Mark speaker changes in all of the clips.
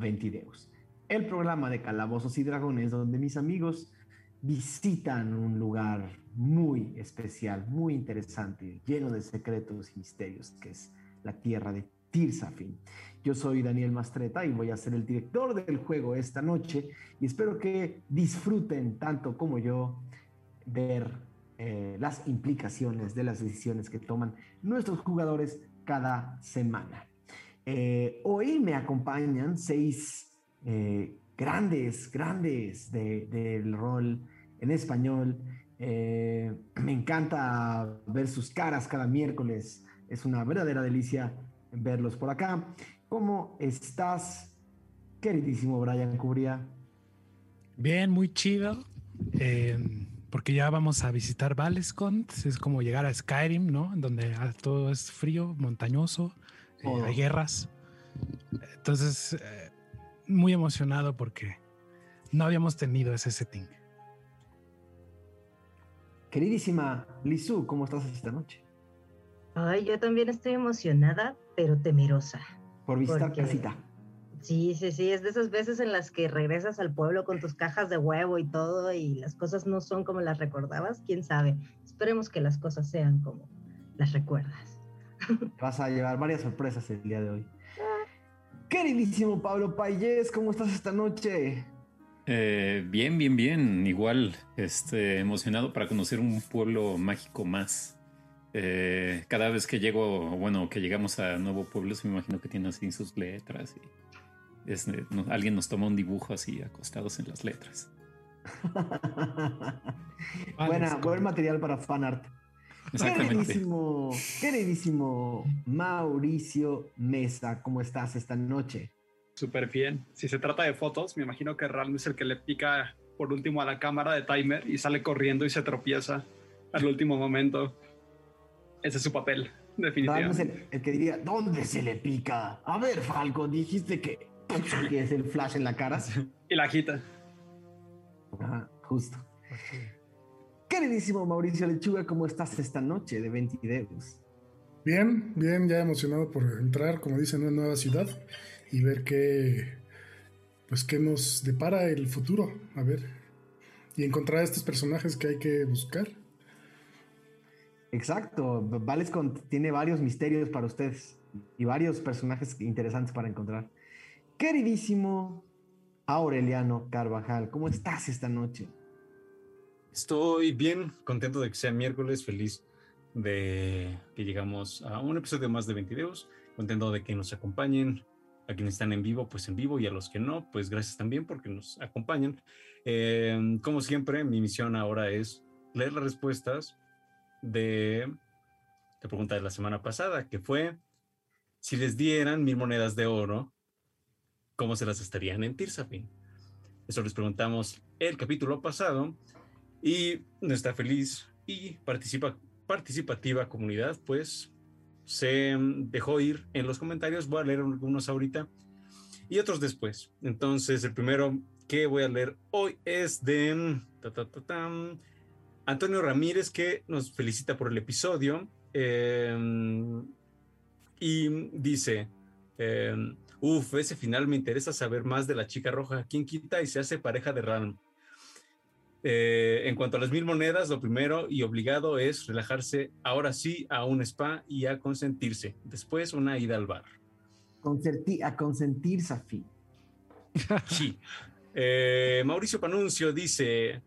Speaker 1: Ventideus, el programa de calabozos y dragones donde mis amigos visitan un lugar muy especial, muy interesante, lleno de secretos y misterios, que es la tierra de Tirsafin. Yo soy Daniel Mastreta y voy a ser el director del juego esta noche y espero que disfruten tanto como yo ver eh, las implicaciones de las decisiones que toman nuestros jugadores cada semana. Eh, hoy me acompañan seis eh, grandes, grandes del rol en español. me encanta ver sus caras cada miércoles. Es una verdadera delicia verlos por acá. ¿Cómo estás, queridísimo Brian Cubría?
Speaker 2: Bien, muy chido. Eh, porque ya vamos a visitar Valescont. Es como llegar a Skyrim, ¿no? Donde todo es frío, montañoso, eh, hay guerras. Entonces, eh, muy emocionado porque no habíamos tenido ese setting.
Speaker 1: Queridísima Lizu, ¿cómo estás esta noche?
Speaker 3: Ay, yo también estoy emocionada, pero temerosa.
Speaker 1: Por visitar casita.
Speaker 3: Sí, sí, sí, es de esas veces en las que regresas al pueblo con tus cajas de huevo y todo y las cosas no son como las recordabas, quién sabe. Esperemos que las cosas sean como las recuerdas.
Speaker 1: Vas a llevar varias sorpresas el día de hoy. Queridísimo Pablo Payés, ¿cómo estás esta noche?
Speaker 4: Eh, bien, bien, bien. Igual, este, emocionado para conocer un pueblo mágico más. Eh, cada vez que llego, bueno, que llegamos a nuevo pueblo, me imagino que tiene así sus letras y eh, alguien nos toma un dibujo así acostados en las letras.
Speaker 1: Buena, buen material para fanart. Queridísimo, queridísimo Mauricio Mesa, ¿cómo estás esta noche?
Speaker 5: Súper bien. Si se trata de fotos, me imagino que Ram es el que le pica por último a la cámara de timer y sale corriendo y se tropieza al último momento. Ese es su papel, definitivamente.
Speaker 1: el, que diría, ¿dónde se le pica? A ver, Falco, dijiste que, es el flash en la cara.
Speaker 5: y la agita.
Speaker 1: Ajá, justo. Queridísimo Mauricio Lechuga, ¿cómo estás esta noche de Ventideus?
Speaker 6: Bien, bien, ya emocionado por entrar, como dicen, en una nueva ciudad y ver qué, pues, qué nos depara el futuro. A ver, y encontrar a estos personajes que hay que buscar.
Speaker 1: Exacto, Valescon tiene varios misterios para ustedes y varios personajes interesantes para encontrar. Queridísimo Aureliano Carvajal, ¿cómo estás esta noche?
Speaker 7: Estoy bien, contento de que sea miércoles, feliz de que llegamos a un episodio más de 20 videos, contento de que nos acompañen, a quienes están en vivo, pues en vivo, y a los que no, pues gracias también porque nos acompañan. Eh, como siempre, mi misión ahora es leer las respuestas de la pregunta de la semana pasada, que fue, si les dieran mil monedas de oro, ¿cómo se las estarían en Tirsafin? Eso les preguntamos el capítulo pasado y nuestra feliz y participa, participativa comunidad, pues se dejó ir en los comentarios. Voy a leer algunos ahorita y otros después. Entonces, el primero que voy a leer hoy es de... Antonio Ramírez que nos felicita por el episodio em, y dice, eh, uf, ese final me interesa saber más de la chica roja, ¿quién quita y se hace pareja de Ram? Eh, en cuanto a las mil monedas, lo primero y obligado es relajarse ahora sí a un spa y a consentirse. Después una ida al bar.
Speaker 1: a consentir, Safi.
Speaker 7: Sí. Eh, Mauricio Panuncio dice,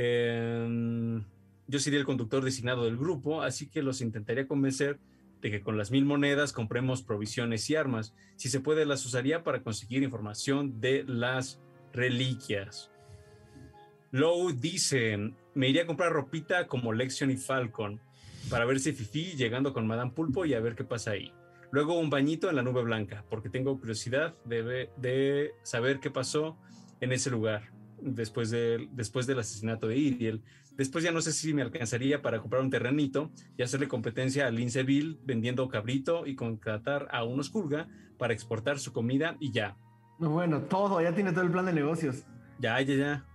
Speaker 7: Em, yo sería el conductor designado del grupo, así que los intentaría convencer de que con las mil monedas compremos provisiones y armas. Si se puede, las usaría para conseguir información de las reliquias. Lowe dice, me iría a comprar ropita como Lexion y Falcon para ver si Fifi llegando con Madame Pulpo y a ver qué pasa ahí. Luego un bañito en la nube blanca, porque tengo curiosidad de, de saber qué pasó en ese lugar después, de, después del asesinato de Iriel. Después ya no sé si me alcanzaría para comprar un terrenito y hacerle competencia a Linceville vendiendo cabrito y contratar a unos Kulga para exportar su comida y ya.
Speaker 1: Bueno, todo, ya tiene todo el plan de negocios.
Speaker 7: Ya, ya, ya.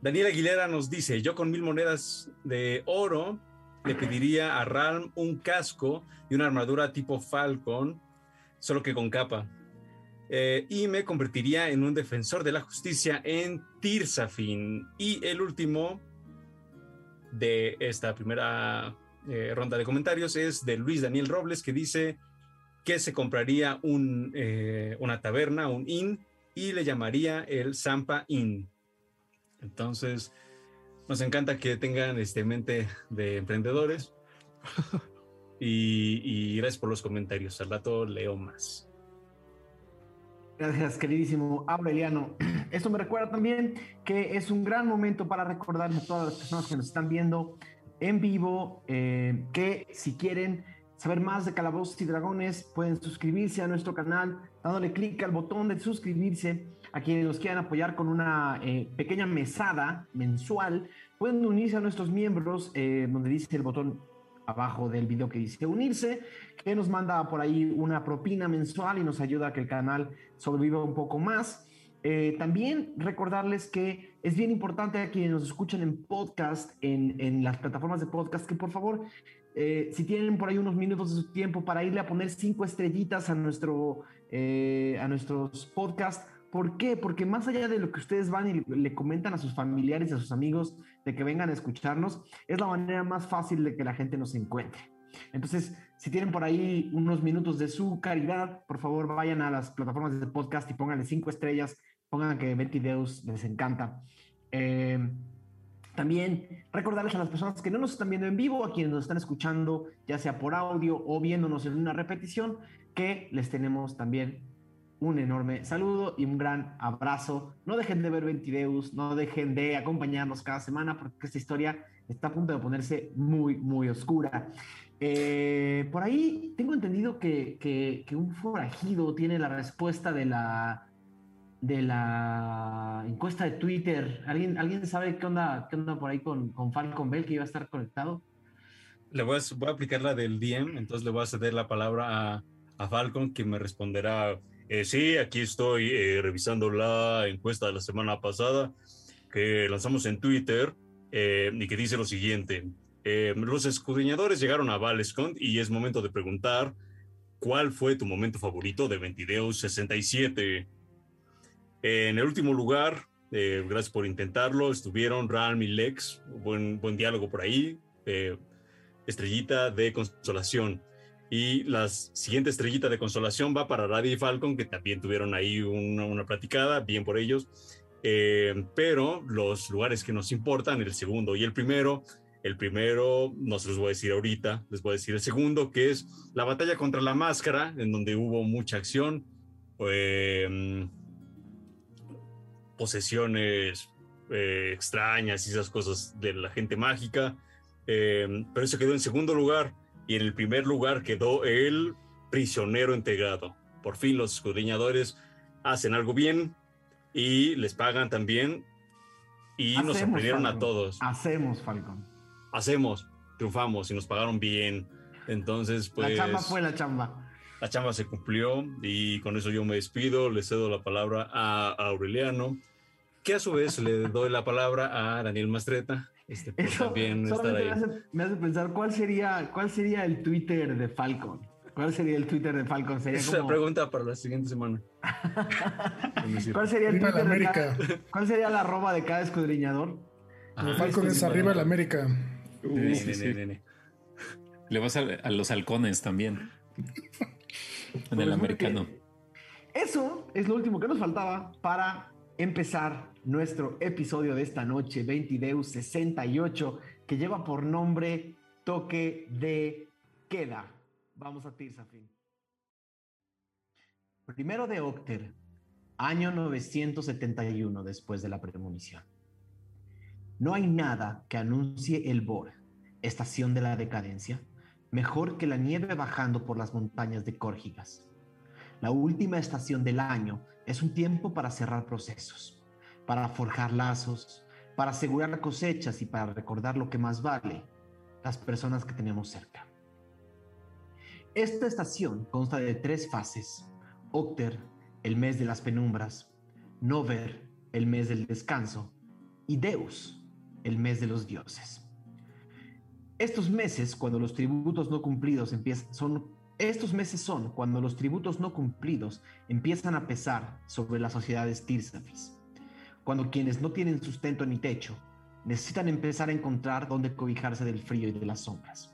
Speaker 7: Daniel Aguilera nos dice, yo con mil monedas de oro le pediría a Ralm un casco y una armadura tipo Falcon solo que con capa. Eh, y me convertiría en un defensor de la justicia en Tirsafin. Y el último de esta primera eh, ronda de comentarios es de Luis Daniel Robles, que dice que se compraría eh, una taberna, un inn, y le llamaría el Zampa Inn. Entonces, nos encanta que tengan este, mente de emprendedores. y, y gracias por los comentarios. Al rato leo más.
Speaker 1: Gracias, queridísimo Aureliano. Esto me recuerda también que es un gran momento para recordarles a todas las personas que nos están viendo en vivo eh, que si quieren saber más de Calabozos y Dragones pueden suscribirse a nuestro canal dándole clic al botón de suscribirse. A quienes nos quieran apoyar con una eh, pequeña mesada mensual pueden unirse a nuestros miembros eh, donde dice el botón abajo del video que dice unirse, que nos manda por ahí una propina mensual y nos ayuda a que el canal sobreviva un poco más. Eh, también recordarles que es bien importante a quienes nos escuchan en podcast, en, en las plataformas de podcast, que por favor, eh, si tienen por ahí unos minutos de su tiempo para irle a poner cinco estrellitas a, nuestro, eh, a nuestros podcasts, ¿Por qué? Porque más allá de lo que ustedes van y le comentan a sus familiares, a sus amigos, de que vengan a escucharnos, es la manera más fácil de que la gente nos encuentre. Entonces, si tienen por ahí unos minutos de su caridad, por favor vayan a las plataformas de podcast y pónganle cinco estrellas, pongan que Betty Deus les encanta. Eh, también recordarles a las personas que no nos están viendo en vivo, a quienes nos están escuchando, ya sea por audio o viéndonos en una repetición, que les tenemos también un enorme saludo y un gran abrazo. No dejen de ver Ventideus, no dejen de acompañarnos cada semana porque esta historia está a punto de ponerse muy, muy oscura. Eh, por ahí tengo entendido que, que, un forajido tiene la respuesta de la, de la encuesta de Twitter. ¿Alguien, ¿alguien sabe qué onda, qué onda por ahí con, con Falcon Bell que iba a estar conectado?
Speaker 7: Le voy a, voy a aplicar la del DM, entonces le voy a ceder la palabra a, a Falcon que me responderá eh, sí, aquí estoy eh, revisando la encuesta de la semana pasada que lanzamos en Twitter eh, y que dice lo siguiente. los escudriñadores llegaron a Valescont y es momento de preguntar cuál fue tu momento favorito de Ventideus 67. En el último lugar, gracias por intentarlo, estuvieron Ralm y Lex, buen, buen diálogo por ahí, estrellita de consolación. Y la siguiente estrellita de consolación va para Radi y Falcon, que también tuvieron ahí una, una platicada, bien por ellos. Eh, pero los lugares que nos importan, el segundo y el primero, el primero no se los voy a decir ahorita, les voy a decir el segundo, que es la batalla contra la máscara, en donde hubo mucha acción, eh, posesiones eh, extrañas y esas cosas de la gente mágica, pero eso quedó en segundo lugar y en el primer lugar quedó el prisionero integrado. Por fin los escudriñadores hacen algo bien y les pagan también y nos sorprendieron a todos.
Speaker 1: Hacemos, Falcon.
Speaker 7: Hacemos, triunfamos y nos pagaron bien. Entonces, pues...
Speaker 1: La chamba fue la chamba.
Speaker 7: La chamba se cumplió y con eso yo me despido, le cedo la palabra a Aureliano, que a su vez le doy la palabra a Daniel Mastreta, este, también estar ahí.
Speaker 1: Me, hace, pensar cuál sería, cuál sería el Twitter de Falcon. ¿Cuál sería el Twitter de Falcon?
Speaker 7: Sería Esa pregunta para la siguiente semana.
Speaker 1: ¿Cuál sería el Twitter de cada, ¿Cuál sería la arroba de cada escudriñador?
Speaker 6: Ah, Falcon es arriba la América.
Speaker 4: Le vas a, los halcones también. en el pues americano.
Speaker 1: Eso es lo último que nos faltaba para empezar nuestro episodio de esta noche, 20 68, que lleva por nombre Toque de Queda. Vamos a Tirsafin. Primero de Octer, año 971 después de la premonición. No hay nada que anuncie el Bor, estación de la decadencia, mejor que la nieve bajando por las montañas de Córgigas. La última estación del año es un tiempo para cerrar procesos, para forjar lazos, para asegurar cosechas y para recordar lo que más vale, las personas que tenemos cerca. Esta estación consta de tres fases. Octer, el mes de las penumbras, Nover, el mes del descanso, y Deus, el mes de los dioses. Estos meses, cuando los tributos no cumplidos son Estos meses son cuando los tributos no cumplidos empiezan a pesar sobre las sociedades tirsafis, cuando quienes no tienen sustento ni techo necesitan empezar a encontrar dónde cobijarse del frío y de las sombras,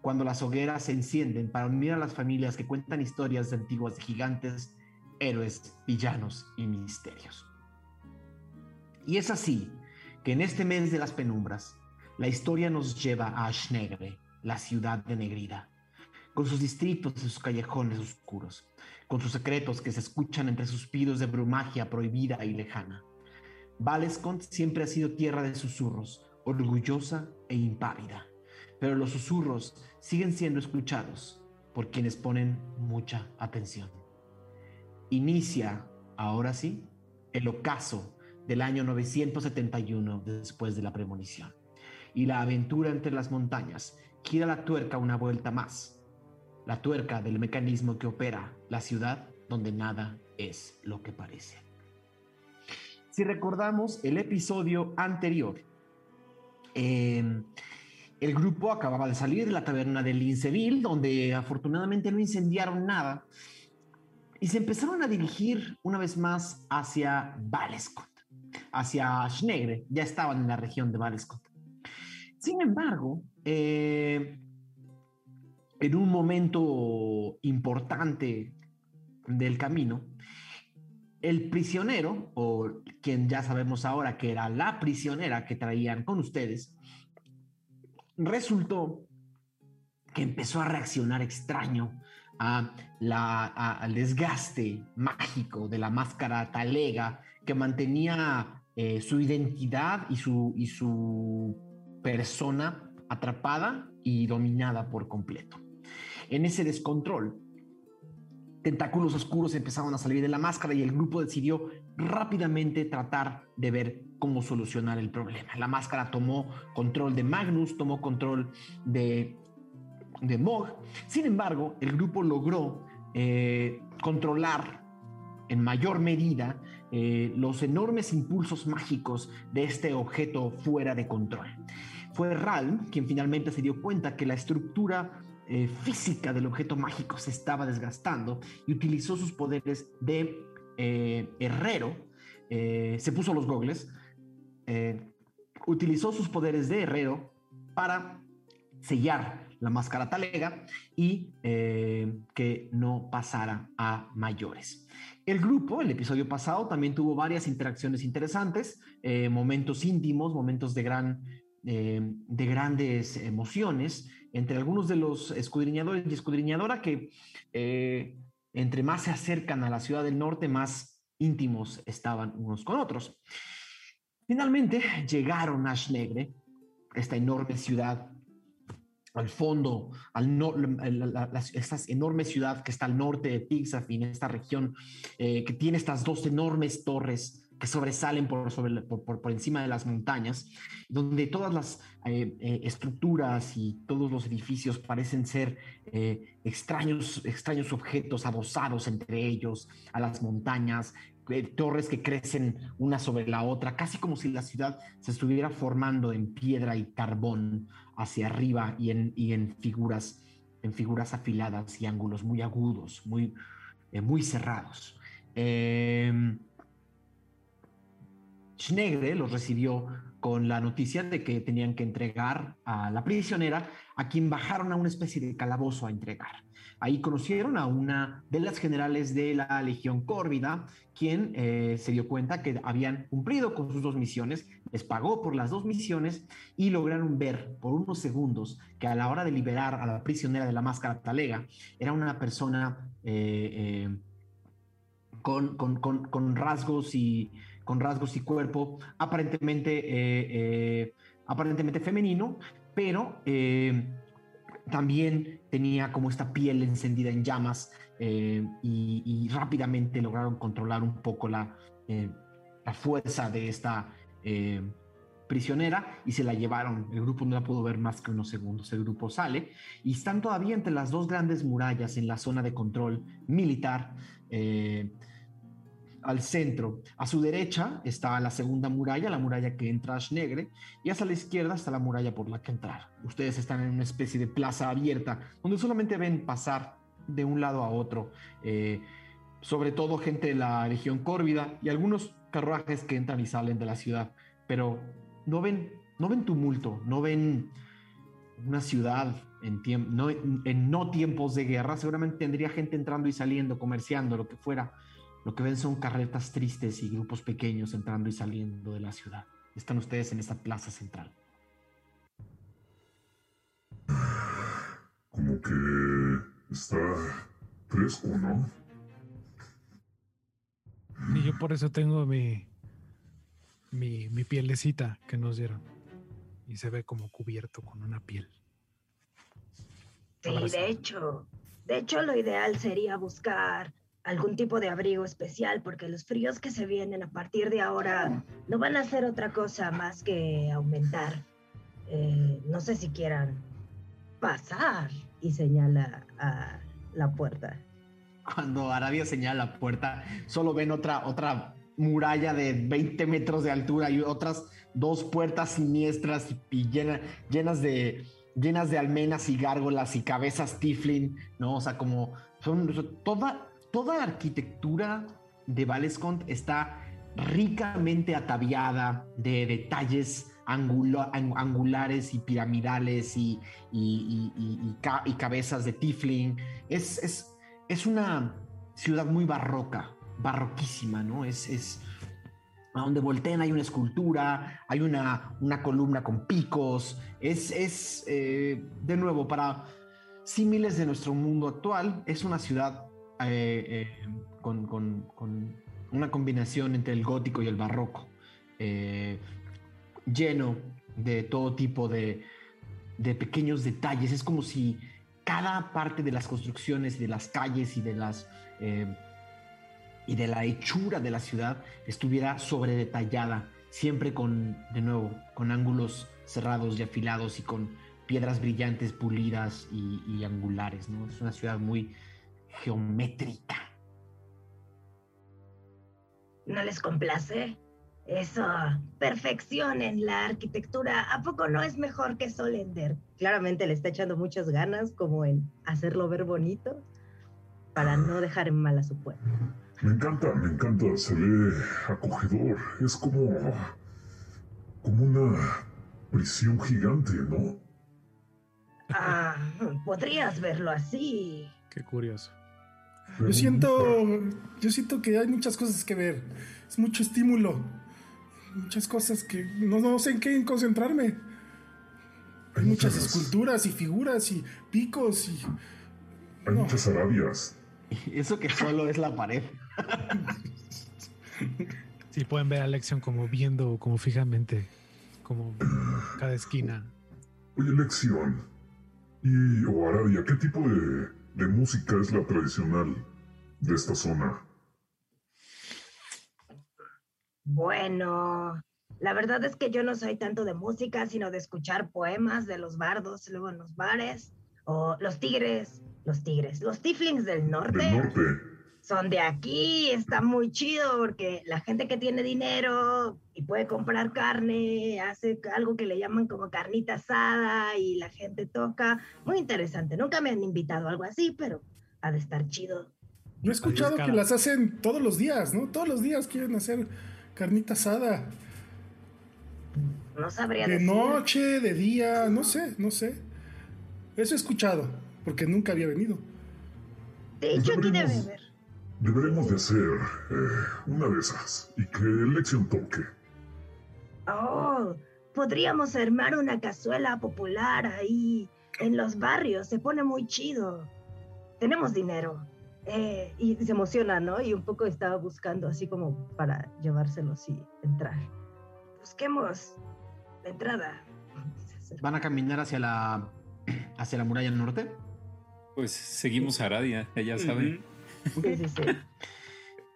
Speaker 1: cuando las hogueras se encienden para unir a las familias que cuentan historias antiguas de gigantes, héroes, villanos y misterios. Y es así que en este mes de las penumbras, la historia nos lleva a Ashnegre, la ciudad de Negrida, con sus distritos y sus callejones oscuros, con sus secretos que se escuchan entre suspiros de brumagia prohibida y lejana. Valescont siempre ha sido tierra de susurros, orgullosa e impávida, pero los susurros siguen siendo escuchados por quienes ponen mucha atención. Inicia, ahora sí, el ocaso del año 971 después de la premonición. Y la aventura entre las montañas gira la tuerca una vuelta más. La tuerca del mecanismo que opera la ciudad donde nada es lo que parece. Si recordamos el episodio anterior, em, el grupo acababa de salir de la taberna de Linceville, donde afortunadamente no incendiaron nada, y se empezaron a dirigir una vez más hacia Valescott hacia Schnegre, ya estaban en la región de Valescott. Sin embargo, eh, en un momento importante del camino, el prisionero, o quien ya sabemos ahora que era la prisionera que traían con ustedes, resultó que empezó a reaccionar extraño a la, al desgaste mágico de la máscara talega que mantenía eh, su identidad y su, y su persona atrapada y dominada por completo. En ese descontrol, tentáculos oscuros empezaron a salir de la máscara y el grupo decidió rápidamente tratar de ver cómo solucionar el problema. La máscara tomó control de Magnus, tomó control de, de Mog. Sin embargo, el grupo logró eh, controlar en mayor medida eh, los enormes impulsos mágicos de este objeto fuera de control. Fue Ralm quien finalmente se dio cuenta que la estructura eh, física del objeto mágico se estaba desgastando y utilizó sus poderes de eh, herrero, se puso los gogles, utilizó sus poderes de herrero para sellar la máscara talega y que no pasara a mayores. El grupo, el episodio pasado, también tuvo varias interacciones interesantes, eh, momentos íntimos, momentos de, gran, eh, de grandes emociones entre algunos de los escudriñadores y escudriñadora que eh, entre más se acercan a la ciudad del norte, más íntimos estaban unos con otros. Finalmente llegaron a Schnegre, esta enorme ciudad al fondo, al no, esta enorme ciudad que está al norte de Pixaf en esta región eh, que tiene estas dos enormes torres que sobresalen por, sobre, por, por, encima de las montañas, donde todas las eh, eh, estructuras y todos los edificios parecen ser extraños, extraños objetos adosados entre ellos a las montañas, torres que crecen una sobre la otra, casi como si la ciudad se estuviera formando en piedra y carbón hacia arriba y en, en figuras en figuras afiladas y ángulos muy agudos, muy, eh, muy cerrados. Eh, Schnegre los recibió con la noticia de que tenían que entregar a la prisionera, a quien bajaron a una especie de calabozo a entregar. Ahí conocieron a una de las generales de la Legión Córvida, quien eh, se dio cuenta que habían cumplido con sus dos misiones, les pagó por las dos misiones y lograron ver por unos segundos que a la hora de liberar a la prisionera de la máscara talega, era una persona eh, eh, con, con, rasgos y con rasgos y cuerpo aparentemente, aparentemente femenino, pero también tenía como esta piel encendida en llamas eh, y, rápidamente lograron controlar un poco la, eh, fuerza de esta eh, prisionera y se la llevaron. El grupo no la pudo ver más que unos segundos. El grupo sale y están todavía entre las dos grandes murallas en la zona de control militar al centro. A su derecha está la segunda muralla, la muralla que entra a Schnegre, y hacia la izquierda está la muralla por la que entrar. Ustedes están en una especie de plaza abierta, donde solamente ven pasar de un lado a otro. Eh, sobre todo gente de la región córvida y algunos carruajes que entran y salen de la ciudad. Pero no ven, no ven tumulto, no ven una ciudad en, no, en no tiempos de guerra. Seguramente tendría gente entrando y saliendo, comerciando, lo que fuera. Lo que ven son carretas tristes y grupos pequeños entrando y saliendo de la ciudad. Están ustedes en esta plaza central.
Speaker 8: Como que está fresco, ¿no?
Speaker 2: Y yo por eso tengo mi, mi, mi pielecita que nos dieron. Y se ve como cubierto con una piel.
Speaker 3: Sí, de hecho, de hecho lo ideal sería buscar algún tipo de abrigo especial porque los fríos que se vienen a partir de ahora no van a hacer otra cosa más que aumentar. Eh, no sé si quieran pasar y señala a la puerta.
Speaker 1: Cuando Arabia señala la puerta, solo ven otra, otra muralla de 20 metros de altura y otras dos puertas siniestras y llenas de llenas de almenas y gárgolas y cabezas tiflin, ¿no? O sea, como son toda toda la arquitectura de Valescont está ricamente ataviada de detalles angulares y piramidales y, y, cabezas de Tiflin. Es, es, es, una ciudad muy barroca, barroquísima, ¿no? Es, es donde voltean hay una escultura, hay una, una columna con picos. Es, es eh, de nuevo, para símiles de nuestro mundo actual, es una ciudad eh, eh, con, una combinación entre el gótico y el barroco, eh, lleno de todo tipo de, pequeños detalles. Es como si cada parte de las construcciones, de las calles y de las y de la hechura de la ciudad estuviera sobre detallada, siempre con, de nuevo, con ángulos cerrados y afilados y con piedras brillantes, pulidas y, angulares. ¿no? Es una ciudad muy, geométrica.
Speaker 3: ¿No les complace? Eso, perfección en la arquitectura. ¿A poco no es mejor que Solender? Claramente le está echando muchas ganas como en hacerlo ver bonito para no dejar en mal a su pueblo.
Speaker 8: Me encanta, me encanta, se ve acogedor. Es como. como una prisión gigante, ¿no?
Speaker 3: Ah, podrías verlo así.
Speaker 2: Qué curioso.
Speaker 6: Yo siento, yo siento que hay muchas cosas que ver. Es mucho estímulo. Muchas cosas que no, no sé en qué concentrarme. Hay muchas esculturas y figuras y picos y.
Speaker 8: Hay muchas arabias.
Speaker 1: Eso que solo es la pared.
Speaker 2: Sí, pueden ver a Lexion como viendo, como fijamente, como cada esquina.
Speaker 8: Oye, Lexion. Y o Arabia, ¿qué tipo de de música es la tradicional de esta zona?
Speaker 3: Bueno, la verdad es que yo no soy tanto de música, sino de escuchar poemas de los bardos luego en los bares, o los tigres, los tigres, los tiflings del norte.
Speaker 8: Del norte
Speaker 3: son de aquí, está muy chido porque la gente que tiene dinero y puede comprar carne, hace algo que le llaman como carnita asada y la gente toca. Muy interesante. Nunca me han invitado a algo así, pero ha de estar chido.
Speaker 6: Yo he escuchado que las hacen todos los días, ¿no? Todos los días quieren hacer carnita asada.
Speaker 3: No sabría
Speaker 6: De
Speaker 3: decir.
Speaker 6: noche, de día, no sé, no sé. Eso he escuchado, porque nunca había venido.
Speaker 3: De hecho, aquí debe haber.
Speaker 8: Deberemos de hacer eh, una de esas y que Lexion toque.
Speaker 3: Oh, podríamos armar una cazuela popular ahí en los barrios. Se pone muy chido. Tenemos dinero. Eh, y se emociona, ¿no? Y un poco estaba buscando así como para llevárselos y entrar. Busquemos la entrada.
Speaker 1: ¿Van a caminar hacia la hacia la muralla norte?
Speaker 4: Pues seguimos a Aradia, ella sabe.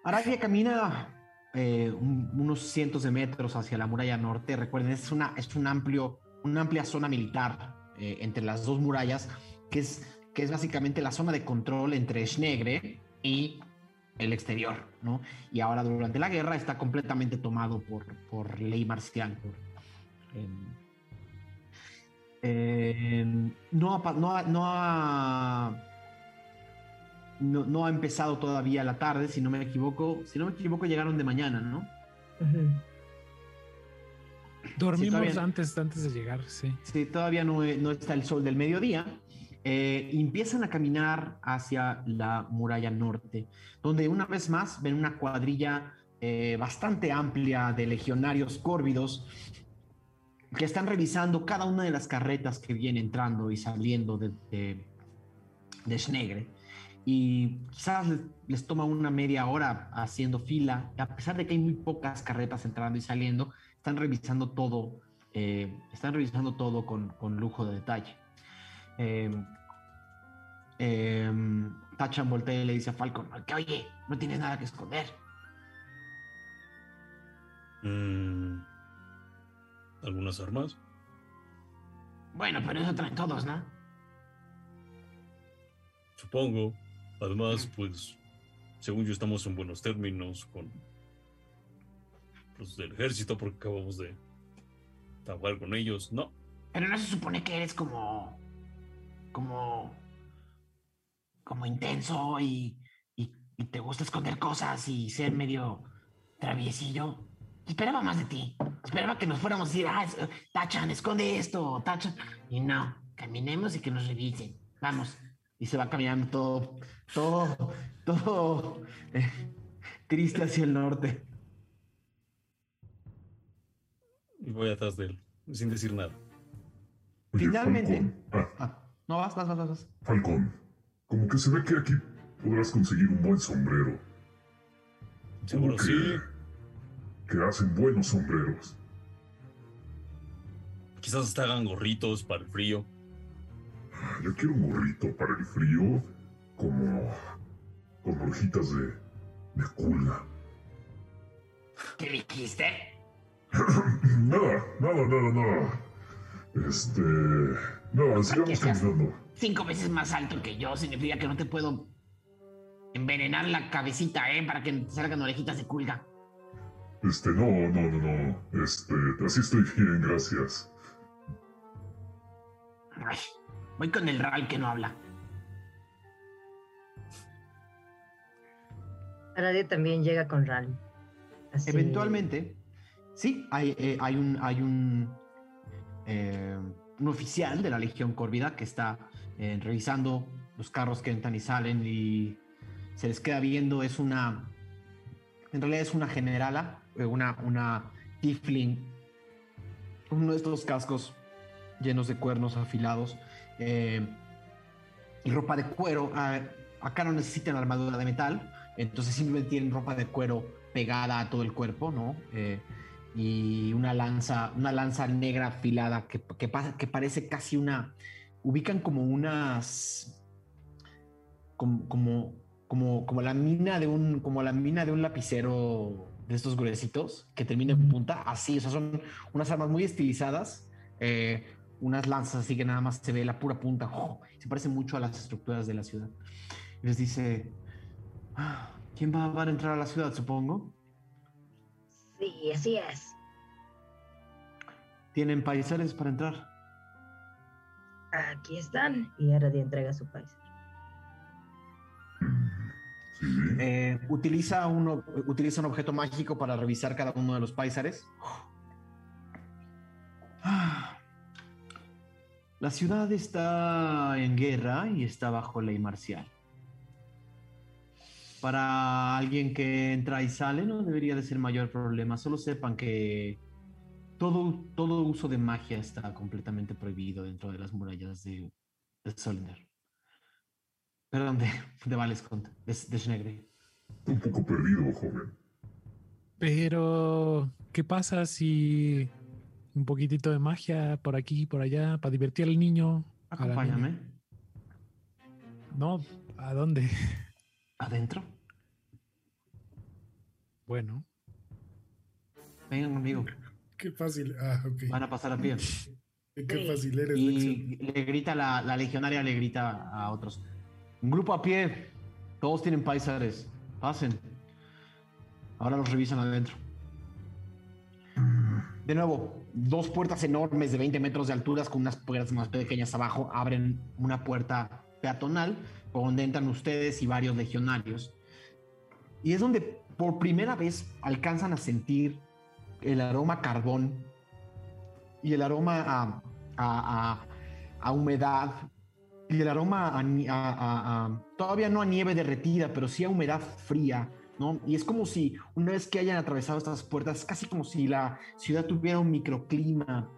Speaker 1: Arabia camina eh, unos cientos de metros hacia la muralla norte. Recuerden, es una, es un amplio, una amplia zona militar eh, entre las dos murallas, que es, que es básicamente la zona de control entre Schnegre y el exterior, ¿no? Y ahora durante la guerra está completamente tomado por, por ley marcial. Em, no, no, no ha no, no ha empezado todavía la tarde, si no me equivoco. Si no me equivoco, llegaron de mañana, ¿no?
Speaker 2: Dormimos
Speaker 1: todavía-
Speaker 2: antes, antes de llegar, sí.
Speaker 1: Sí, todavía no, no está el sol del mediodía. eh, empiezan a caminar hacia la muralla norte, donde una vez más ven una cuadrilla eh, bastante amplia de legionarios córvidos que están revisando cada una de las carretas que viene entrando y saliendo de, de, de Snegre. Y quizás les, les toma una media hora haciendo fila, a pesar de que hay muy pocas carretas entrando y saliendo, están revisando todo, eh, están revisando todo con, con lujo de detalle. Eh, eh, Tachan voltea y le dice a Falcon, que oye, no tienes nada que esconder.
Speaker 7: Mm, ¿Algunas armas?
Speaker 1: Bueno, pero eso traen todos, ¿no?
Speaker 7: Supongo. Además, pues, según yo estamos en buenos términos con los del ejército porque acabamos de trabajar con ellos. No,
Speaker 1: Pero no se supone que eres como. como. como intenso y. y, y te gusta esconder cosas y ser medio traviesillo. Esperaba más de ti. Esperaba que nos fuéramos a decir, ah, Tachan, esconde esto, Tachan. Y no, caminemos y que nos revisen. Vamos. Y se va caminando todo, todo, todo eh, triste hacia el norte.
Speaker 7: y voy atrás de él, sin decir nada.
Speaker 8: Oye,
Speaker 1: Finalmente.
Speaker 8: Falcon. Ah,
Speaker 1: Ah, no, vas, vas, vas, vas, vas.
Speaker 8: Falcon. Como que se ve que aquí podrás conseguir un buen sombrero.
Speaker 7: Seguro
Speaker 8: Como
Speaker 7: sí.
Speaker 8: Que hacen buenos sombreros.
Speaker 7: Quizás hasta hagan gorritos para el frío.
Speaker 8: Yo quiero un gorrito para el frío, como con orejitas de, de culga.
Speaker 1: ¿Qué dijiste?
Speaker 8: Nada, nada, nada, nada. Este. Nada, sigamos caminando.
Speaker 1: cinco veces más alto que yo significa que no te puedo envenenar la cabecita, ¿eh? Para que salgan orejitas de culga.
Speaker 8: Este, no, no, no, no. Este, así estoy bien, gracias.
Speaker 1: Ay, voy con el Ral que no habla.
Speaker 3: Aradia también llega con. Así-
Speaker 1: Eventualmente, sí, hay, eh, hay un, hay un, eh, un oficial de la Legión Córvida que está eh, revisando los carros que entran y salen y se les queda viendo. Es una, en realidad es una generala, una, una Tifling, uno de estos cascos llenos de cuernos afilados y ropa de cuero. Ah, acá no necesitan armadura de metal, entonces simplemente tienen ropa de cuero pegada a todo el cuerpo, ¿no? Eh, y una lanza, una lanza negra afilada que, que, pasa- que parece casi una. Ubican como unas. Como, como, como, como la mina de un. Como la mina de un lapicero de estos gruesitos que termina en punta. Así, o sea, son unas armas muy estilizadas. eh, unas lanzas así que nada más se ve la pura punta. ¡oh! se parece mucho a las estructuras de la ciudad. Les dice. "Ah, ¿Quién va a entrar a la ciudad, supongo?
Speaker 3: Sí, así es.
Speaker 1: ¿Tienen paisares para entrar?
Speaker 3: Aquí están. Y Aradia entrega su país.
Speaker 8: Sí.
Speaker 1: Eh, utiliza, un, ob- utiliza un objeto mágico para revisar cada uno de los paisares. La ciudad está en guerra y está bajo ley marcial. Para alguien que entra y sale no debería de ser mayor problema. Solo sepan que todo, todo uso de magia está completamente prohibido dentro de las murallas de, de Solner. Perdón, de, de Valescont, de, de Schnegre.
Speaker 8: Un poco perdido, joven.
Speaker 2: Pero, ¿qué pasa si un poquitito de magia por aquí y por allá para divertir al niño?
Speaker 1: Acompáñame.
Speaker 2: No, ¿a dónde?
Speaker 1: Adentro.
Speaker 2: Bueno,
Speaker 1: Vengan conmigo.
Speaker 6: Qué fácil. Ah, ok.
Speaker 1: Van a pasar a pie.
Speaker 6: Qué fácil eres.
Speaker 1: Y le grita la, la legionaria, le grita a otros. Un grupo a pie. Todos tienen paisares. Pasen. Ahora los revisan adentro. De nuevo, dos puertas enormes de 20 metros de alturas con unas puertas más pequeñas abajo abren una puerta peatonal donde entran ustedes y varios legionarios. Y es donde por primera vez alcanzan a sentir el aroma a carbón y el aroma a, a, a, humedad y el aroma a, todavía no a nieve derretida, pero sí a humedad fría, ¿no? Y es como si una vez que hayan atravesado estas puertas, casi como si la ciudad tuviera un microclima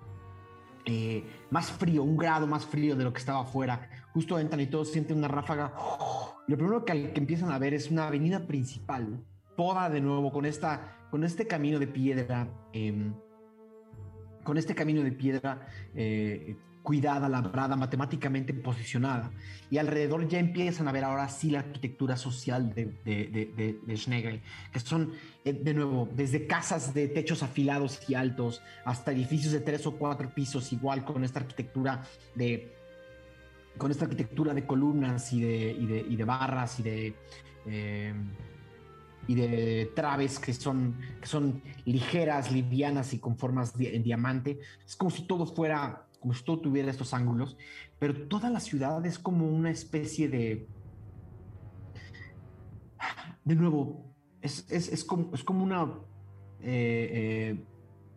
Speaker 1: eh, más frío, un grado más frío de lo que estaba afuera. Justo entran y todos sienten una ráfaga. Lo primero que empiezan a ver es una avenida principal, toda de nuevo con, esta, con este camino de piedra. Em, con este camino de piedra eh, cuidada, labrada, matemáticamente posicionada. Y alrededor ya empiezan a ver ahora sí la arquitectura social de, de, Schnegel, que son, eh, de nuevo, desde casas de techos afilados y altos hasta edificios de tres o cuatro pisos, igual con esta arquitectura de con esta arquitectura de columnas y de, y de, barras y de eh, y de traves que son, que son ligeras, livianas y con formas en diamante. Es como si todo fuera como si todo tuviera estos ángulos, pero toda la ciudad es como una especie de... De nuevo, es, como, es como, una eh, eh,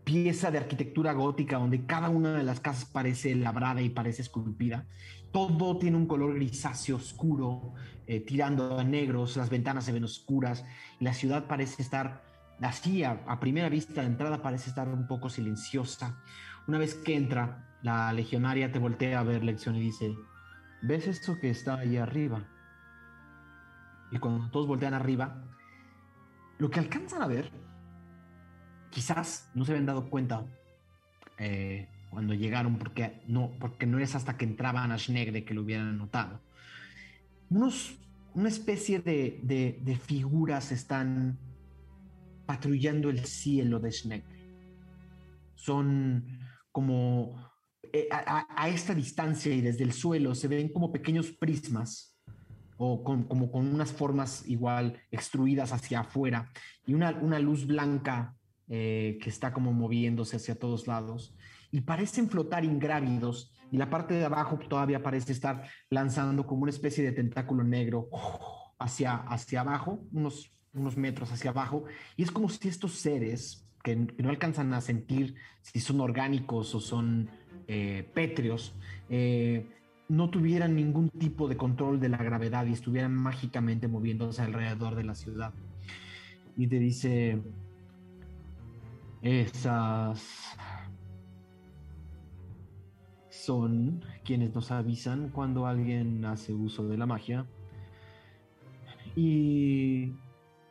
Speaker 1: pieza de arquitectura gótica donde cada una de las casas parece labrada y parece esculpida. Todo tiene un color grisáceo oscuro, eh, tirando a negros, las ventanas se ven oscuras la ciudad parece estar así, a, primera vista de entrada parece estar un poco silenciosa. Una vez que entra, la legionaria te voltea a ver lección y dice, ¿ves esto que está ahí arriba? Y cuando todos voltean arriba, lo que alcanzan a ver, quizás no se habían dado cuenta eh, cuando llegaron, porque no, porque no es hasta que entraban a Schnegre que lo hubieran notado. Unos, una especie de, de figuras están patrullando el cielo de Schnegre. Son como eh, a, esta distancia y desde el suelo se ven como pequeños prismas o como con unas formas igual extruidas hacia afuera y una, una luz blanca eh, que está como moviéndose hacia todos lados y parecen flotar ingrávidos y la parte de abajo todavía parece estar lanzando como una especie de tentáculo negro hacia, hacia abajo, unos, unos metros hacia abajo y es como si estos seres que no alcanzan a sentir si son orgánicos o son eh, pétreos eh, no tuvieran ningún tipo de control de la gravedad y estuvieran mágicamente moviéndose alrededor de la ciudad. Y te dice, esas son quienes nos avisan cuando alguien hace uso de la magia. Y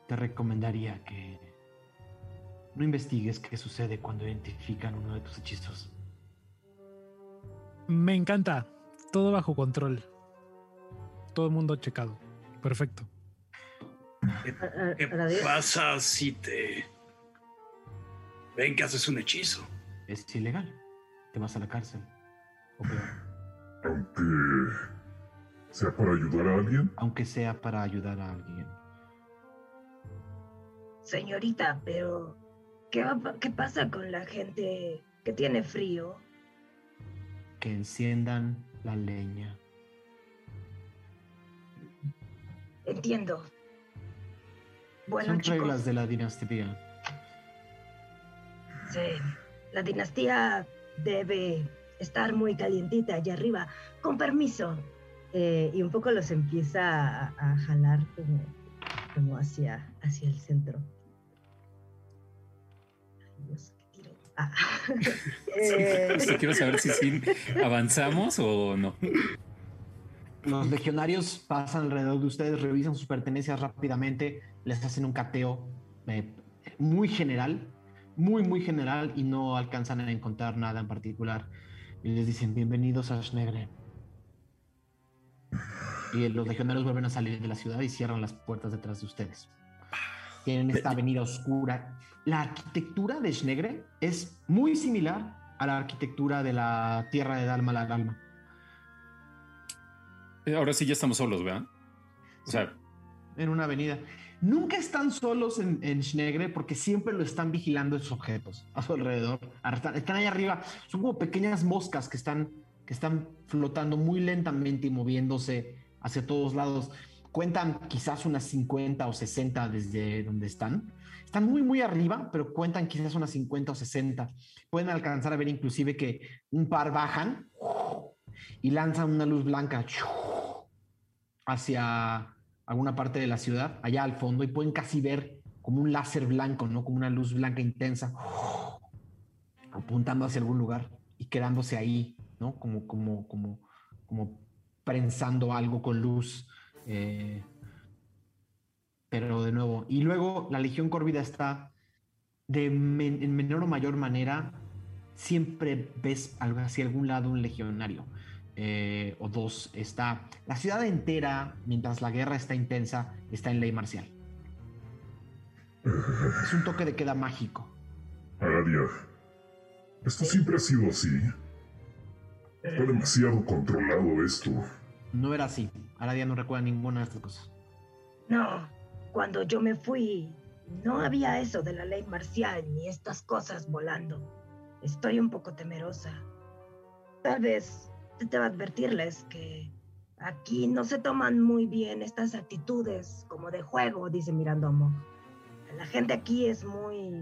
Speaker 1: te recomendaría que no investigues qué sucede cuando identifican uno de tus hechizos.
Speaker 2: Me encanta. Todo bajo control. Todo el mundo checado. Perfecto.
Speaker 5: ¿Qué, pasa si te ven que haces un hechizo?
Speaker 1: Es ilegal. Te vas a la cárcel.
Speaker 8: Aunque sea para ayudar a alguien.
Speaker 1: Aunque sea para ayudar a alguien.
Speaker 3: Señorita, pero ¿qué, ¿qué pasa con la gente que tiene frío?
Speaker 1: que enciendan la leña.
Speaker 3: Entiendo.
Speaker 1: Bueno, Son reglas de la dinastía.
Speaker 3: Sí, la dinastía debe estar muy calientita allá arriba. Con permiso. Eh, y un poco los empieza a, jalar como, como hacia, hacia el centro.
Speaker 4: Eh, quiero saber si sí avanzamos o no.
Speaker 1: Los legionarios pasan alrededor de ustedes, revisan sus pertenencias rápidamente, les hacen un cateo eh, muy general, muy, muy general y no alcanzan a encontrar nada en particular. Y les dicen, bienvenidos a Schnegre. Y los legionarios vuelven a salir de la ciudad y cierran las puertas detrás de ustedes. Tienen esta avenida oscura la arquitectura de Schnegre es muy similar a la arquitectura de la tierra de Dalma la Dalma.
Speaker 4: Eh, ahora sí ya estamos solos, ¿verdad? O sea.
Speaker 1: En una avenida. Nunca están solos en, en Schnegre porque siempre lo están vigilando esos objetos a su alrededor. Están ahí arriba. Son como pequeñas moscas que están, que están flotando muy lentamente y moviéndose hacia todos lados. Cuentan quizás unas 50 o 60 desde donde están. Están muy, muy arriba, pero cuentan quizás unas 50 o 60. Pueden alcanzar a ver inclusive que un par bajan y lanzan una luz blanca hacia alguna parte de la ciudad, allá al fondo, y pueden casi ver como un láser blanco, ¿no? Como una luz blanca intensa, apuntando hacia algún lugar y quedándose ahí, ¿no? Como, como, como, como prensando algo con luz. Eh, pero de nuevo, y luego la Legión Córvida está de en menor o mayor manera, siempre ves hacia algún lado un legionario. Eh, o dos, está la ciudad entera, mientras la guerra está intensa, está en ley marcial. Es un toque de queda mágico.
Speaker 8: Aradia, esto siempre ha sido así. Está demasiado controlado esto.
Speaker 1: No era así. Aradia no recuerda ninguna de estas cosas.
Speaker 3: No, cuando yo me fui, no había eso de la ley marcial ni estas cosas volando. Estoy un poco temerosa. Tal vez te va a advertirles que aquí no se toman muy bien estas actitudes como de juego, dice Mirandomo. La gente aquí es muy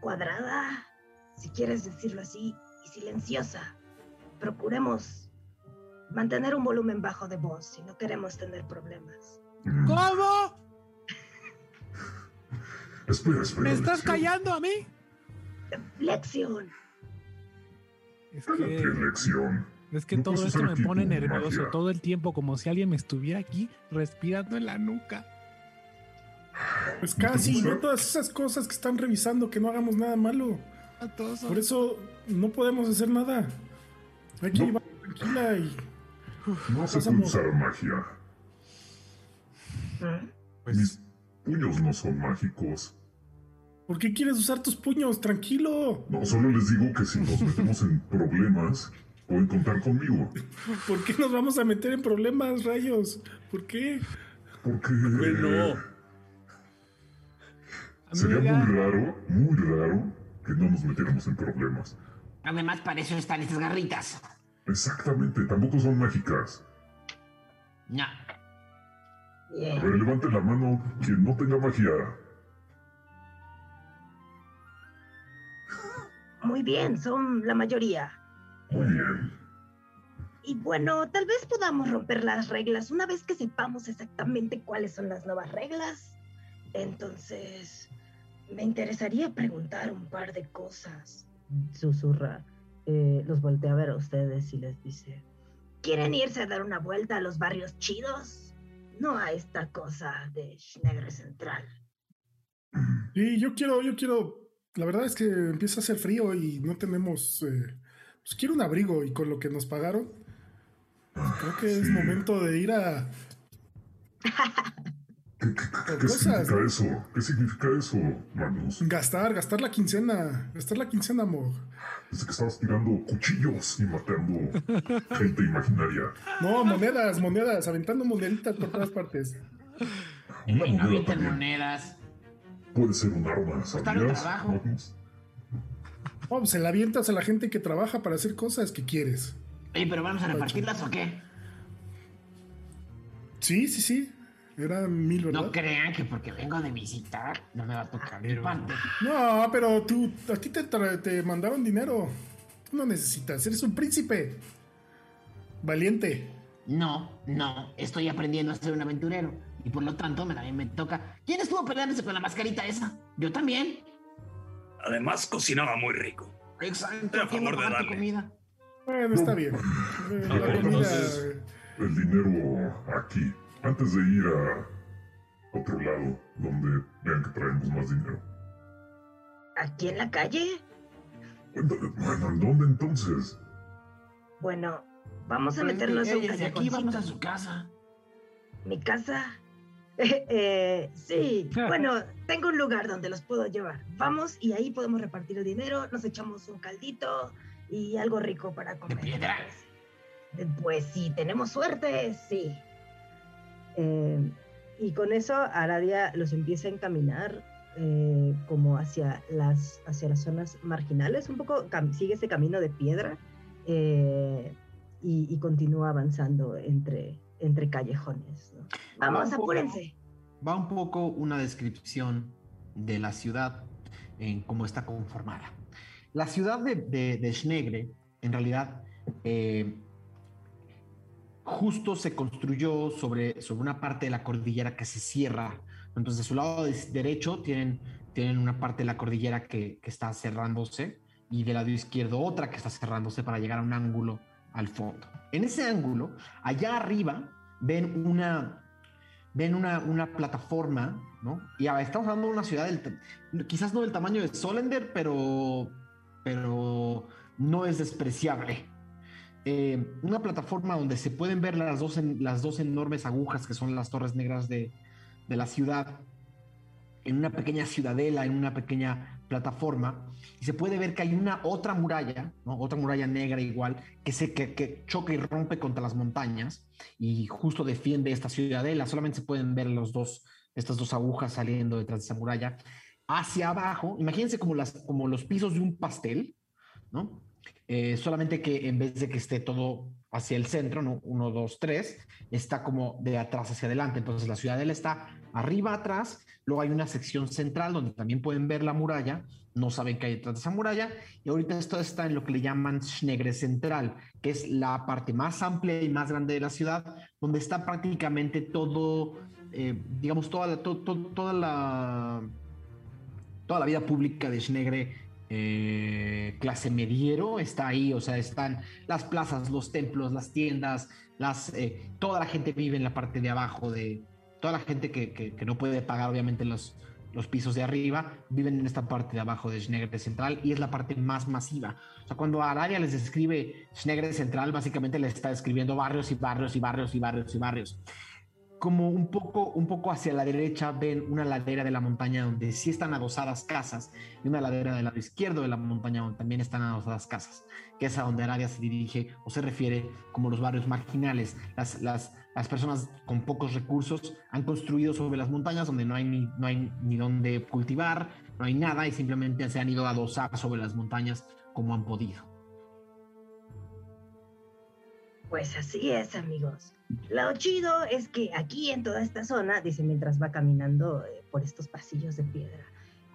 Speaker 3: cuadrada, si quieres decirlo así, y silenciosa. Procuremos mantener un volumen bajo de voz si no queremos tener problemas.
Speaker 2: ¿Cómo?
Speaker 8: Espera, espera.
Speaker 2: ¿Me estás callando a mí?
Speaker 3: Lección.
Speaker 2: Es
Speaker 8: ¿Qué
Speaker 2: que,
Speaker 8: lección?
Speaker 2: es que
Speaker 8: No
Speaker 2: todo esto me pone nervioso
Speaker 8: magia.
Speaker 2: todo el tiempo, como si alguien me estuviera aquí respirando en la nuca.
Speaker 6: Pues casi, no todas esas cosas que están revisando, que no hagamos nada malo.
Speaker 2: A todos
Speaker 6: Por eso no podemos hacer nada. Hay que
Speaker 8: No.
Speaker 6: llevar tranquila y.
Speaker 8: No puede
Speaker 6: Pasamos.
Speaker 8: usar magia.
Speaker 3: ¿Mm?
Speaker 8: Mis puños no son mágicos.
Speaker 6: ¿Por qué quieres usar tus puños? Tranquilo.
Speaker 8: No, solo les digo que si nos metemos en problemas, pueden contar conmigo.
Speaker 6: ¿Por qué nos vamos a meter en problemas, rayos? ¿Por qué?
Speaker 8: Porque
Speaker 7: Bueno.
Speaker 8: sería
Speaker 2: Amiga,
Speaker 8: muy raro, muy raro que no nos metiéramos en problemas.
Speaker 1: Además, para eso están estas garritas.
Speaker 8: Exactamente, tampoco son mágicas.
Speaker 1: No.
Speaker 8: A ver, levante la mano quien no tenga magia.
Speaker 3: Muy bien, son la mayoría.
Speaker 8: Muy bien.
Speaker 3: Y bueno, tal vez podamos romper las reglas una vez que sepamos exactamente cuáles son las nuevas reglas. Entonces, me interesaría preguntar un par de cosas. Susurra. Eh, los voltea a ver a ustedes y les dice, ¿quieren irse a dar una vuelta a los barrios chidos? No a esta cosa de Schnegre Central.
Speaker 6: Sí, yo quiero, yo quiero. La verdad es que empieza a hacer frío y no tenemos. eh, pues quiero un abrigo y con lo que nos pagaron. Creo que es momento de ir a.
Speaker 8: ¿Qué, qué- qué- qué
Speaker 6: Cosas,
Speaker 8: significa eso? ¿Qué significa eso, Magnus?
Speaker 6: Gastar, gastar la quincena. Gastar la quincena, amor.
Speaker 8: Desde que estabas tirando cuchillos y matando gente imaginaria.
Speaker 6: No, monedas, monedas, aventando moneditas por todas partes.
Speaker 8: Una
Speaker 1: Eh,
Speaker 8: moneda también
Speaker 1: monedas.
Speaker 8: Puede ser un arma, ¿sabías?
Speaker 6: Oh, se la avientas a la gente que trabaja para hacer cosas que quieres.
Speaker 1: Oye, pero vamos a repartirlas o qué?
Speaker 6: Sí, sí, sí. Era mil, ¿verdad?
Speaker 1: No crean que porque vengo de visitar no me va a tocar mi.
Speaker 6: No, pero tú, a ti te, te mandaron dinero. Tú no necesitas, eres un príncipe. Valiente.
Speaker 1: No, no, estoy aprendiendo a ser un aventurero y por lo tanto me, también me toca. ¿Quién estuvo peleándose con la mascarita esa? Yo también.
Speaker 5: Además, cocinaba muy rico.
Speaker 1: Exacto.
Speaker 5: A
Speaker 1: ¿quién va
Speaker 5: favor de darle.
Speaker 1: comida?
Speaker 6: Bueno, está bien.
Speaker 7: A
Speaker 6: La
Speaker 7: ver,
Speaker 6: comida.
Speaker 7: entonces-
Speaker 8: El dinero aquí, antes de ir a otro lado, donde vean que traemos más dinero.
Speaker 3: ¿Aquí en la calle?
Speaker 8: Bueno, ¿en dónde entonces?
Speaker 3: Bueno, vamos a meternos a un
Speaker 1: ellos de aquí vamos a su casa.
Speaker 3: ¿Mi casa? Eh, sí, bueno, tengo un lugar donde los puedo llevar. Vamos y ahí podemos repartir el dinero, nos echamos un caldito y algo rico para comer.
Speaker 1: piedra?
Speaker 3: Eh, Pues sí, tenemos suerte, sí. Eh, y con eso Aradia los empieza a encaminar eh, como hacia las, hacia las zonas marginales, un poco sigue ese camino de piedra eh, y, y continúa avanzando entre, entre callejones. Vamos, apúrense.
Speaker 1: va un poco una descripción de la ciudad en cómo está conformada. La ciudad de, de, Schnegre, en realidad, eh, justo se construyó sobre, sobre una parte de la cordillera que se cierra. Entonces, de su lado derecho tienen, tienen una parte de la cordillera que, que está cerrándose y del lado izquierdo otra que está cerrándose para llegar a un ángulo al fondo. En ese ángulo, allá arriba, ven una, ven una, una plataforma, ¿no? Y estamos hablando de una ciudad, del, quizás no del tamaño de Solender, pero, pero no es despreciable. Eh, una plataforma donde se pueden ver las dos, las dos enormes agujas que son las torres negras de, de la ciudad, en una pequeña ciudadela, en una pequeña plataforma y se puede ver que hay una otra muralla, otra muralla negra igual, que, se, que, que, choca y rompe contra las montañas y justo defiende esta ciudadela. Solamente se pueden ver los dos, estas dos agujas saliendo detrás de esa muralla. Hacia abajo, imagínense como, las, como los pisos de un pastel, ¿no? Eh, solamente que en vez de que esté todo hacia el centro, ¿no? uno, dos, tres, está como de atrás hacia adelante. Entonces la ciudadela está arriba, atrás, luego hay una sección central donde también pueden ver la muralla, no saben qué hay detrás de esa muralla, y ahorita esto está en lo que le llaman Schnegre Central, que es la parte más amplia y más grande de la ciudad, donde está prácticamente todo, eh, digamos, toda la, toda la toda la vida pública de Schnegre eh, clase mediero está ahí, o sea, están las plazas, los templos, las tiendas, eh, toda la gente vive en la parte de abajo de, toda la gente que, que, no puede pagar obviamente los, los pisos de arriba, viven en esta parte de abajo de Schnegre Central y es la parte más masiva. O sea, cuando Arabia les describe Schnegre Central, básicamente les está describiendo barrios y barrios y barrios y barrios y barrios como un poco, un poco hacia la derecha ven una ladera de la montaña donde sí están adosadas casas y una ladera del lado izquierdo de la montaña donde también están adosadas casas, que es a donde Arabia se dirige o se refiere como los barrios marginales. Las, las, las personas con pocos recursos han construido sobre las montañas donde no hay ni, no hay ni donde cultivar, no hay nada y simplemente se han ido a adosar sobre las montañas como han podido.
Speaker 3: Pues así es, amigos. Lo chido es que aquí en toda esta zona, dice mientras va caminando eh, por estos pasillos de piedra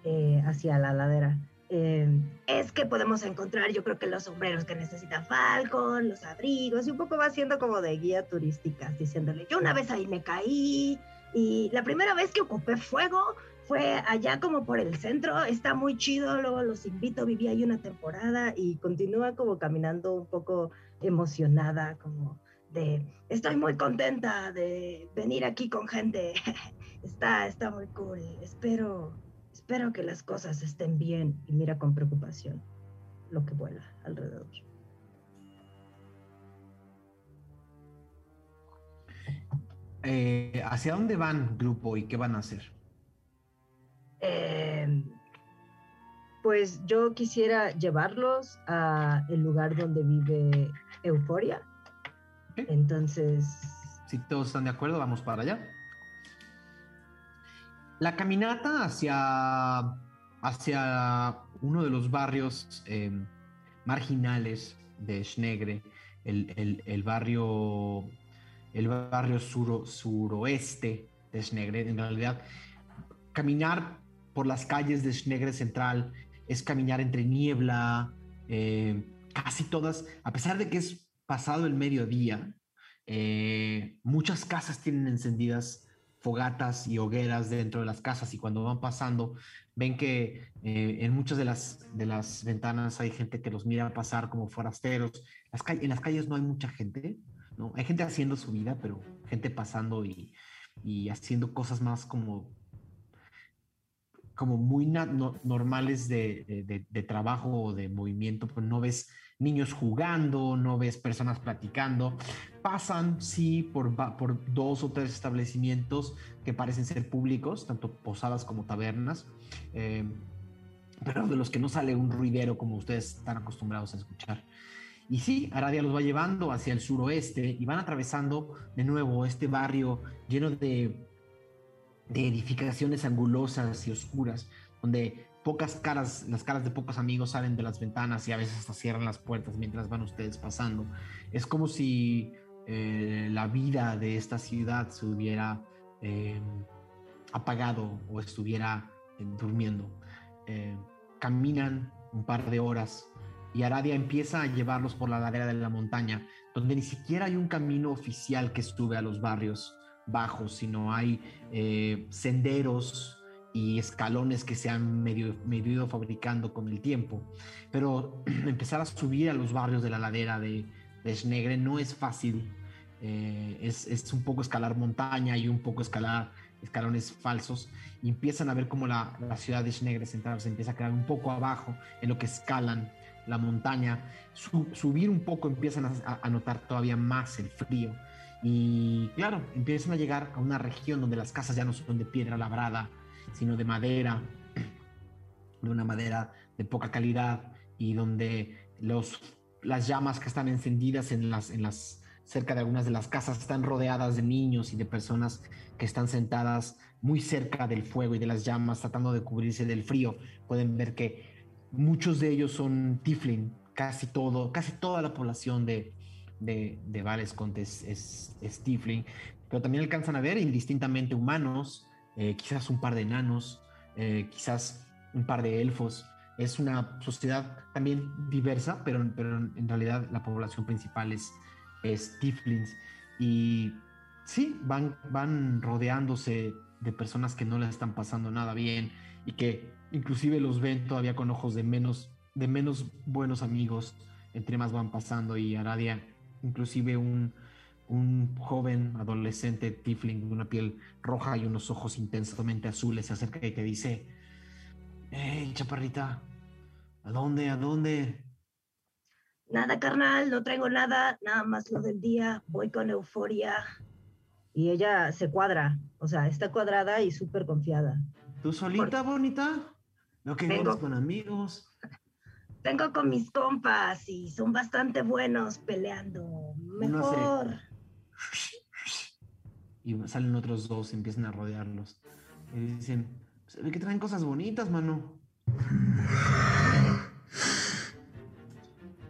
Speaker 3: eh, hacia la ladera, eh, es que podemos encontrar, yo creo que los sombreros que necesita Falcon, los abrigos, y un poco va siendo como de guía turística, diciéndole, yo una vez ahí me caí, y la primera vez que ocupé fuego fue allá como por el centro, está muy chido, luego los invito, viví ahí una temporada y continúa como caminando un poco emocionada, como de estoy muy contenta de venir aquí con gente. está, está muy cool. Espero, espero que las cosas estén bien y mira con preocupación lo que vuela alrededor.
Speaker 1: Eh, ¿Hacia dónde van, grupo, y qué van a hacer?
Speaker 3: Eh, pues yo quisiera llevarlos a el lugar donde vive Euforia entonces...
Speaker 1: Si todos están de acuerdo, vamos para allá. La caminata hacia, hacia uno de los barrios em, marginales de Schnegre, el, barrio, el barrio suroeste de Schnegre, en realidad, caminar por las calles de Schnegre Central es caminar entre niebla, em, casi todas, a pesar de que es pasado el mediodía, eh, muchas casas tienen encendidas fogatas y hogueras dentro de las casas y cuando van pasando ven que eh, en muchas de las, de las ventanas hay gente que los mira pasar como forasteros. Las en las calles no hay mucha gente, ¿no? Hay gente haciendo su vida, pero gente pasando y, y haciendo cosas más como como muy normales de, de, trabajo o de movimiento, pues no ves niños jugando, no ves personas platicando. Pasan, sí, por, por dos o tres establecimientos que parecen ser públicos, tanto posadas como tabernas, eh, pero de los que no sale un ruidero como ustedes están acostumbrados a escuchar. Y sí, Aradia los va llevando hacia el suroeste y van atravesando de nuevo este barrio lleno de, de edificaciones angulosas y oscuras, donde pocas caras, las caras de pocos amigos salen de las ventanas y a veces hasta cierran las puertas mientras van ustedes pasando. Es como si eh, la vida de esta ciudad se hubiera eh, apagado o estuviera eh, durmiendo. Eh, caminan un par de horas y Aradia empieza a llevarlos por la ladera de la montaña, donde ni siquiera hay un camino oficial que sube a los barrios bajos, sino hay eh, senderos y escalones que se han medio, fabricando con el tiempo. Pero empezar a subir a los barrios de la ladera de, de Snegre no es fácil. Eh, es, es un poco escalar montaña y un poco escalar escalones falsos y empiezan a ver cómo la, la ciudad de Schnegre Central se empieza a quedar un poco abajo en lo que escalan la montaña, Su- subir un poco empiezan a, a notar todavía más el frío y claro, empiezan a llegar a una región donde las casas ya no son de piedra labrada, sino de madera, de una madera de poca calidad y donde los, las llamas que están encendidas en las, en las, cerca de algunas de las casas están rodeadas de niños y de personas que están sentadas muy cerca del fuego y de las llamas tratando de cubrirse del frío. Pueden ver que muchos de ellos son Tiflin, casi todo, casi toda la población de, de, de Valescont es, es, es pero también alcanzan a ver indistintamente humanos, eh, quizás un par de enanos, eh, quizás un par de elfos. Es una sociedad también diversa, pero, pero en realidad la población principal es, es. Y sí, van, van rodeándose de personas que no les están pasando nada bien y que inclusive los ven todavía con ojos de menos, de menos buenos amigos entre más van pasando y Aradia, inclusive un, un joven adolescente Tifling de una piel roja y unos ojos intensamente azules se acerca y te dice, hey chaparrita, ¿a dónde? ¿A dónde?
Speaker 3: Nada, carnal, no traigo nada, nada más lo del día, voy con euforia. Y ella se cuadra, o sea, está cuadrada y súper confiada.
Speaker 1: ¿Tú solita, bonita? No que
Speaker 3: Vengo.
Speaker 1: con amigos.
Speaker 3: Vengo con mis compas y son bastante buenos peleando. Mejor.
Speaker 1: Y salen otros dos, empiezan a rodearlos. Y dicen, se ve que traen cosas bonitas, mano.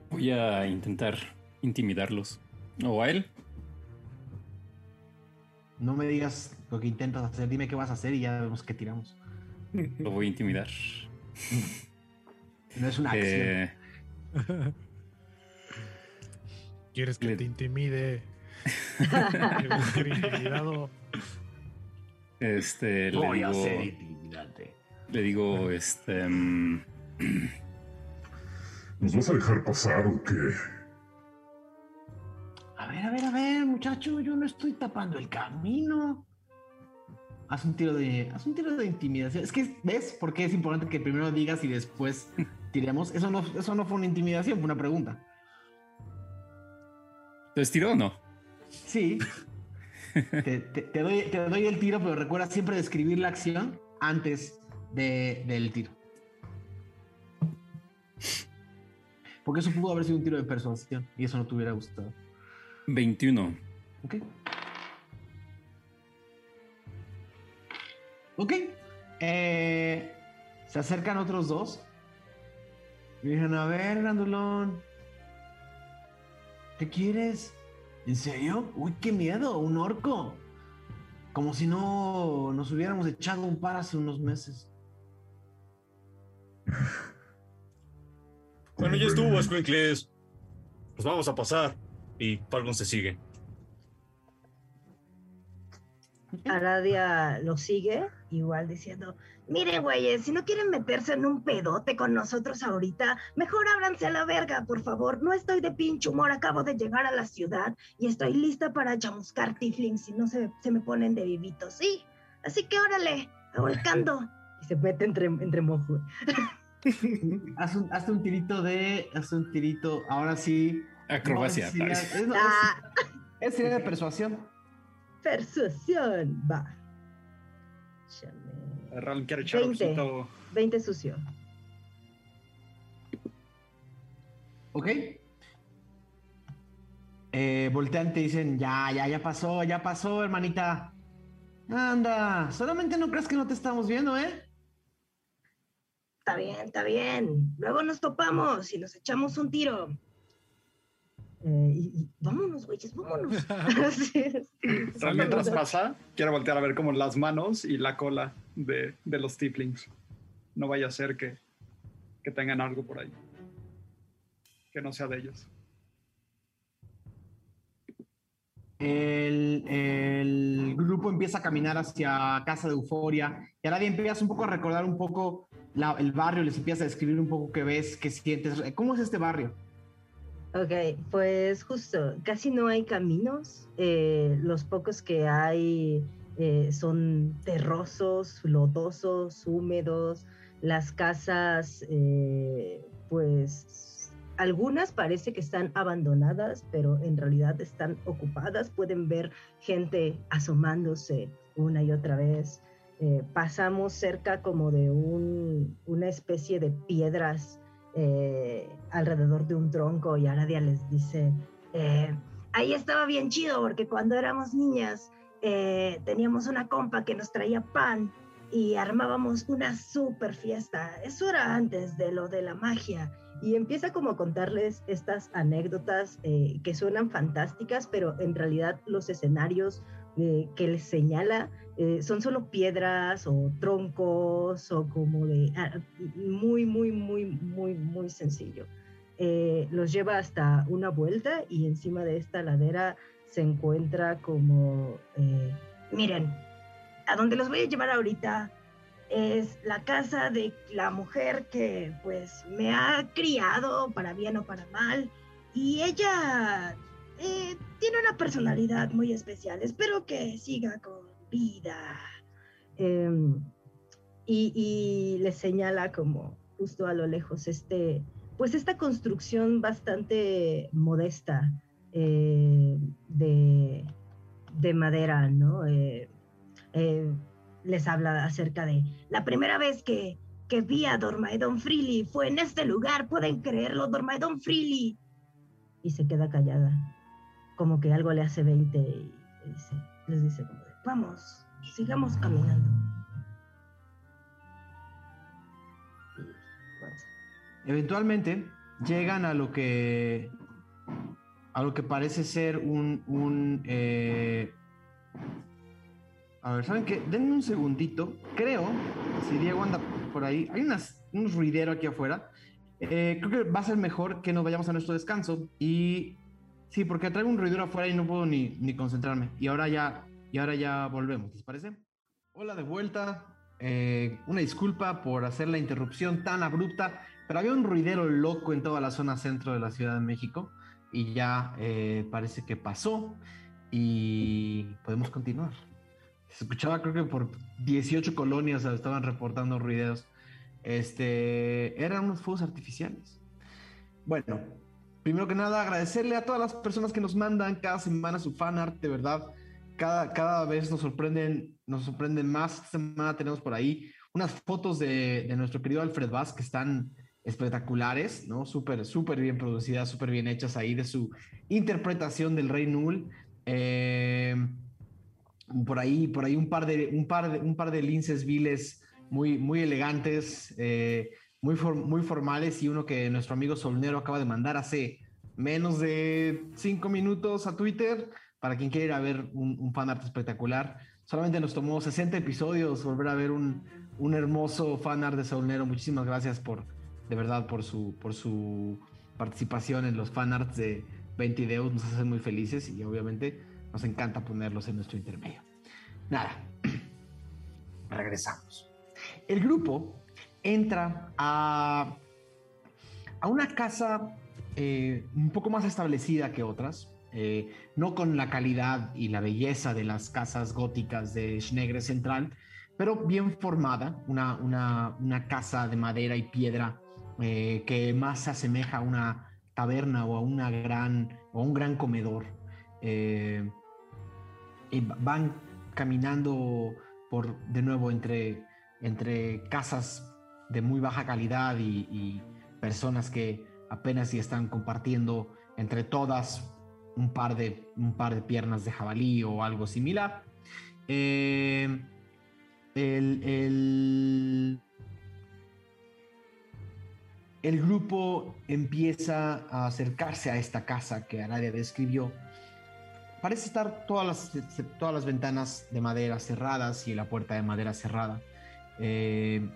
Speaker 4: Voy a intentar intimidarlos. O a él.
Speaker 1: No me digas lo que intentas hacer, dime qué vas a hacer y ya vemos qué tiramos.
Speaker 4: Lo voy a intimidar.
Speaker 1: No es una acción.
Speaker 4: Eh,
Speaker 2: ¿Quieres que
Speaker 4: Le-
Speaker 2: te intimide? Intimidado.
Speaker 4: este, le
Speaker 1: Voy
Speaker 4: digo,
Speaker 1: a ser intimidante.
Speaker 4: le digo, este, mm,
Speaker 8: ¿Nos vas a dejar pasar o qué?
Speaker 1: A ver, a ver, a ver, muchacho, yo no estoy tapando el camino. Haz un tiro de, haz un tiro de intimidación. Es que, ¿ves por qué es importante que primero digas y después tiremos? Eso no, eso no fue una intimidación, fue una pregunta.
Speaker 4: ¿te estiró o no?
Speaker 1: Sí. te, te- te doy, te doy el tiro, pero recuerda siempre describir la acción antes de- del tiro. Porque eso pudo haber sido un tiro de persuasión y eso no te hubiera gustado.
Speaker 4: 21.
Speaker 1: Ok. Ok. Eh, se acercan otros dos. Y dicen, a ver, grandulón. ¿Qué quieres? ¿En serio? Uy, qué miedo, un orco. Como si no nos hubiéramos echado un par hace unos meses.
Speaker 7: Bueno, ya estuvo, Squinkles. Pues vamos a pasar. Y Falcon se sigue.
Speaker 3: Aradia lo sigue, igual diciendo, mire, güeyes, si no quieren meterse en un pedote con nosotros ahorita, mejor ábranse a la verga, por favor. No estoy de pinche humor, acabo de llegar a la ciudad y estoy lista para chamuscar tiflings si no se, se me ponen de vivitos, ¿sí? Así que órale, abolcando. Y se mete entre, entre mojo.
Speaker 1: Haz un, hazte un tirito de. Hazte un tirito. Ahora sí.
Speaker 4: Acrobacia.
Speaker 1: No, es, es- es-
Speaker 3: Ah,
Speaker 1: es de persuasión.
Speaker 3: persuasión, va. Chale.
Speaker 5: Ral quiere echar
Speaker 3: 20.
Speaker 5: ojito.
Speaker 3: 20 sucio.
Speaker 1: ¿Ok? Eh, voltean y te dicen, ya, ya, ya pasó, ya pasó, hermanita. Anda, solamente no creas que no te estamos viendo, ¿eh?
Speaker 3: Está bien, está bien. Luego nos topamos y nos echamos un tiro. Eh, y, vámonos, güeyes, vámonos.
Speaker 5: mientras pasa, quiero voltear a ver como las manos y la cola de, de los tieflings. No vaya a ser que, que tengan algo por ahí. Que no sea de ellos.
Speaker 1: El, el, grupo empieza a caminar hacia Casa de Euforia y ahora empiezas un poco a recordar un poco el barrio, les empiezas a describir un poco qué ves, qué sientes. ¿Cómo es este barrio?
Speaker 3: Ok, pues justo, casi no hay caminos. Eh, los pocos que hay eh, son terrosos, lodosos, húmedos. Las casas, eh, pues algunas parece que están abandonadas, pero en realidad están ocupadas. Pueden ver gente asomándose una y otra vez. pasamos cerca como de un, una especie de piedras eh, alrededor de un tronco y Aradia les dice, eh, ahí estaba bien chido porque cuando éramos niñas eh, teníamos una compa que nos traía pan y armábamos una super fiesta. Eso era antes de lo de la magia. Y empieza como a contarles estas anécdotas que suenan fantásticas, pero en realidad los escenarios que les señala eh, son solo piedras o troncos o como de ah, muy, muy, muy, muy, muy sencillo. Eh, los lleva hasta una vuelta y encima de esta ladera se encuentra como, eh, miren, a donde los voy a llevar ahorita es la casa de la mujer que pues me ha criado para bien o para mal y ella tiene una personalidad muy especial. Espero que siga con vida. Em, y, le señala como justo a lo lejos este, pues esta construcción bastante modesta eh, de, de, madera, ¿no? Eh, eh, les habla acerca de la primera vez que, que vi a Dormaedon Freely fue en este lugar, pueden creerlo, Dormaedon Freely. Y se queda callada, como que algo le hace 20 y les dice como Vamos, sigamos caminando.
Speaker 1: Eventualmente llegan a lo que a lo que parece ser un, un eh, a ver, ¿saben qué? Denme un segundito. Creo, si Diego anda por ahí, hay unas, un ruidero aquí afuera. Eh, creo que va a ser mejor que nos vayamos a nuestro descanso. Y sí, porque traigo un ruidero afuera y no puedo ni, ni concentrarme. Y ahora ya y ahora ya volvemos, ¿les parece? Hola de vuelta. Eh, una disculpa por hacer la interrupción tan abrupta, pero había un ruidero loco en toda la zona centro de la Ciudad de México y ya eh, parece que pasó y podemos continuar. Se escuchaba creo que por 18 colonias estaban reportando ruideos. Este, eran unos fuegos artificiales. Bueno, primero que nada agradecerle a todas las personas que nos mandan cada semana su fan art, de verdad cada, cada vez nos sorprenden, nos sorprenden más. Esta semana tenemos por ahí unas fotos de, de nuestro querido Alfred Vaz que están espectaculares, ¿no? Súper, súper bien producidas, súper bien hechas ahí de su interpretación del Rey Null. Eh, por ahí, por ahí un par de, un par de, un par de linces viles muy, muy elegantes, eh, muy, muy formales y uno que nuestro amigo Solnero acaba de mandar hace menos de cinco minutos a Twitter para quien quiera ir a ver un, un fanart espectacular. Solamente nos tomó 60 episodios volver a ver un, hermoso fanart de Saulnero. Muchísimas gracias por, de verdad, por su, participación en los fanarts de 20 Deus. Nos hacen muy felices y obviamente nos encanta ponerlos en nuestro intermedio. Nada, regresamos. El grupo entra a, a una casa eh, un poco más establecida que otras. Eh, no con la calidad y la belleza de las casas góticas de Schnegre Central, pero bien formada, una, una, casa de madera y piedra eh, que más se asemeja a una taberna o a, una gran, o un gran comedor. Eh, y van caminando por, de nuevo entre, entre casas de muy baja calidad y, y personas que apenas si están compartiendo entre todas un par de, un par de piernas de jabalí o algo similar. Eh, el, el grupo empieza a acercarse a esta casa que Aradia describió. Parece estar todas las, todas las ventanas de madera cerradas y la puerta de madera cerrada. Eh,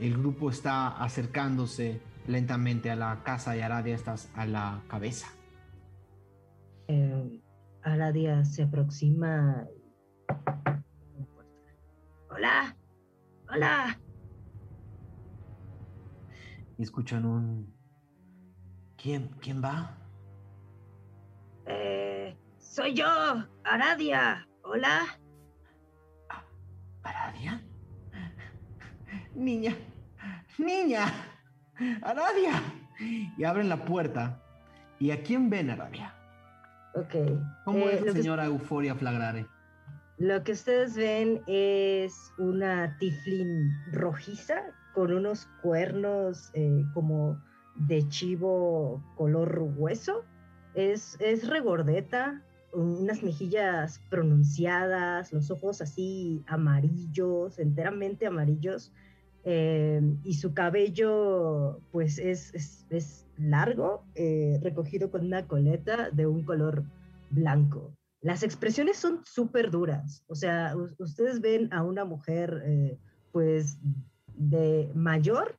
Speaker 1: el grupo está acercándose lentamente a la casa y Aradia está a la cabeza.
Speaker 3: Eh, Aradia se aproxima. Hola, hola.
Speaker 1: Y escuchan un... ¿Quién, quién va?
Speaker 3: Eh, soy yo, Aradia. Hola.
Speaker 1: ¿Aradia? Niña, niña, Aradia. Y abren la puerta. ¿Y a quién ven, Aradia?
Speaker 3: Ok.
Speaker 1: ¿Cómo
Speaker 3: Eh,
Speaker 1: es
Speaker 3: lo que-
Speaker 1: señora Euforia Flagrare?
Speaker 3: Lo que ustedes ven es una tiflin rojiza con unos cuernos eh, como de chivo color hueso. Es, es regordeta, unas mejillas pronunciadas, los ojos así amarillos, enteramente amarillos. eh, y su cabello pues es, es, es largo, eh, recogido con una coleta de un color blanco las expresiones son súper duras. O sea, ustedes ven a una mujer, eh, pues, de mayor,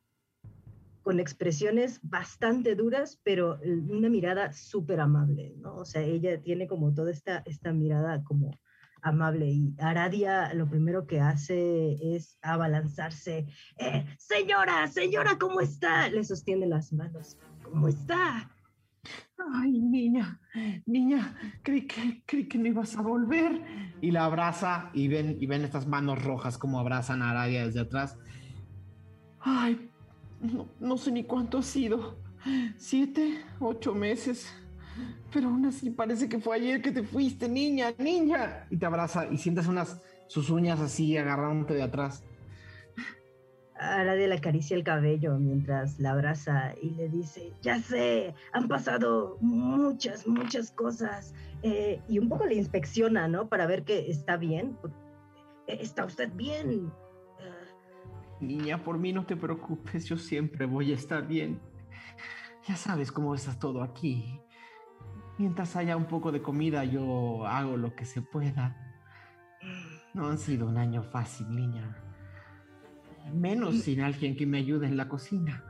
Speaker 3: con expresiones bastante duras, pero eh, una mirada súper amable, ¿no? O sea, ella tiene como toda esta, esta mirada como amable y Aradia lo primero que hace es abalanzarse. "Eh, señora, señora, ¿cómo está? Le sostiene las manos. ¿Cómo está?
Speaker 1: Ay, niña, niña, creí que, creí que no ibas a volver. Y la abraza y ven, y ven estas manos rojas como abrazan a Aradia desde atrás. Ay, no, no sé ni cuánto ha sido. Siete, ocho meses. Pero aún así parece que fue ayer que te fuiste, niña, niña. Y te abraza y sientes unas, sus uñas así agarrándote de atrás.
Speaker 3: Aradia le acaricia el cabello mientras la abraza y le dice, ya sé, han pasado muchas, muchas cosas. Eh, y un poco le inspecciona, ¿no? Para ver que está bien. "Eh, ¿Está usted bien?
Speaker 1: Niña, por mí no te preocupes, yo siempre voy a estar bien. Ya sabes cómo está todo aquí. Mientras haya un poco de comida, yo hago lo que se pueda. No han sido un año fácil, niña. Menos sin alguien que me ayude en la cocina.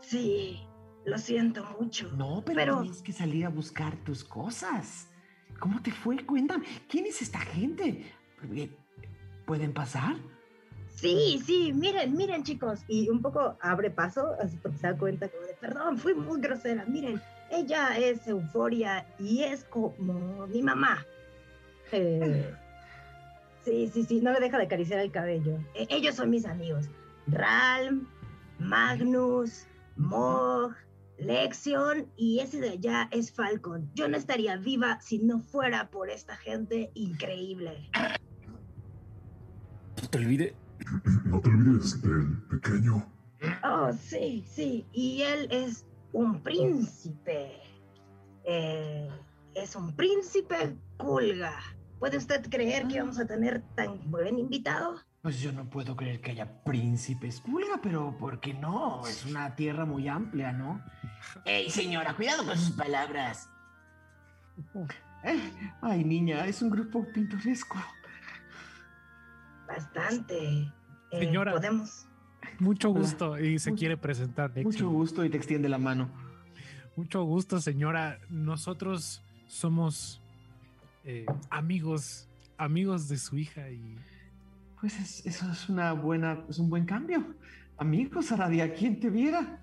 Speaker 3: sí, lo siento mucho.
Speaker 1: No, pero,
Speaker 3: Pero-
Speaker 1: tienes que salir a buscar tus cosas. ¿Cómo te fue? Cuéntame. ¿Quién es esta gente? Eh, ¿Pueden pasar?
Speaker 3: Sí, sí, miren, miren chicos. Y un poco abre paso, así porque se da cuenta como de, perdón, fui muy grosera. Miren, ella es Euforia y es como mi mamá. Eh, sí, sí, sí, no me deja de acariciar el cabello. E- ellos son mis amigos. Ralm, Magnus, Mog, Lexion y ese de allá es Falcon. Yo no estaría viva si no fuera por esta gente increíble.
Speaker 4: No te olvides.
Speaker 8: No te olvides del pequeño.
Speaker 3: Oh, sí, sí. Y él es un príncipe. Eh, es un príncipe culga. ¿Puede usted creer que vamos a tener tan buen invitado?
Speaker 1: Pues yo no puedo creer que haya príncipes. Pulga, pero ¿por qué no? Es una tierra muy amplia, ¿no? ¡Ey, señora! Cuidado con sus palabras. Eh, ay, niña, es un grupo pintoresco.
Speaker 3: Bastante. Eh,
Speaker 2: Señora.
Speaker 3: Podemos.
Speaker 2: Mucho
Speaker 1: Hola.
Speaker 2: gusto y se
Speaker 1: Mucho-
Speaker 2: quiere presentar.
Speaker 1: Mucho gusto y te extiende la mano.
Speaker 2: Mucho gusto, señora. Nosotros somos eh, amigos, amigos de su hija y
Speaker 1: Pues es- eso es una buena, es un buen cambio. Amigos, Aradia, ¿quién te viera?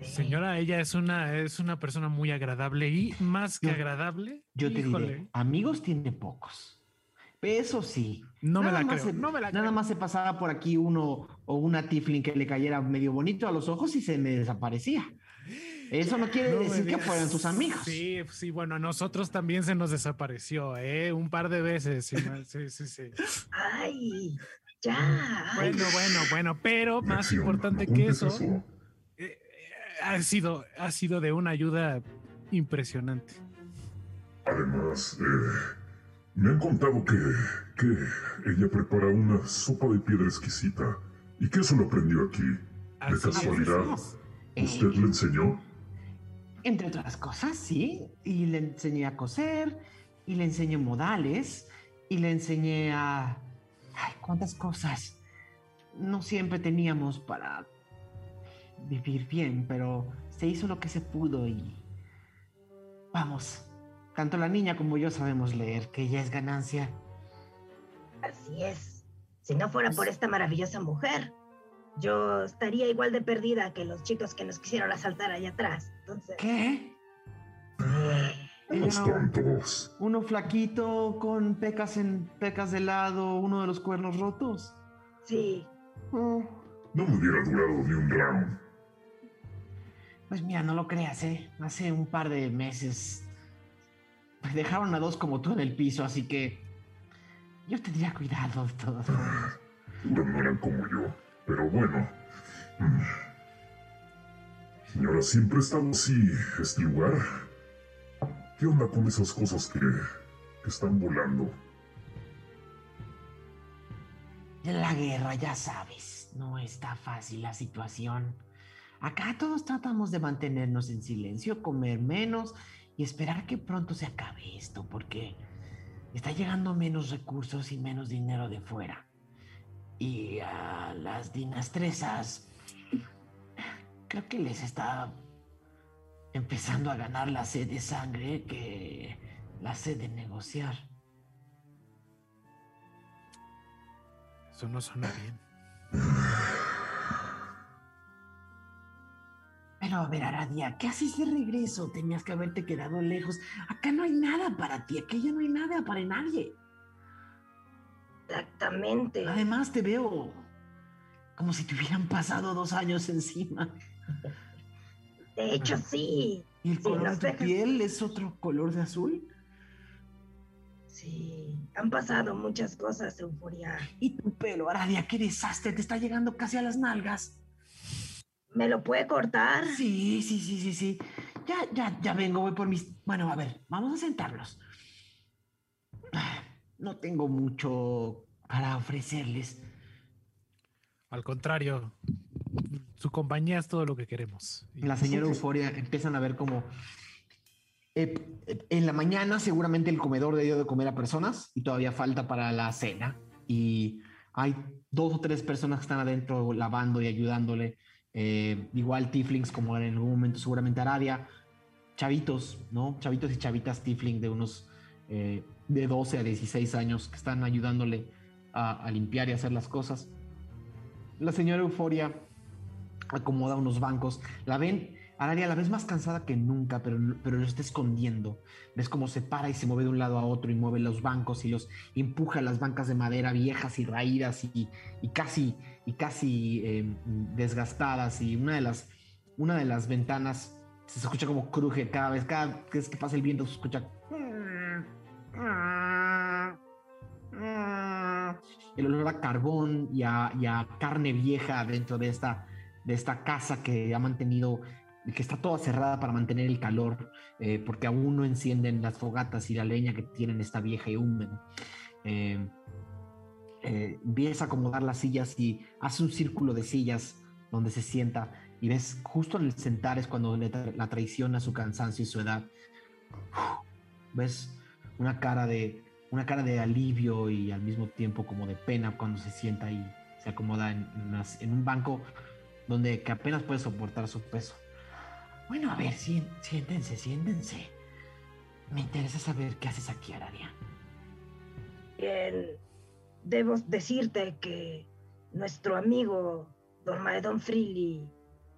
Speaker 3: Sí.
Speaker 2: señora, ella es una es una persona muy agradable y más que agradable.
Speaker 1: Yo te
Speaker 2: híjole,
Speaker 1: diré, amigos tiene pocos. Eso sí.
Speaker 2: no me la
Speaker 1: más
Speaker 2: creo.
Speaker 1: se-
Speaker 2: no me la
Speaker 1: Nada
Speaker 2: creo.
Speaker 1: más se pasaba por aquí uno o una tiflin que le cayera medio bonito a los ojos y se me desaparecía. Eso no quiere
Speaker 2: No
Speaker 1: decir que fueran tus amigos.
Speaker 2: Sí, sí, bueno, a nosotros también se nos desapareció, ¿eh? Un par de veces. Sí, sí, sí. sí.
Speaker 3: Ay, ya.
Speaker 2: Bueno, bueno, bueno, pero más importante que eso, eh, eh, ha sido, ha sido de una ayuda impresionante.
Speaker 8: Además, eh, me han contado que, que ella prepara una sopa de piedra exquisita y que eso lo aprendió aquí. ¿De casualidad? ¿Usted le enseñó?
Speaker 1: Entre otras cosas, sí. Y le enseñé a coser, y le enseñé modales, y le enseñé a... Ay, cuántas cosas. No siempre teníamos para vivir bien, pero se hizo lo que se pudo y... Vamos, tanto la niña como yo sabemos leer, que ya es ganancia.
Speaker 3: Así es. Si no fuera por esta maravillosa mujer, yo estaría igual de perdida que los chicos que nos quisieron asaltar allá atrás. Entonces,
Speaker 1: ¿Qué?
Speaker 8: Los tontos.
Speaker 1: uno flaquito con pecas en pecas de lado, uno de los cuernos rotos.
Speaker 3: sí,
Speaker 1: Oh,
Speaker 8: No me hubiera durado ni un round.
Speaker 1: Pues mira, no lo creas, ¿eh? Hace un par de meses me dejaron a dos como tú en el piso, así que yo tendría cuidado de todas formas.
Speaker 8: Seguro no eran como yo. Pero bueno. Señora, ¿siempre ha estado así este lugar? ¿Qué onda con esas cosas que, que están volando?
Speaker 1: La guerra, ya sabes, no está fácil la situación. Acá todos tratamos de mantenernos en silencio, comer menos y esperar que pronto se acabe esto, porque está llegando menos recursos y menos dinero de fuera. Y a las dinastresas creo que les está empezando a ganar la sed de sangre que la sed de negociar.
Speaker 2: Eso no suena bien.
Speaker 1: Pero a ver, Aradia, ¿qué haces de regreso? Tenías que haberte quedado lejos. Acá no hay nada para ti, aquí ya no hay nada para nadie.
Speaker 3: exactamente.
Speaker 1: Además, te veo como si te hubieran pasado dos años encima.
Speaker 3: De hecho, sí.
Speaker 1: ¿Y el
Speaker 3: Sí,
Speaker 1: color de tu piel es otro color de azul?
Speaker 3: Sí. Han pasado muchas cosas, Euforia.
Speaker 1: Y tu pelo, Aradia, qué desastre, te está llegando casi a las nalgas.
Speaker 3: ¿Me lo puede cortar?
Speaker 1: Sí, sí, sí, sí, sí. Ya, ya, ya vengo, voy por mis... Bueno, a ver, vamos a sentarnos. Ah, No tengo mucho para ofrecerles.
Speaker 2: Al contrario, su compañía es todo lo que queremos.
Speaker 1: La señora Euforia empiezan a ver como... eh, en la mañana seguramente el comedor dio de comer a personas y todavía falta para la cena. Y hay dos o tres personas que están adentro lavando y ayudándole. Eh, igual Tiflings como en algún momento seguramente Aradia. Chavitos, ¿no? Chavitos y chavitas Tifling de unos eh, de 12 a 16 años que están ayudándole a, a limpiar y hacer las cosas. La señora Euforia acomoda unos bancos. La ven, Aradia la ves más cansada que nunca, pero, pero lo está escondiendo. Ves cómo se para y se mueve de un lado a otro y mueve los bancos y los empuja las bancas de madera viejas y raídas y, y casi, y casi eh, desgastadas. Y una de las, una de las ventanas se escucha como cruje cada vez, cada vez que pasa el viento se escucha. El olor a carbón y a, y a carne vieja dentro de esta, de esta casa que ha mantenido, que está toda cerrada para mantener el calor, eh, porque aún no encienden las fogatas y la leña que tienen está vieja y húmeda. Eh, eh, empieza a acomodar las sillas y hace un círculo de sillas donde se sienta y ves justo en el sentar es cuando le tra- la traiciona su cansancio y su edad. Ves una cara de una cara de alivio y al mismo tiempo como de pena cuando se sienta y se acomoda en un banco donde que apenas puede soportar su peso. Bueno, a ver, siéntense, siéntense. Me interesa saber qué haces aquí, Aradia.
Speaker 3: Bien, debo decirte que nuestro amigo Don Maedon Freely,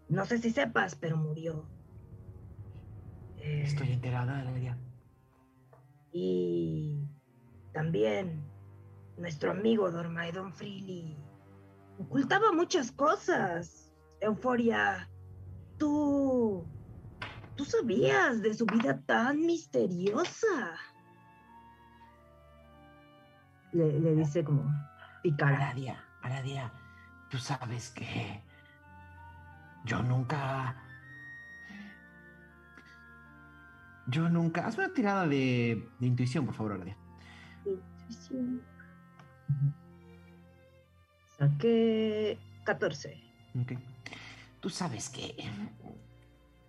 Speaker 3: no sé si sepas, pero murió. Eh,
Speaker 1: Estoy enterada, Aradia.
Speaker 3: Y también nuestro amigo Don Maedon Freely ocultaba muchas cosas. Euforia, tú, tú sabías de su vida tan misteriosa. Le, le dice como picara.
Speaker 1: Aradia, Aradia, tú sabes que yo nunca... Yo nunca... Hazme una tirada de, de intuición, por favor, Aradia.
Speaker 3: Intuición. Saqué 14.
Speaker 1: Ok. Tú sabes que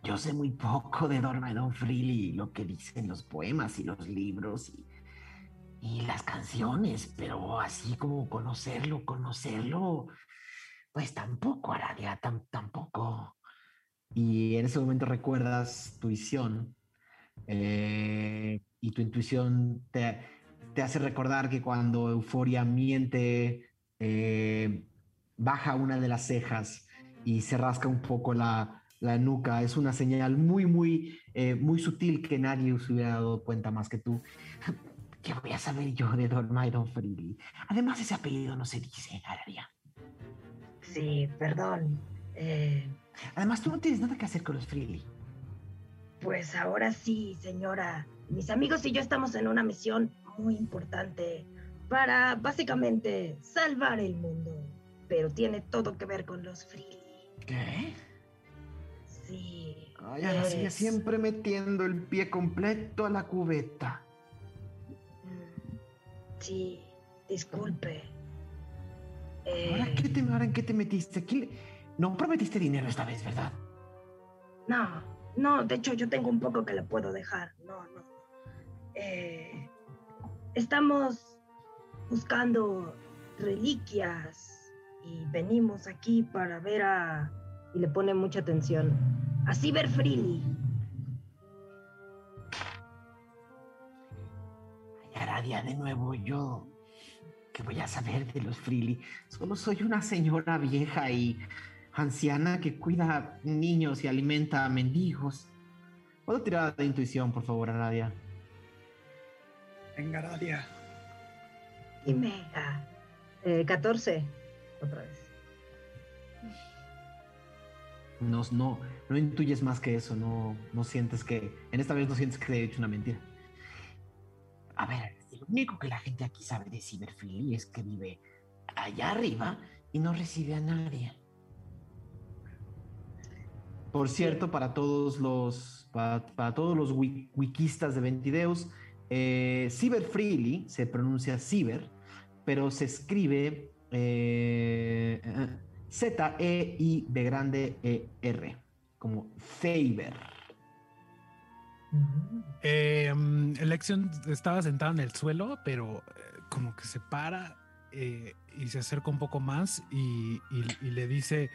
Speaker 1: yo sé muy poco de Dormedon Freely, lo que dicen los poemas y los libros y, y las canciones, pero así como conocerlo, conocerlo, pues tampoco, Aradia, tam, tampoco. Y en ese momento recuerdas tu visión eh, y tu intuición te, te, hace recordar que cuando Euforia miente, eh, baja una de las cejas y se rasca un poco la, la nuca. Es una señal muy, muy, eh, muy sutil que nadie se hubiera dado cuenta más que tú. ¿Qué voy a saber yo de Don Maidon Freely? Además, ese apellido no se dice, Araria.
Speaker 3: Sí, perdón. Eh,
Speaker 1: Además, tú no tienes nada que hacer con los Freely.
Speaker 3: Pues ahora sí, señora. Mis amigos y yo estamos en una misión muy importante para básicamente salvar el mundo. Pero tiene todo que ver con los Freely.
Speaker 1: ¿Qué?
Speaker 3: Sí.
Speaker 1: Ay, Aracia,
Speaker 3: es-
Speaker 1: siempre metiendo el pie completo a la cubeta.
Speaker 3: Mm, Sí, disculpe.
Speaker 1: ¿Ahora,
Speaker 3: Eh,
Speaker 1: qué te, ahora en qué te metiste? ¿Quién le- No prometiste dinero esta vez, ¿verdad?
Speaker 3: No, no, de hecho yo tengo un poco que le puedo dejar. No, no. Eh, estamos buscando reliquias y venimos aquí para ver a... Y le pone mucha atención. A Cyber Freely.
Speaker 1: Ay, Aradia, de nuevo yo. ¿Qué voy a saber de los Freely? Solo soy una señora vieja y anciana que cuida niños y alimenta a mendigos. ¿Puedo tirar de intuición, por favor, Aradia?
Speaker 5: Venga, Aradia.
Speaker 3: Dime. Ah, eh, 14. Otra vez.
Speaker 1: No, no, no intuyes más que eso, no, no sientes que, en esta vez no sientes que te he dicho una mentira. A ver, lo único que la gente aquí sabe de Cyberfree es que vive allá arriba y no recibe a nadie. Por cierto, para todos los, para, para todos los wi- wikistas de Ventideus, eh, Cyber Freely se pronuncia Cyber, pero se escribe eh, eh, Z-E-I de grande E-R, como Faber.
Speaker 2: Eh, mm, Lexion estaba sentado en el suelo, pero eh, como que se para eh, y se acerca un poco más y, y- y le dice,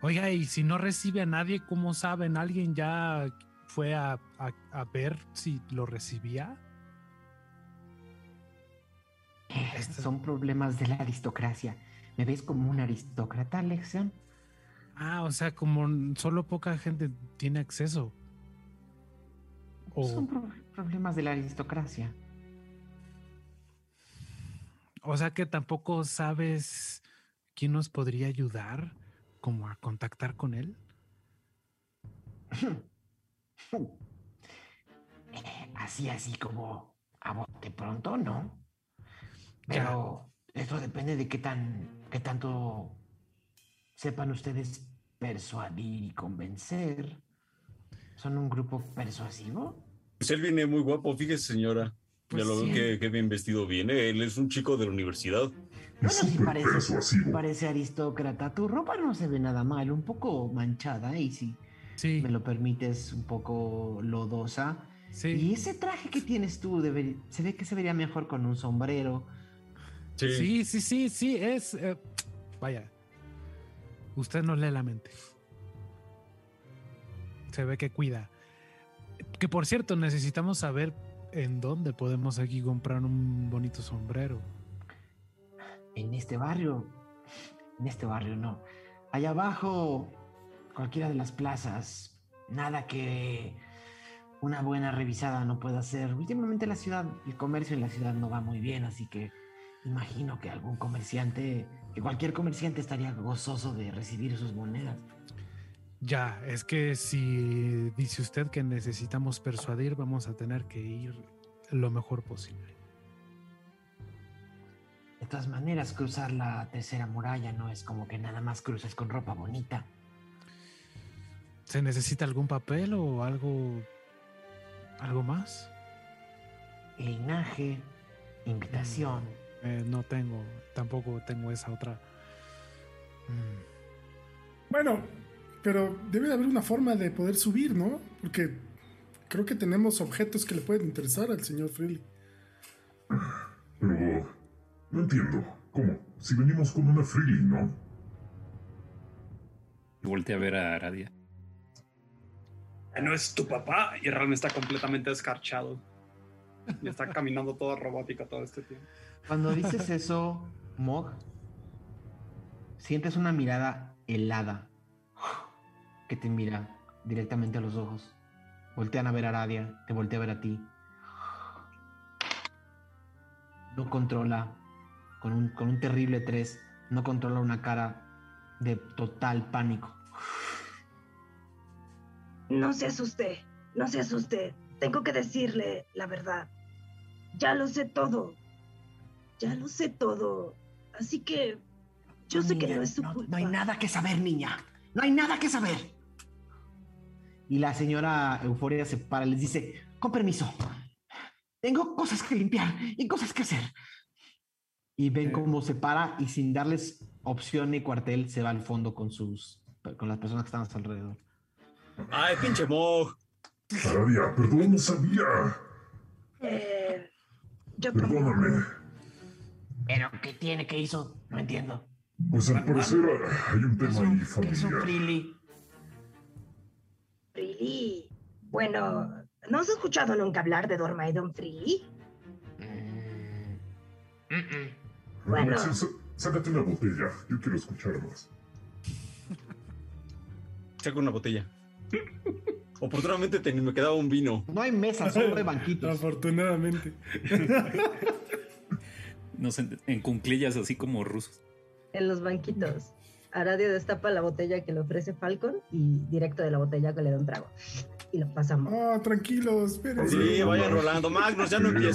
Speaker 2: oiga, y si no recibe a nadie, ¿cómo saben? ¿Alguien ya fue a, a- a ver si lo recibía?
Speaker 1: Son problemas de la aristocracia. ¿Me ves como un aristócrata, Lexion?
Speaker 2: Ah, o sea, como solo poca gente tiene acceso. O,
Speaker 1: Son pro- problemas de la aristocracia.
Speaker 2: o sea que tampoco sabes quién nos podría ayudar como a contactar con él.
Speaker 1: Eh, Así, así como a bote pronto, ¿no? Pero esto depende de qué tan, qué tanto sepan ustedes persuadir y convencer. ¿Son un grupo persuasivo?
Speaker 7: Pues él viene muy guapo, fíjese, señora.
Speaker 1: Pues
Speaker 7: ya lo
Speaker 1: sí.
Speaker 7: veo que, que bien vestido viene. Él es un chico de la universidad.
Speaker 1: Bueno, sí parece,
Speaker 8: persuasivo.
Speaker 1: parece aristócrata. Tu ropa no se ve nada mal, un poco manchada y si
Speaker 2: Sí,
Speaker 1: me lo permites, un poco lodosa. Y ese traje que tienes tú se ve que se vería mejor con un sombrero.
Speaker 2: Sí, sí, sí, sí, es... eh, vaya, usted no lee la mente. Se ve que cuida. Que por cierto, necesitamos saber en dónde podemos aquí comprar un bonito sombrero.
Speaker 1: En este barrio, en este barrio no. Allá abajo, cualquiera de las plazas, nada que una buena revisada no pueda hacer. Últimamente la ciudad, el comercio en la ciudad no va muy bien, así que imagino que algún comerciante, que cualquier comerciante estaría gozoso de recibir sus monedas.
Speaker 2: Ya, es que si dice usted que necesitamos persuadir, vamos a tener que ir lo mejor posible.
Speaker 1: De todas maneras, cruzar la tercera muralla no es como que nada más cruces con ropa bonita.
Speaker 2: ¿Se necesita algún papel o algo algo más?
Speaker 1: Linaje, invitación.
Speaker 2: Eh, no tengo, tampoco tengo esa otra. Mm,
Speaker 6: Bueno, Pero debe de haber una forma de poder subir, ¿no? Porque creo que tenemos objetos que le pueden interesar al señor Freely.
Speaker 8: Pero no entiendo. ¿Cómo? Si venimos con una Freely, ¿no?
Speaker 4: Y volteé a ver a Aradia.
Speaker 5: No es tu papá y realmente está completamente escarchado. Y está caminando todo robótico todo este tiempo.
Speaker 1: Cuando dices eso, Mog, sientes una mirada helada que te mira directamente a los ojos. Voltean a ver a Aradia, te voltea a ver a ti. No controla, con un, con un terrible 3, no controla una cara de total pánico.
Speaker 3: No se asuste, no se asuste. Tengo que decirle la verdad. Ya lo sé todo. Ya lo sé todo. Así que yo sé que no es su
Speaker 1: no,
Speaker 3: culpa.
Speaker 1: no hay nada que saber, niña. No hay nada que saber. Y la señora Euforia se para y les dice, con permiso, tengo cosas que limpiar y cosas que hacer. Y ven cómo se para y sin darles opción ni cuartel se va al fondo con sus con las personas que están a su alrededor.
Speaker 7: Ay, pinche Mog.
Speaker 8: Aradia, perdón, no sabía.
Speaker 3: Eh, yo
Speaker 8: Perdóname.
Speaker 1: Pero ¿qué tiene? ¿Qué hizo? No entiendo.
Speaker 8: Pues al parecer hay un
Speaker 1: ¿Qué
Speaker 8: tema ahí
Speaker 1: un, qué es un
Speaker 8: familiar.
Speaker 1: frilly?
Speaker 3: Freely. Bueno, ¿no has escuchado nunca hablar de Dormaidon Freely?
Speaker 1: Mm, mm, mm.
Speaker 3: Bueno.
Speaker 8: Sácate una botella. Yo quiero escuchar más.
Speaker 7: Saco una botella. Oportunamente te- me quedaba un vino.
Speaker 1: No hay mesa, solo hay banquitos.
Speaker 6: Afortunadamente.
Speaker 4: Nos en, en cunclillas así como rusos.
Speaker 3: En los banquitos. Aradio destapa la botella que le ofrece Falcon y directo de la botella que le da un trago. Y lo pasamos.
Speaker 6: Ah, tranquilos, espérense.
Speaker 7: Sí, vayan rolando. Magnus, ya no
Speaker 8: bueno.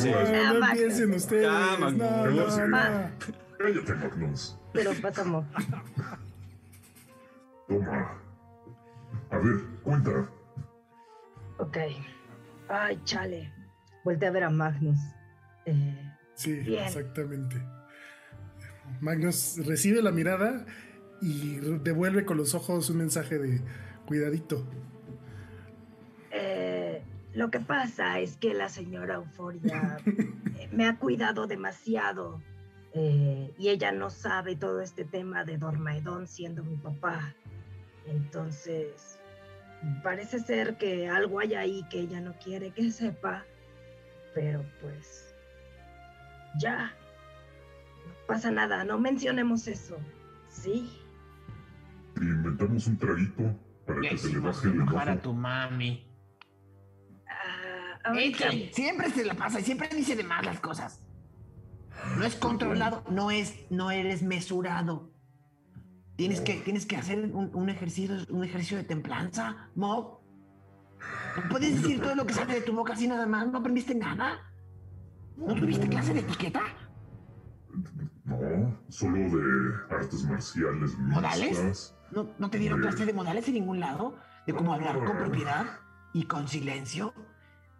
Speaker 6: No, no empiecen ustedes.
Speaker 7: Ya,
Speaker 6: No,
Speaker 7: Magnus.
Speaker 6: no, no.
Speaker 8: Cállate, Magnus.
Speaker 3: Pero pasamos.
Speaker 8: Toma. A ver, cuenta.
Speaker 3: Ok. Ay, chale. Voltea a ver a Magnus. Eh,
Speaker 6: Sí,
Speaker 3: Bien.
Speaker 6: exactamente. Magnus recibe la mirada y devuelve con los ojos un mensaje de cuidadito.
Speaker 3: eh, lo que pasa es que la señora Euforia eh, me ha cuidado demasiado. eh, y ella no sabe todo este tema de Dormaedón siendo mi papá. Entonces, parece ser que algo hay ahí que ella no quiere que sepa. Pero pues, ya. No pasa nada, no mencionemos eso. Sí.
Speaker 8: Y inventamos un traguito para que se le baje el
Speaker 1: enojar a
Speaker 8: enojo.
Speaker 1: tu mami.
Speaker 3: Ah,
Speaker 1: siempre se la pasa y siempre dice de más las cosas. No es controlado, no es, no eres mesurado. Tienes que, tienes que hacer un, un ejercicio, un ejercicio de templanza, Mo. No puedes decir todo lo que sale de tu boca así nada más. ¿No aprendiste nada? ¿No tuviste clase de etiqueta?
Speaker 8: No, solo de artes marciales
Speaker 1: ¿Modales? ¿No, no te dieron clase de modales en ningún lado? ¿De cómo hablar con propiedad y con silencio?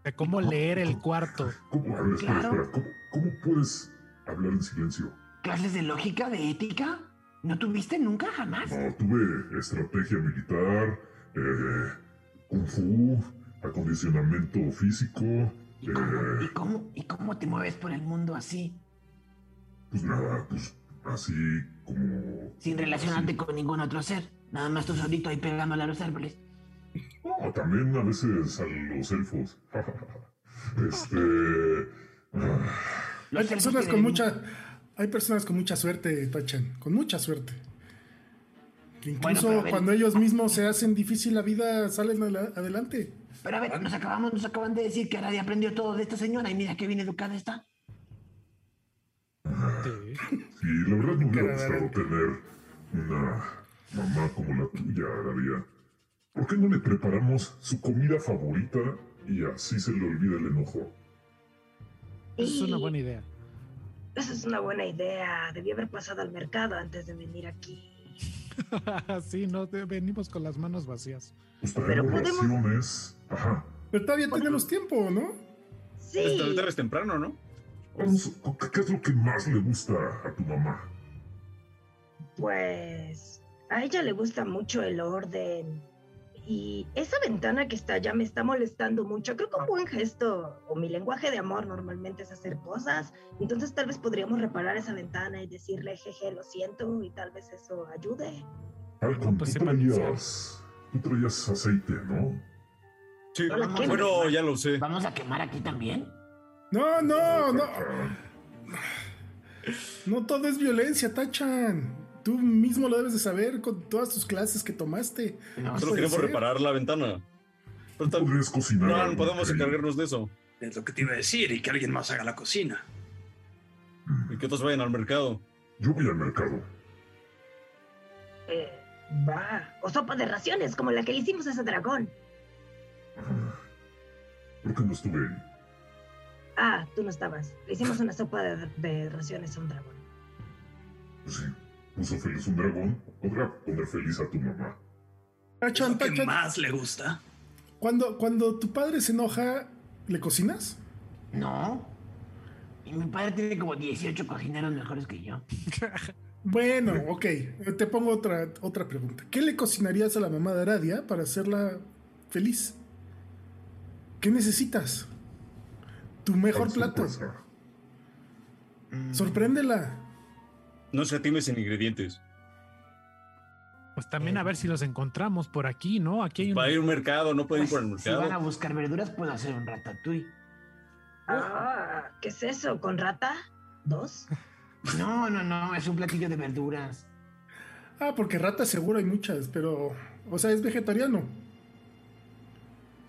Speaker 2: De cómo leer el cuarto.
Speaker 8: ¿Cómo? A ver, espera,
Speaker 1: Claro.
Speaker 8: espera. ¿Cómo, ¿Cómo puedes hablar en silencio?
Speaker 1: ¿Clases de lógica, de ética? ¿No tuviste nunca, jamás?
Speaker 8: No, tuve estrategia militar, eh, kung fu, acondicionamiento físico.
Speaker 1: ¿Y cómo,
Speaker 8: eh,
Speaker 1: y, cómo, ¿Y cómo te mueves por el mundo así?
Speaker 8: pues nada, pues así como.
Speaker 1: Sin relacionarte
Speaker 8: así.
Speaker 1: con ningún otro ser. Nada más tú solito ahí pegándole a los árboles.
Speaker 8: No, también a veces a los elfos. este. ah,
Speaker 6: Hay personas con mucha, hay personas con mucha suerte, Tachan, con mucha suerte. Que incluso cuando ellos mismos se hacen difícil la vida, salen adelante.
Speaker 1: Pero a ver, nos acabamos, nos acaban de decir que Aradia aprendió todo de esta señora y mira qué bien educada está.
Speaker 2: Sí.
Speaker 8: Sí, la verdad me hubiera gustado tener una mamá como la tuya, Aradia. ¿Por qué no le preparamos su comida favorita y así se le olvida el enojo?
Speaker 2: Esa es una buena idea.
Speaker 3: Esa es una buena idea. Debí haber pasado al mercado antes de venir aquí.
Speaker 2: sí, no, te- venimos con las manos vacías.
Speaker 8: Pues
Speaker 3: Pero podemos-.
Speaker 8: Ajá.
Speaker 6: Pero todavía tenemos tiempo, ¿no?
Speaker 3: Sí.
Speaker 7: Pues ahorita es temprano, ¿no?
Speaker 8: Vamos, ¿qué- ¿Qué es lo que más le gusta a tu mamá?
Speaker 3: Pues A ella le gusta mucho el orden. Y esa ventana que está allá me está molestando mucho. Creo que un buen gesto o mi lenguaje de amor normalmente es hacer cosas. Entonces tal vez podríamos reparar esa ventana y decirle, jeje, lo siento, y tal vez eso ayude.
Speaker 8: Alcon,
Speaker 2: pues
Speaker 8: tú traías, tú traías aceite, ¿no?
Speaker 7: Sí, bueno, ya lo sé.
Speaker 1: ¿Vamos a quemar aquí también?
Speaker 6: No, no, no. No todo es violencia, Tachan. Tú mismo lo debes de saber con todas tus clases que tomaste.
Speaker 1: No,
Speaker 7: Solo
Speaker 6: puede
Speaker 7: queremos
Speaker 6: ser.
Speaker 7: reparar la ventana. Pero
Speaker 8: cocinar.
Speaker 7: no,
Speaker 8: algo,
Speaker 7: podemos encargarnos de eso.
Speaker 9: Es lo que te iba a decir y que alguien más haga la cocina.
Speaker 7: Y que otros vayan al mercado.
Speaker 8: Yo voy al mercado.
Speaker 3: Eh, va. O sopa de raciones, como la que le hicimos a ese dragón.
Speaker 8: Ah, ¿Por qué no estuve ahí?
Speaker 3: Ah, tú no estabas. Le hicimos una sopa de, de raciones a un dragón.
Speaker 8: Pues sí, puso feliz un dragón. Podrá poner feliz a tu mamá.
Speaker 9: ¿Es
Speaker 6: Tachan, Tachan.
Speaker 9: más le gusta?
Speaker 6: Cuando, cuando tu padre se enoja, ¿le cocinas?
Speaker 1: No. Y mi padre tiene como 18 cocineros mejores que yo.
Speaker 6: Bueno, ok. Te pongo otra, otra pregunta. ¿Qué le cocinarías a la mamá de Aradia para hacerla feliz? ¿Qué necesitas? Tu mejor plato. Sorpréndela.
Speaker 7: No escatimes en ingredientes.
Speaker 2: Pues también a ver si los encontramos por aquí, ¿no? Aquí hay un...
Speaker 7: Va a ir un mercado, no pueden ir por el
Speaker 1: Pues, si van a
Speaker 7: mercado.
Speaker 1: buscar verduras, puedo hacer un ratatouille.
Speaker 3: Ah, ¿qué es eso? ¿Con rata? ¿Dos?
Speaker 1: No, no, no, es un platillo de verduras.
Speaker 6: Ah, porque ratas seguro hay muchas, pero. O sea, es vegetariano.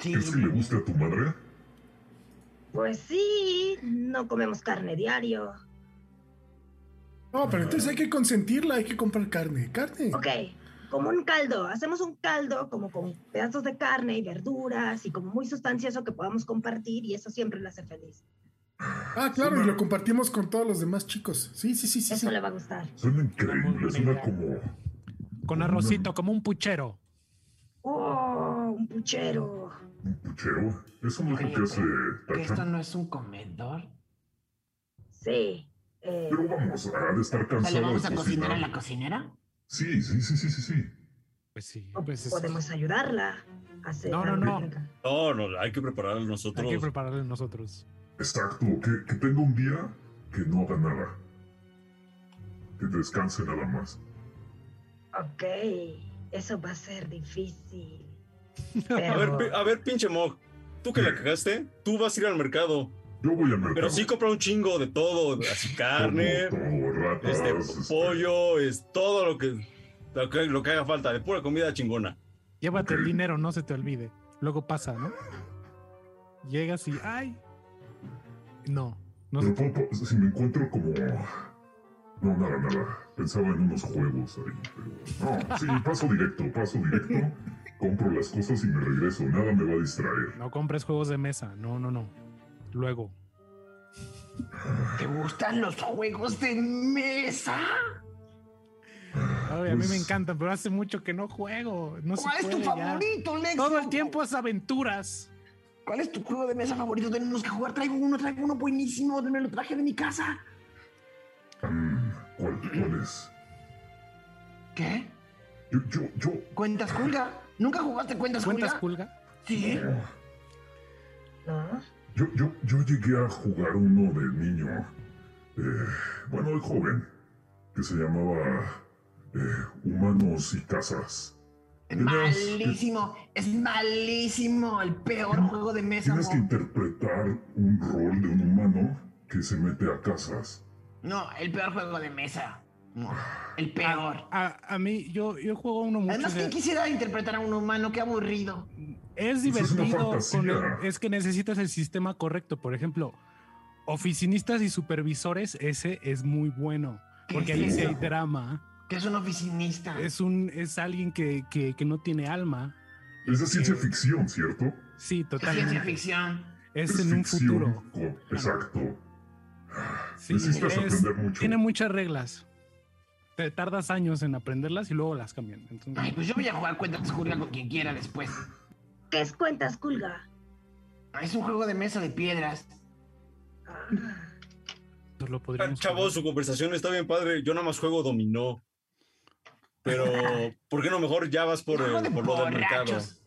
Speaker 1: Sí,
Speaker 8: ¿Es que le guste a tu madre?
Speaker 3: Pues sí, no comemos carne diario.
Speaker 6: No, pero entonces hay que consentirla, hay que comprar carne. Carne.
Speaker 3: Ok, como un caldo. Hacemos un caldo como con pedazos de carne y verduras y como muy sustancioso que podamos compartir y eso siempre la hace feliz.
Speaker 6: Ah, claro, y lo compartimos con todos los demás chicos. Sí, sí, sí, sí.
Speaker 3: Eso
Speaker 6: sí.
Speaker 3: le va a gustar.
Speaker 8: Suena increíble, suena como.
Speaker 2: Con arrocito, como un puchero.
Speaker 3: ¡Oh, un puchero!
Speaker 8: un puchero. Eso no es lo que hace
Speaker 1: ¿Que esto no es un comedor?
Speaker 3: Sí. Eh,
Speaker 8: Pero vamos, ha de estar cansado
Speaker 1: ¿le vamos
Speaker 8: de
Speaker 1: a cocinar a
Speaker 8: cocinar.
Speaker 1: la cocinera?
Speaker 8: Sí, sí, sí, sí, sí, sí.
Speaker 2: Pues sí, pues es-
Speaker 3: podemos ayudarla a hacer
Speaker 2: No, no, no.
Speaker 7: No, no, hay que prepararlo
Speaker 2: hay
Speaker 7: nosotros.
Speaker 2: que prepararle nosotros.
Speaker 8: Exacto, que, que tenga un día que no haga nada. Que descanse nada más.
Speaker 3: Ok, eso va a ser difícil.
Speaker 7: A ver,
Speaker 3: Pero,
Speaker 7: a ver, pinche Mog. Tú que la cagaste, tú vas a ir al mercado.
Speaker 8: Yo voy al mercado.
Speaker 7: Pero sí compra un chingo de todo. Así carne,
Speaker 8: Todo, ratas,
Speaker 7: este,
Speaker 8: este,
Speaker 7: pollo, es todo lo que, lo que, lo que haga falta, de pura comida chingona.
Speaker 2: Llévate el
Speaker 8: Ok.
Speaker 2: dinero, no se te olvide. Luego pasa, ¿no? Llegas y ¡ay! No, no
Speaker 8: Pero
Speaker 2: se
Speaker 8: puedo- puedo- si me encuentro como... No, nada, nada. Pensaba en unos juegos ahí, pero... No, sí, paso directo, paso directo. Compro las cosas y me regreso. Nada me va a distraer.
Speaker 2: no compres juegos de mesa. No, no, no. Luego.
Speaker 1: ¿Te gustan los juegos de mesa?
Speaker 2: Ay, a mí me
Speaker 8: Pues-
Speaker 2: encantan, pero hace mucho que no juego. No se
Speaker 1: ¿Cuál es tu favorito, Lex?
Speaker 2: Todo el tiempo es aventuras.
Speaker 1: ¿Cuál es tu juego de mesa favorito? Tenemos que jugar. Traigo uno, traigo uno buenísimo. Me lo traje de mi casa.
Speaker 8: Mm, ¿cuál, ¿Cuál es?
Speaker 1: ¿Qué?
Speaker 8: Yo, yo, yo...
Speaker 1: ¿Cuentas Culga? ¿Nunca jugaste Cuentas,
Speaker 2: ¿Cuentas
Speaker 1: Culga? Sí.
Speaker 8: no. Yo, yo, yo llegué a jugar uno de niño, eh, bueno, de joven, que se llamaba eh, Humanos y Casas.
Speaker 1: Es malísimo. Es malísimo. El peor juego de mesa.
Speaker 8: Tienes que interpretar un rol de un humano que se mete a casas.
Speaker 1: No, el peor juego de mesa. El peor.
Speaker 2: A, a mí, yo, yo juego uno mucho.
Speaker 1: Además,
Speaker 2: o sea,
Speaker 1: ¿quién quisiera interpretar a un humano? Qué aburrido.
Speaker 2: es
Speaker 8: es
Speaker 2: divertido.
Speaker 8: fantasía.
Speaker 2: con el- es que necesitas el sistema correcto. Por ejemplo, oficinistas y supervisores, ese es muy bueno.
Speaker 1: ¿Qué
Speaker 2: Porque
Speaker 1: es
Speaker 2: ahí sí hay drama.
Speaker 1: Que es un oficinista.
Speaker 2: Es un, es alguien que, que, que no tiene alma.
Speaker 8: Es de ciencia ficción, ¿cierto?
Speaker 2: Sí,
Speaker 1: Es
Speaker 2: totalmente.
Speaker 1: ciencia ficción.
Speaker 2: Es en un futuro.
Speaker 8: con- Exacto.
Speaker 2: Sí,
Speaker 8: Necesitas
Speaker 2: es-
Speaker 8: aprender mucho.
Speaker 2: tiene muchas reglas. Te tardas años en aprenderlas y luego las cambian. Entonces,
Speaker 1: Ay, pues yo voy a jugar Cuentas Culga con quien quiera después.
Speaker 3: ¿Qué es cuentas, Culga?
Speaker 1: Es un juego de mesa de piedras.
Speaker 3: Ah,
Speaker 2: pues lo
Speaker 7: Ah, Chavos, su conversación está bien padre. Yo nada más juego dominó. Pero, ¿por qué no mejor ya vas por, el, por lo del mercado?
Speaker 10: borrachos.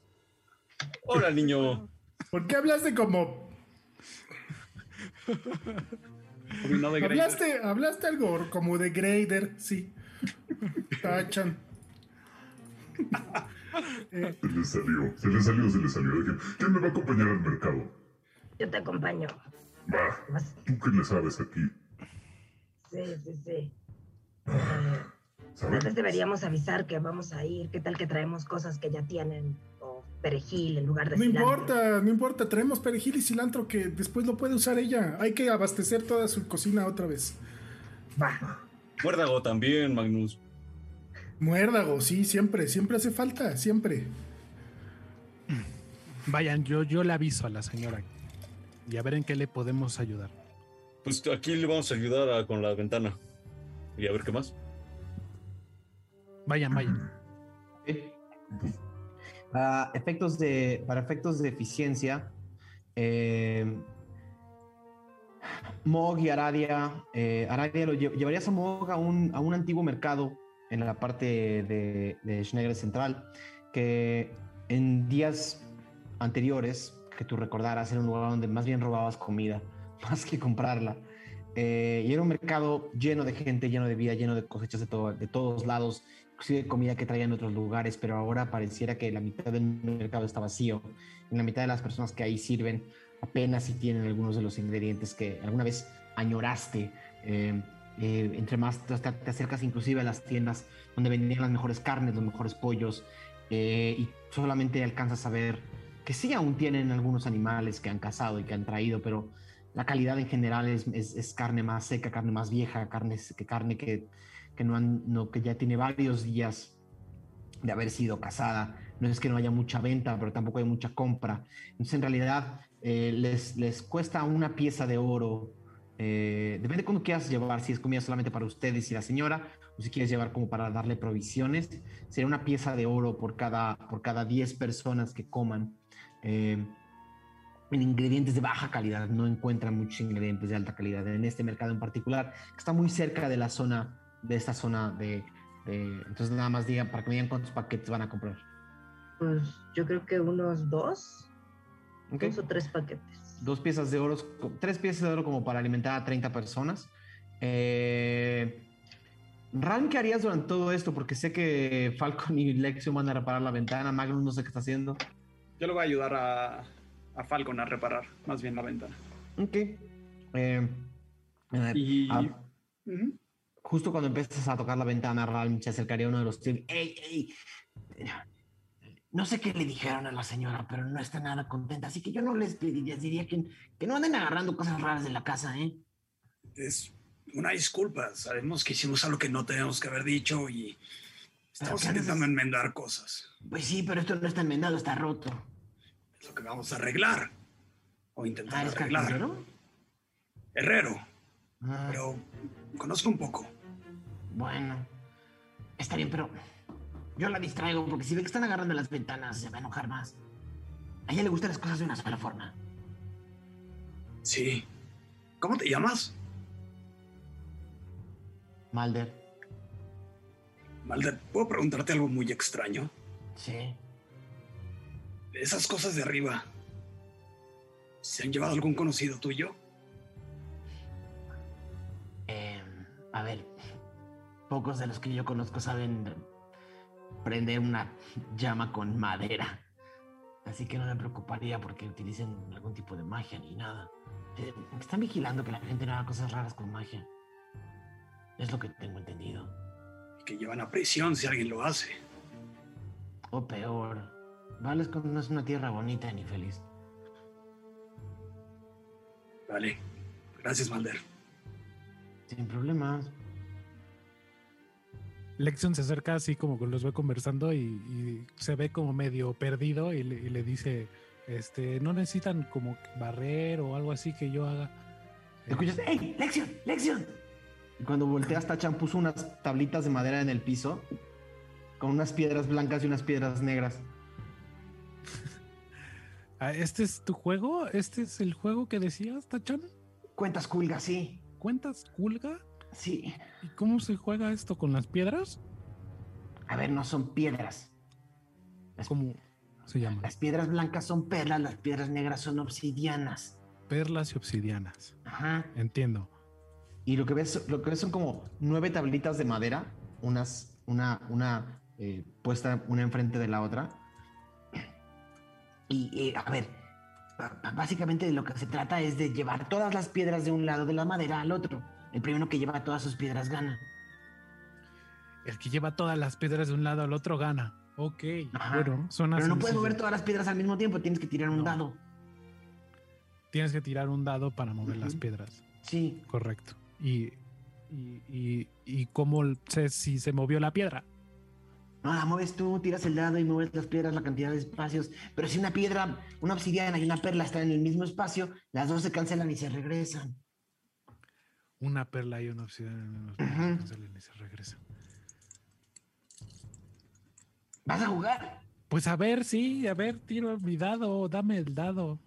Speaker 7: Hola, niño.
Speaker 6: ¿Por qué hablaste como...
Speaker 5: De.
Speaker 6: Hablaste, hablaste algo como de grader, sí. Tachan. Eh,
Speaker 8: Se le salió, se le salió, se le salió. ¿Quién me va a acompañar al mercado?
Speaker 3: Yo te acompaño.
Speaker 8: Va, ¿tú qué le sabes aquí?
Speaker 3: Sí, sí, sí.
Speaker 8: ¿Sabes?
Speaker 3: Tal vez deberíamos avisar que vamos a ir. ¿Qué tal que traemos cosas que ya tienen? O perejil en lugar de
Speaker 6: no
Speaker 3: cilantro.
Speaker 6: importa, no importa. Traemos perejil y cilantro que después lo puede usar ella. Hay que abastecer toda su cocina otra vez.
Speaker 3: Va.
Speaker 7: Muérdago también, Magnus.
Speaker 6: Muérdago, sí, siempre, siempre hace falta, siempre.
Speaker 2: Vayan, yo, yo le aviso a la señora y a ver en qué le podemos ayudar.
Speaker 7: Pues aquí le vamos a ayudar a- con la ventana. Y a ver qué más.
Speaker 2: Vayan, vayan.
Speaker 1: Para efectos de, para efectos de eficiencia, eh, Mog y Aradia, eh, Aradia lo lle- llevarías a Mog a un, a un antiguo mercado en la parte de, de Schneider Central, que en días anteriores, que tú recordaras, era un lugar donde más bien robabas comida, más que comprarla. Eh, y era un mercado lleno de gente, lleno de vida, lleno de cosechas de, todo- de todos lados, inclusive comida que traían de otros lugares, pero ahora pareciera que la mitad del mercado está vacío. Y la mitad de las personas que ahí sirven apenas si tienen algunos de los ingredientes que alguna vez añoraste. Eh, eh, entre más te, te acercas inclusive a las tiendas donde vendían las mejores carnes, los mejores pollos, eh, y solamente alcanzas a ver que sí aún tienen algunos animales que han cazado y que han traído, pero la calidad en general es, carne más seca, carne más vieja, carne que, carne que, que, no han, no, que ya tiene varios días de haber sido cazada. No es que no haya mucha venta, pero tampoco hay mucha compra. Entonces, en realidad, eh, les, les cuesta una pieza de oro. eh, depende de cómo quieras llevar, si es comida solamente para ustedes y la señora, o si quieres llevar como para darle provisiones. Sería una pieza de oro por cada, por cada 10 personas que coman. Eh, en ingredientes de baja calidad, no encuentran muchos ingredientes de alta calidad en este mercado en particular, que está muy cerca de la zona, de esta zona de, de- entonces nada más digan para que me digan cuántos paquetes van a comprar.
Speaker 3: Pues yo creo que unos dos,
Speaker 1: ¿ok?
Speaker 3: dos o tres paquetes.
Speaker 1: Dos piezas de oro, tres piezas de oro como para alimentar a 30 personas. Eh, Ran, ¿qué harías durante todo esto? Porque sé que Falcon y Lexion van a reparar la ventana, Magnus no sé qué está haciendo.
Speaker 5: Yo le voy a ayudar a, a Falcon a reparar más bien la ventana.
Speaker 1: Ok. Eh,
Speaker 5: Y.
Speaker 1: ah, justo cuando empiezas a tocar la ventana, Ram se acercaría a uno de los. ¡Ey, ey! No sé qué le dijeron a la señora, pero no está nada contenta. Así que yo no les, les diría que, que no anden agarrando cosas raras de la casa, ¿eh?
Speaker 9: Es una disculpa. Sabemos que hicimos algo que no teníamos que haber dicho y estamos intentando enmendar cosas.
Speaker 1: Pues sí, pero esto no está enmendado, está roto.
Speaker 9: Es lo que vamos a arreglar. O
Speaker 1: Ah,
Speaker 9: intentar
Speaker 1: ¿eres
Speaker 9: arreglar.
Speaker 1: carpintero?
Speaker 9: Herrero,
Speaker 1: Ah,
Speaker 9: pero conozco un poco.
Speaker 1: bueno, está bien, pero yo la distraigo porque si ve que están agarrando las ventanas se va a enojar más. A ella le gustan las cosas de una sola forma.
Speaker 9: Sí. ¿Cómo te llamas?
Speaker 1: Malder,
Speaker 9: Malder, ¿puedo preguntarte algo muy extraño?
Speaker 1: sí.
Speaker 9: Esas cosas de arriba. ¿Se han llevado algún conocido tuyo?
Speaker 1: Eh, a ver, pocos de los que yo conozco saben prender una llama con madera. Así que no me preocuparía porque utilicen algún tipo de magia ni nada. Eh, están vigilando que la gente no haga cosas raras con magia. Es lo que tengo entendido.
Speaker 9: Y que llevan a prisión si alguien lo hace.
Speaker 1: O peor, Valescon no es una tierra bonita ni feliz.
Speaker 9: Vale. Gracias, Malder.
Speaker 1: Sin problemas.
Speaker 2: Lexion se acerca así como que los ve conversando y, y se ve como medio perdido y le, y le dice, este, no necesitan como barrer o algo así que yo haga.
Speaker 1: Escuchas, ¡Ey! ¡Lexion! ¡Lexion! Y cuando volteas, Tachan puso unas tablitas de madera en el piso con unas piedras blancas y unas piedras negras.
Speaker 2: Ah, ¿Este es tu juego? ¿Este es el juego que decías, Tachan?
Speaker 1: Cuentas culga, sí.
Speaker 2: ¿Cuentas Kulga?
Speaker 1: Sí.
Speaker 2: ¿Y cómo se juega esto con las piedras?
Speaker 10: A ver, no son piedras.
Speaker 2: ¿Cómo se llama?
Speaker 10: Las piedras blancas son perlas, las piedras negras son obsidianas.
Speaker 2: Perlas y obsidianas.
Speaker 10: Ajá.
Speaker 2: Entiendo.
Speaker 1: Y lo que ves, lo que ves son como nueve tablitas de madera, unas, una, una eh, puesta una enfrente de la otra.
Speaker 10: Y, eh, a ver, básicamente de lo que se trata es de llevar todas las piedras de un lado de la madera al otro. El primero que lleva todas sus piedras gana.
Speaker 2: El que lleva todas las piedras de un lado al otro gana. Ok.
Speaker 10: Ajá.
Speaker 2: Bueno, suena
Speaker 10: Pero no puedes mover todas las piedras al mismo tiempo, tienes que tirar un
Speaker 2: No.
Speaker 10: dado.
Speaker 2: Tienes que tirar un dado para mover las piedras.
Speaker 10: Sí.
Speaker 2: Correcto. Y, y, y, y cómo sé si se movió la piedra.
Speaker 10: No, la mueves tú, tiras el dado y mueves las piedras, la cantidad de espacios. Pero si una piedra, una obsidiana y una perla están en el mismo espacio, las dos se cancelan y se regresan.
Speaker 2: Una perla y una salen y se regresan.
Speaker 10: ¿Vas a jugar?
Speaker 2: Pues a ver, sí, a ver, tiro mi dado, dame el dado.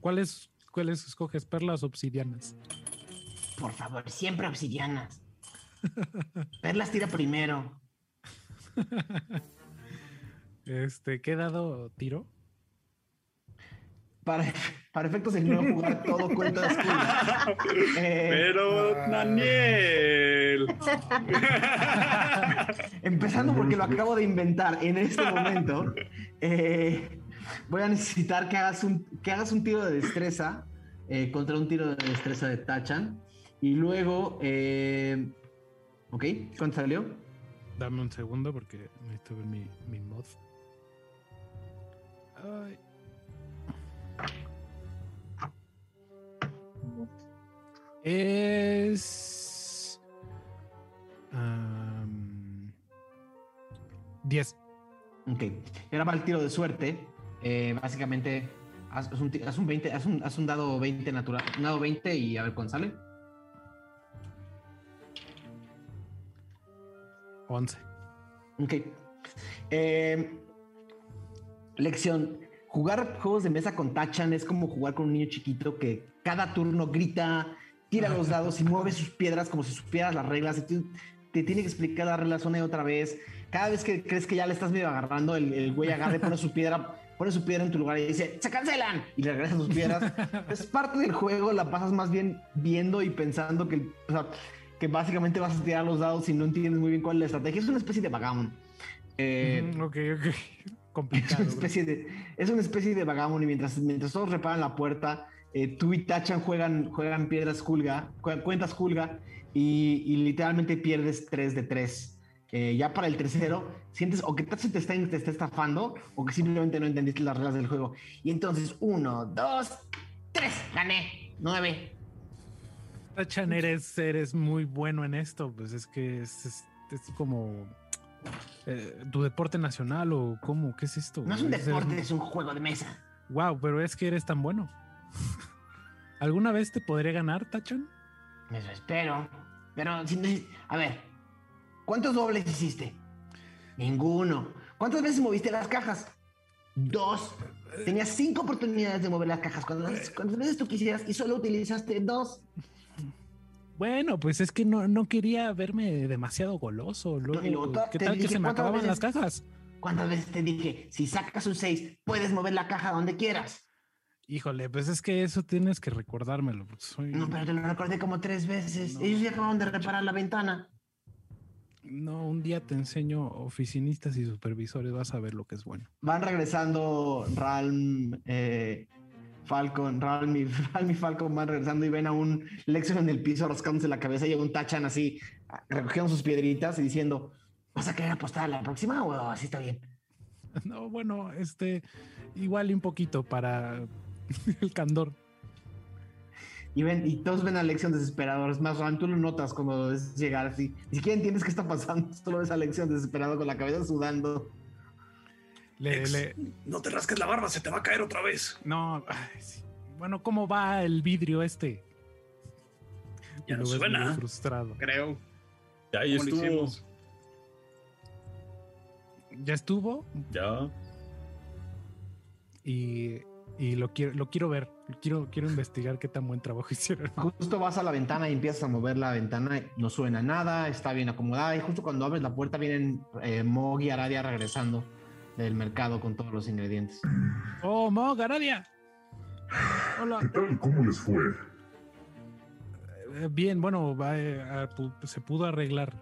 Speaker 2: ¿Cuáles, cuáles escoges? Perlas o obsidianas.
Speaker 10: Por favor, siempre obsidianas. Perlas tira primero.
Speaker 2: Este, ¿qué dado tiro?
Speaker 1: Para, para efectos de no jugar todo cuenta. Eh,
Speaker 5: Pero,
Speaker 6: Ah.
Speaker 5: Daniel.
Speaker 1: Empezando porque lo acabo de inventar en este momento, eh, voy a necesitar que hagas un, que hagas un tiro de destreza eh, contra un tiro de destreza de Tachan. Y luego, eh, ¿ok? ¿Cuánto salió?
Speaker 2: Dame un segundo porque necesito ver mi, mi mod. Ay. Es. am, 10.
Speaker 1: Ok. Y ahora va el tiro de suerte. Eh, básicamente, haz, haz un, haz un 20, haz un, haz un dado 20 natural. Un dado 20 y a ver cuándo sale.
Speaker 2: 11.
Speaker 1: Ok. Eh, lección. Jugar juegos de mesa con Tachan es como jugar con un niño chiquito que cada turno grita, tira los dados y mueve sus piedras como si supieras las reglas. te tiene que explicar las reglas una y otra vez. Cada vez que crees que ya le estás medio agarrando, el, el güey agarra y pone su piedra, pone su piedra en tu lugar y dice, ¡se cancelan! Y le regresan sus piedras. es parte del juego, la pasas más bien viendo y pensando que, o sea, que básicamente vas a tirar los dados y no entiendes muy bien cuál es la estrategia. Es una especie de vagamon. Eh,
Speaker 2: ok, ok.
Speaker 1: es
Speaker 2: Complicado.
Speaker 1: una especie de, es una especie de vagamon y mientras, mientras todos reparan la puerta, eh, tú y Tachan juegan, juegan piedras juegan cuentas Julga y, y literalmente pierdes 3 de 3. ya para el tercero, sientes o que Tachan te está, te está estafando o que simplemente no entendiste las reglas del juego. Y entonces, uno, dos, tres, gané, nueve.
Speaker 2: Tachan, eres, eres muy bueno en esto. Pues es que es, es- es como. eh, ¿Tu deporte nacional o cómo? ¿Qué es esto?
Speaker 10: No es un deporte, es un juego de mesa.
Speaker 2: Wow, pero es que eres tan bueno. ¿Alguna vez te podré ganar, Tachan?
Speaker 10: Eso espero. Pero, a ver, ¿cuántos dobles hiciste? Ninguno. ¿Cuántas veces moviste las cajas? Dos. Tenías cinco oportunidades de mover las cajas. ¿Cuántas, cuántas veces tú quisieras y solo utilizaste dos?
Speaker 2: Bueno, pues es que no, no quería verme demasiado goloso. Luego, ¿Qué tal que se me
Speaker 10: ¿cuántas
Speaker 2: acababan las cajas?
Speaker 10: ¿Cuántas veces te dije, si sacas un seis, puedes mover la caja donde quieras?
Speaker 2: Híjole, pues es que eso tienes que recordármelo. soy-
Speaker 10: No, pero te lo recordé como tres veces.
Speaker 2: No.
Speaker 10: Ellos ya acabaron de reparar la ventana.
Speaker 2: No, un día te enseño oficinistas y supervisores, vas a ver lo que es bueno.
Speaker 1: Van regresando Ralm, eh, Falcon, Ralm y, Ralm y Falcon van regresando y ven a un Lexion en el piso rascándose la cabeza y a un Tachan así, recogiendo sus piedritas y diciendo,
Speaker 10: ¿Vas a querer apostar a la próxima o así está bien?
Speaker 2: No, bueno, este, igual y un poquito para el candor.
Speaker 1: y ven, y todos ven a Lexion desesperador. Es más, Ralm, tú lo notas cuando ves llegar así. Ni siquiera entiendes qué está pasando, solo ves a Lexion desesperado con la cabeza sudando.
Speaker 2: Le,
Speaker 9: Ex,
Speaker 2: le-
Speaker 9: No te rasques la barba, se te va a caer otra vez.
Speaker 2: no, ay, sí. bueno, ¿cómo va el vidrio este?
Speaker 9: Ya
Speaker 2: Y
Speaker 9: no
Speaker 2: lo ves
Speaker 9: suena.
Speaker 2: muy frustrado.
Speaker 5: Creo.
Speaker 7: Ya, ahí
Speaker 5: ¿Cómo lo
Speaker 7: estuvo.
Speaker 5: hicimos?
Speaker 2: ¿Ya estuvo?
Speaker 7: Ya.
Speaker 2: Y y lo quiero, lo quiero ver. Quiero, quiero investigar qué tan buen trabajo hicieron.
Speaker 1: Justo vas a la ventana y empiezas a mover la ventana, y no suena nada, está bien acomodada y justo cuando abres la puerta vienen eh, Mog y Aradia regresando del mercado con todos los ingredientes.
Speaker 2: ¡Oh, Mog, Aradia! Hola.
Speaker 8: ¿Qué tal? ¿Cómo les fue?
Speaker 2: Eh, Bien, bueno, va, eh, se pudo arreglar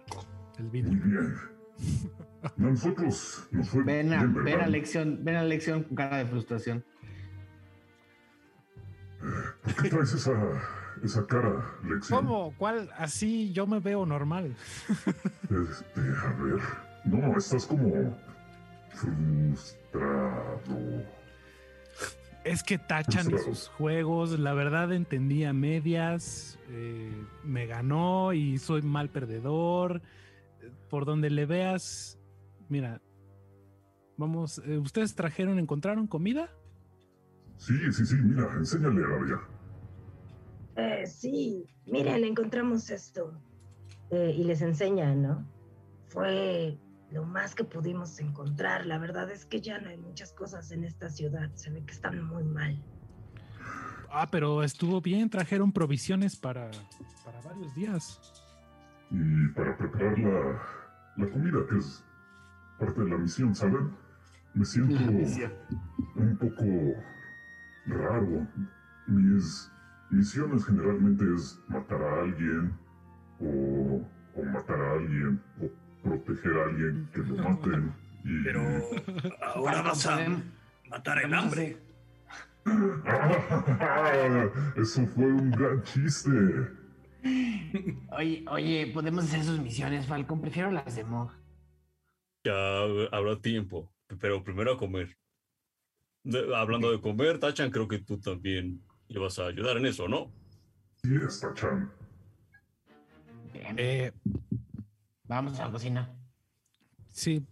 Speaker 2: el
Speaker 8: Muy
Speaker 2: vidrio.
Speaker 8: bien. Nosotros nos fue
Speaker 1: Ven a,
Speaker 8: bien,
Speaker 1: ven a lección, ven a lección con cara de frustración.
Speaker 8: ¿Por qué traes esa, esa cara, Lexi?
Speaker 2: ¿Cómo? ¿Cuál? Así yo me veo normal.
Speaker 8: Este, a ver. No, estás como frustrado.
Speaker 2: Es que tachan
Speaker 8: Frustrado.
Speaker 2: sus juegos, la verdad entendí a medias, eh, me ganó y soy mal perdedor. Por donde le veas, mira, vamos, eh, ¿ustedes trajeron, encontraron comida?
Speaker 8: Sí, sí, sí, mira, enséñale a Arabia.
Speaker 3: Eh, sí, miren, encontramos esto. Eh, y les enseña, ¿no? Fue lo más que pudimos encontrar. La verdad es que ya no hay muchas cosas en esta ciudad. Se ve que están muy mal.
Speaker 2: Ah, pero estuvo bien, trajeron provisiones para, para varios días.
Speaker 8: Y para preparar la, la comida, que es parte de la misión, ¿saben? Me siento un poco raro. Mis misiones generalmente es matar a alguien o, o matar a alguien o proteger a alguien que lo maten. Y...
Speaker 9: Pero ahora vas a matar el hambre.
Speaker 8: Eso fue un gran chiste.
Speaker 10: Oye, oye, podemos hacer sus misiones, Falcon. Prefiero las de Mog.
Speaker 7: Ya habrá tiempo, pero primero a comer. De- hablando de comer, Tachan, creo que tú también ibas a ayudar en eso, ¿no?
Speaker 8: Sí, está Chan.
Speaker 10: Bien,
Speaker 2: Eh,
Speaker 10: vamos a la cocina.
Speaker 2: sí,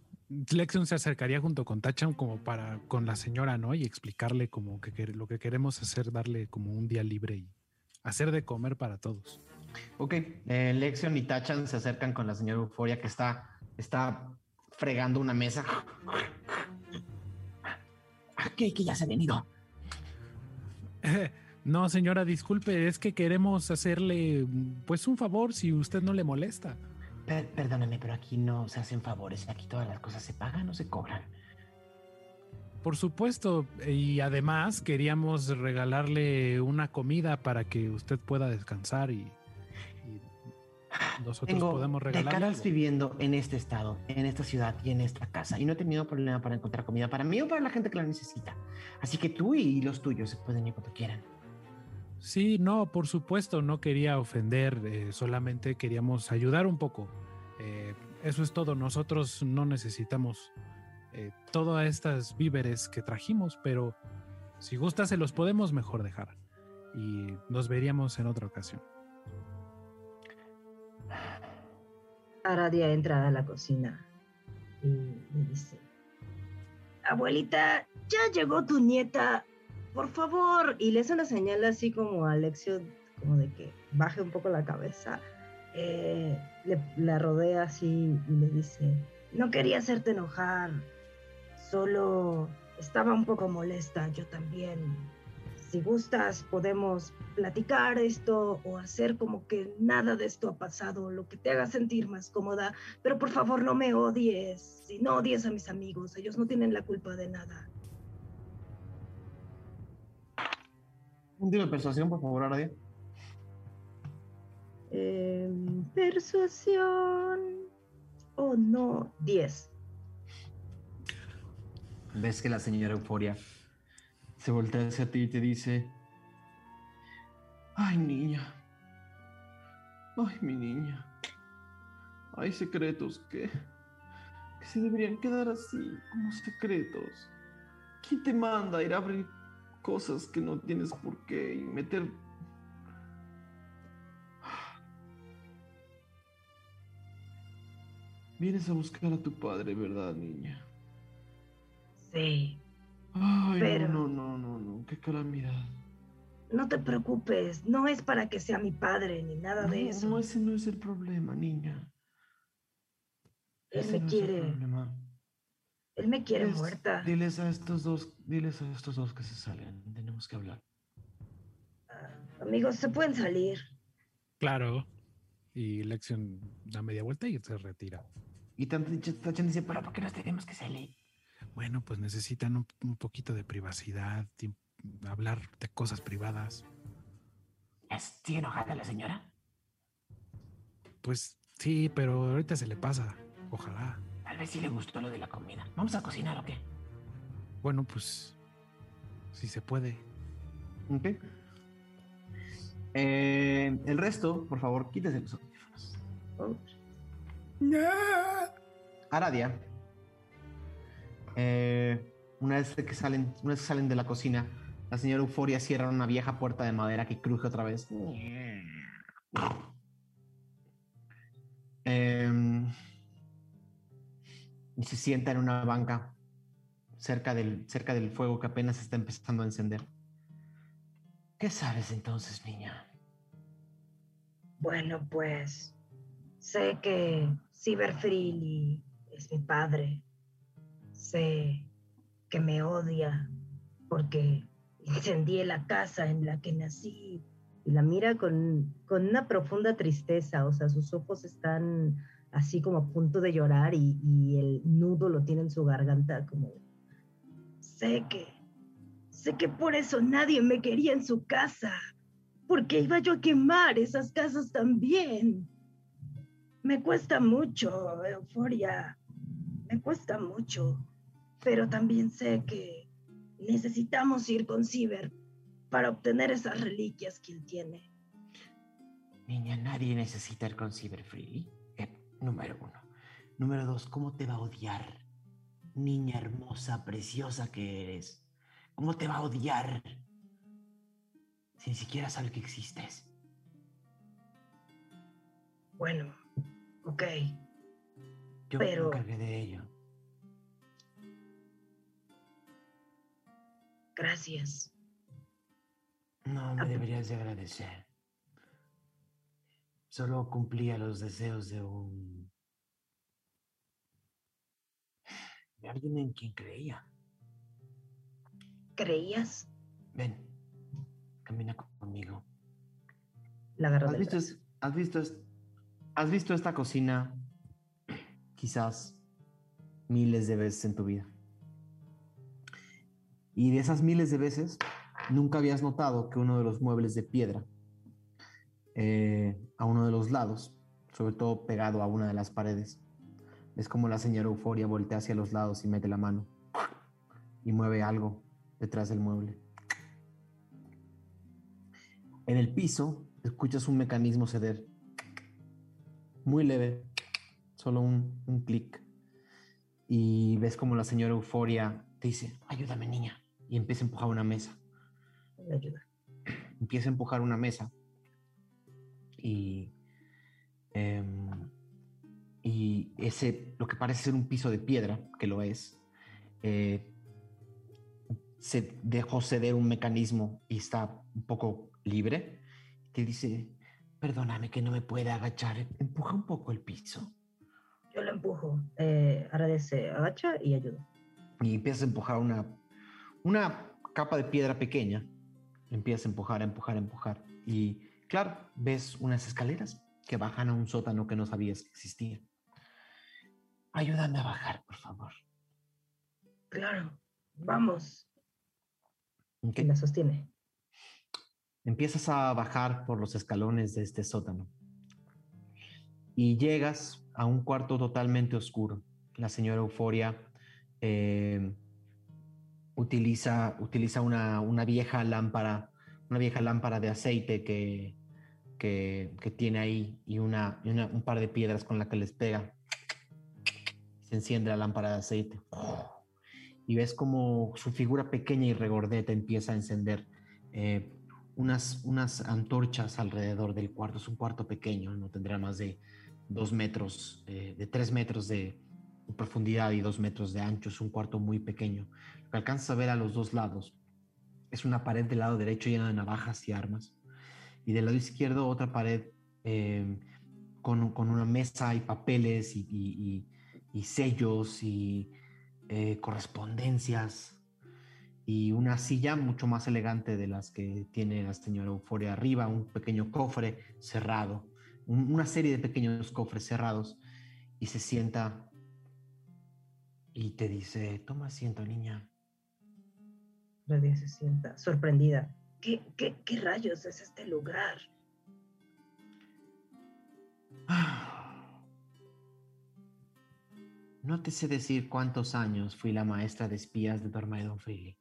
Speaker 2: Lexion se acercaría junto con Tachan como para con la señora, ¿no? Y explicarle como que, lo que queremos hacer, darle como un día libre y hacer de comer para todos.
Speaker 1: Ok, eh, Lexion y Tachan se acercan con la señora Euforia que está, está fregando una mesa.
Speaker 10: Ah, que, ya se habían ido.
Speaker 2: No, señora, disculpe, es que queremos hacerle pues un favor si usted no le molesta.
Speaker 10: Per- perdóname, pero aquí no se hacen favores. Aquí todas las cosas se pagan o se cobran.
Speaker 2: Por supuesto, y además queríamos regalarle una comida para que usted pueda descansar y, y nosotros
Speaker 10: Tengo
Speaker 2: podemos regalarle
Speaker 10: décadas viviendo en este estado, en esta ciudad y en esta casa. Y no he tenido problema para encontrar comida para mí o para la gente que la necesita. Así que tú y los tuyos se pueden ir cuando quieran.
Speaker 2: Sí, no, por supuesto, no quería ofender, eh, solamente queríamos ayudar un poco. Eh, eso es todo, nosotros no necesitamos eh, todas estas víveres que trajimos, pero si gusta se los podemos mejor dejar y nos veríamos en otra ocasión.
Speaker 3: Aradia entra a la cocina y dice, abuelita, ya llegó tu nieta, por favor. Y le hace una señal así como a Alexio, como de que baje un poco la cabeza. Eh, le, la rodea así y le dice, no quería hacerte enojar, solo estaba un poco molesta, yo también. Si gustas, podemos platicar esto o hacer como que nada de esto ha pasado, lo que te haga sentir más cómoda, pero por favor no me odies, si no odies a mis amigos, ellos no tienen la culpa de nada.
Speaker 1: Un tiro de persuasión, por favor, Aradia.
Speaker 3: Em, persuasión. Oh, no. 10.
Speaker 1: Ves que la señora Euforia se voltea hacia ti y te dice: Ay, niña. Ay, mi niña. Hay secretos que, que se deberían quedar así, como secretos. ¿Quién te manda a ir a abrir cosas que no tienes por qué y meter... Vienes a buscar a tu padre, ¿verdad, niña?
Speaker 3: Sí.
Speaker 1: Ay,
Speaker 3: Pero-
Speaker 1: no, no, no, no, no, qué calamidad.
Speaker 3: No te preocupes, no es para que sea mi padre ni nada de eso.
Speaker 1: no, ese no es el problema, niña.
Speaker 3: Él
Speaker 1: Ese
Speaker 3: me
Speaker 1: no es el problema.
Speaker 3: Él me quiere
Speaker 1: Diles-
Speaker 3: muerta.
Speaker 1: Diles a estos dos, diles a estos dos que se salgan. Tenemos que hablar.
Speaker 3: Amigos, se pueden salir.
Speaker 2: Claro. Y Lexion da media vuelta y se retira.
Speaker 1: Y Tachan dice, pero ¿por qué nos tenemos que salir?
Speaker 2: Bueno, pues necesitan un, un poquito de privacidad, hablar de cosas privadas.
Speaker 10: ¿Sigue enojada la señora?
Speaker 2: Pues sí, pero ahorita se le pasa. Ojalá.
Speaker 10: Vez sí le gustó lo de la comida. ¿Vamos a cocinar o qué?
Speaker 2: Bueno, pues si se puede.
Speaker 1: Ok. Eh, el resto, por favor, quítese los audífonos. Aradia. eh, una vez que salen, una vez que salen de la cocina, la señora Euforia cierra una vieja puerta de madera que cruje otra vez. Em, y se sienta en una banca cerca del, cerca del fuego que apenas está empezando a encender. ¿Qué sabes entonces, niña?
Speaker 3: Bueno, pues sé que Cyberfreely es mi padre. Sé que me odia porque incendié la casa en la que nací. Y la mira con, con una profunda tristeza, o sea, sus ojos están así como a punto de llorar y, el nudo lo tiene en su garganta como... Sé que, sé que por eso nadie me quería en su casa porque iba yo a quemar esas casas también. Me cuesta mucho, Euforia. Me cuesta mucho. Pero también sé que necesitamos ir con Ciber para obtener esas reliquias que él tiene.
Speaker 10: Niña, nadie necesita ir con Cyber Freely. Número uno. Número dos, ¿cómo te va a odiar? Niña hermosa, preciosa que eres. ¿Cómo te va a odiar? Si ni siquiera sabe que existes.
Speaker 3: Bueno, ok.
Speaker 10: Yo
Speaker 3: Pero-
Speaker 10: me encargué de ello.
Speaker 3: Gracias.
Speaker 10: No me deberías de agradecer. Solo cumplía los deseos de un... de alguien en quien creía.
Speaker 3: ¿Creías?
Speaker 10: Ven, camina conmigo.
Speaker 3: La agarró
Speaker 1: ¿Has visto, has, visto has visto esta cocina quizás miles de veces en tu vida? Y de esas miles de veces, nunca habías notado que uno de los muebles de piedra, eh, a uno de los lados, sobre todo pegado a una de las paredes, es como la señora Euforia voltea hacia los lados y mete la mano y mueve algo detrás del mueble. En el piso escuchas un mecanismo ceder. Muy leve, solo un, un clic. Y ves como la señora Euforia te dice, ayúdame niña. Y empieza a empujar una mesa.
Speaker 3: Ayuda.
Speaker 1: Empieza a empujar una mesa. Y, em, y ese, lo que parece ser un piso de piedra, que lo es, eh, se dejó ceder un mecanismo y está un poco libre. Te dice, perdóname que no me pueda agachar, empuja un poco el piso.
Speaker 3: Yo lo empujo. Eh, ahora se agacha y ayuda.
Speaker 1: Y empiezas a empujar una, una capa de piedra pequeña. Empiezas a empujar, a empujar, a empujar. Y claro, ves unas escaleras que bajan a un sótano que no sabías que existía. Ayúdame a bajar, por favor.
Speaker 3: Claro, vamos.
Speaker 1: Ok.
Speaker 3: Y la sostiene.
Speaker 1: Empiezas a bajar por los escalones de este sótano. Y llegas a un cuarto totalmente oscuro. La señora Euforia eh, utiliza, utiliza una, una vieja lámpara, una vieja lámpara de aceite que, que, tiene ahí y, una, y una- un par de piedras con la que les pega. Se enciende la lámpara de aceite. Y ves como su figura pequeña y regordeta empieza a encender. eh, unas, unas antorchas alrededor del cuarto. Es un cuarto pequeño, no tendrá más de dos metros, eh, de tres metros de profundidad y dos metros de ancho. Es un cuarto muy pequeño. Lo que alcanzas a ver a los dos lados es una pared del lado derecho llena de navajas y armas. Y del lado izquierdo otra pared eh, con, con una mesa y papeles y, y- y- y sellos y eh, correspondencias y una silla mucho más elegante de las que tiene la señora Euforia arriba, un pequeño cofre cerrado, un- una serie de pequeños cofres cerrados y se sienta y te dice, toma asiento niña.
Speaker 3: Radia se sienta sorprendida. ¿Qué, qué, qué rayos es este lugar?
Speaker 1: No te sé decir cuántos años fui la maestra de espías de Dormaedon Freely.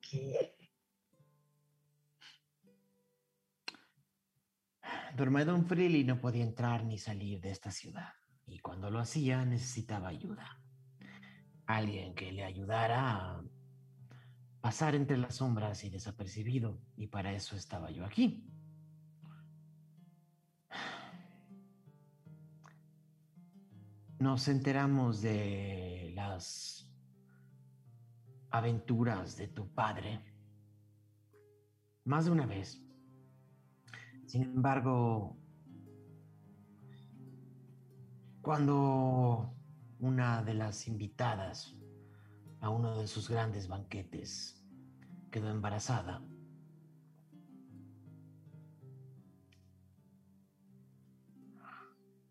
Speaker 3: ¿Qué?
Speaker 1: Dormaedon Freely no podía entrar ni salir de esta ciudad y cuando lo hacía necesitaba ayuda. Alguien que le ayudara a pasar entre las sombras y desapercibido y para eso estaba yo aquí. Nos enteramos de las aventuras de tu padre más de una vez. Sin embargo, cuando una de las invitadas a uno de sus grandes banquetes. Quedó embarazada,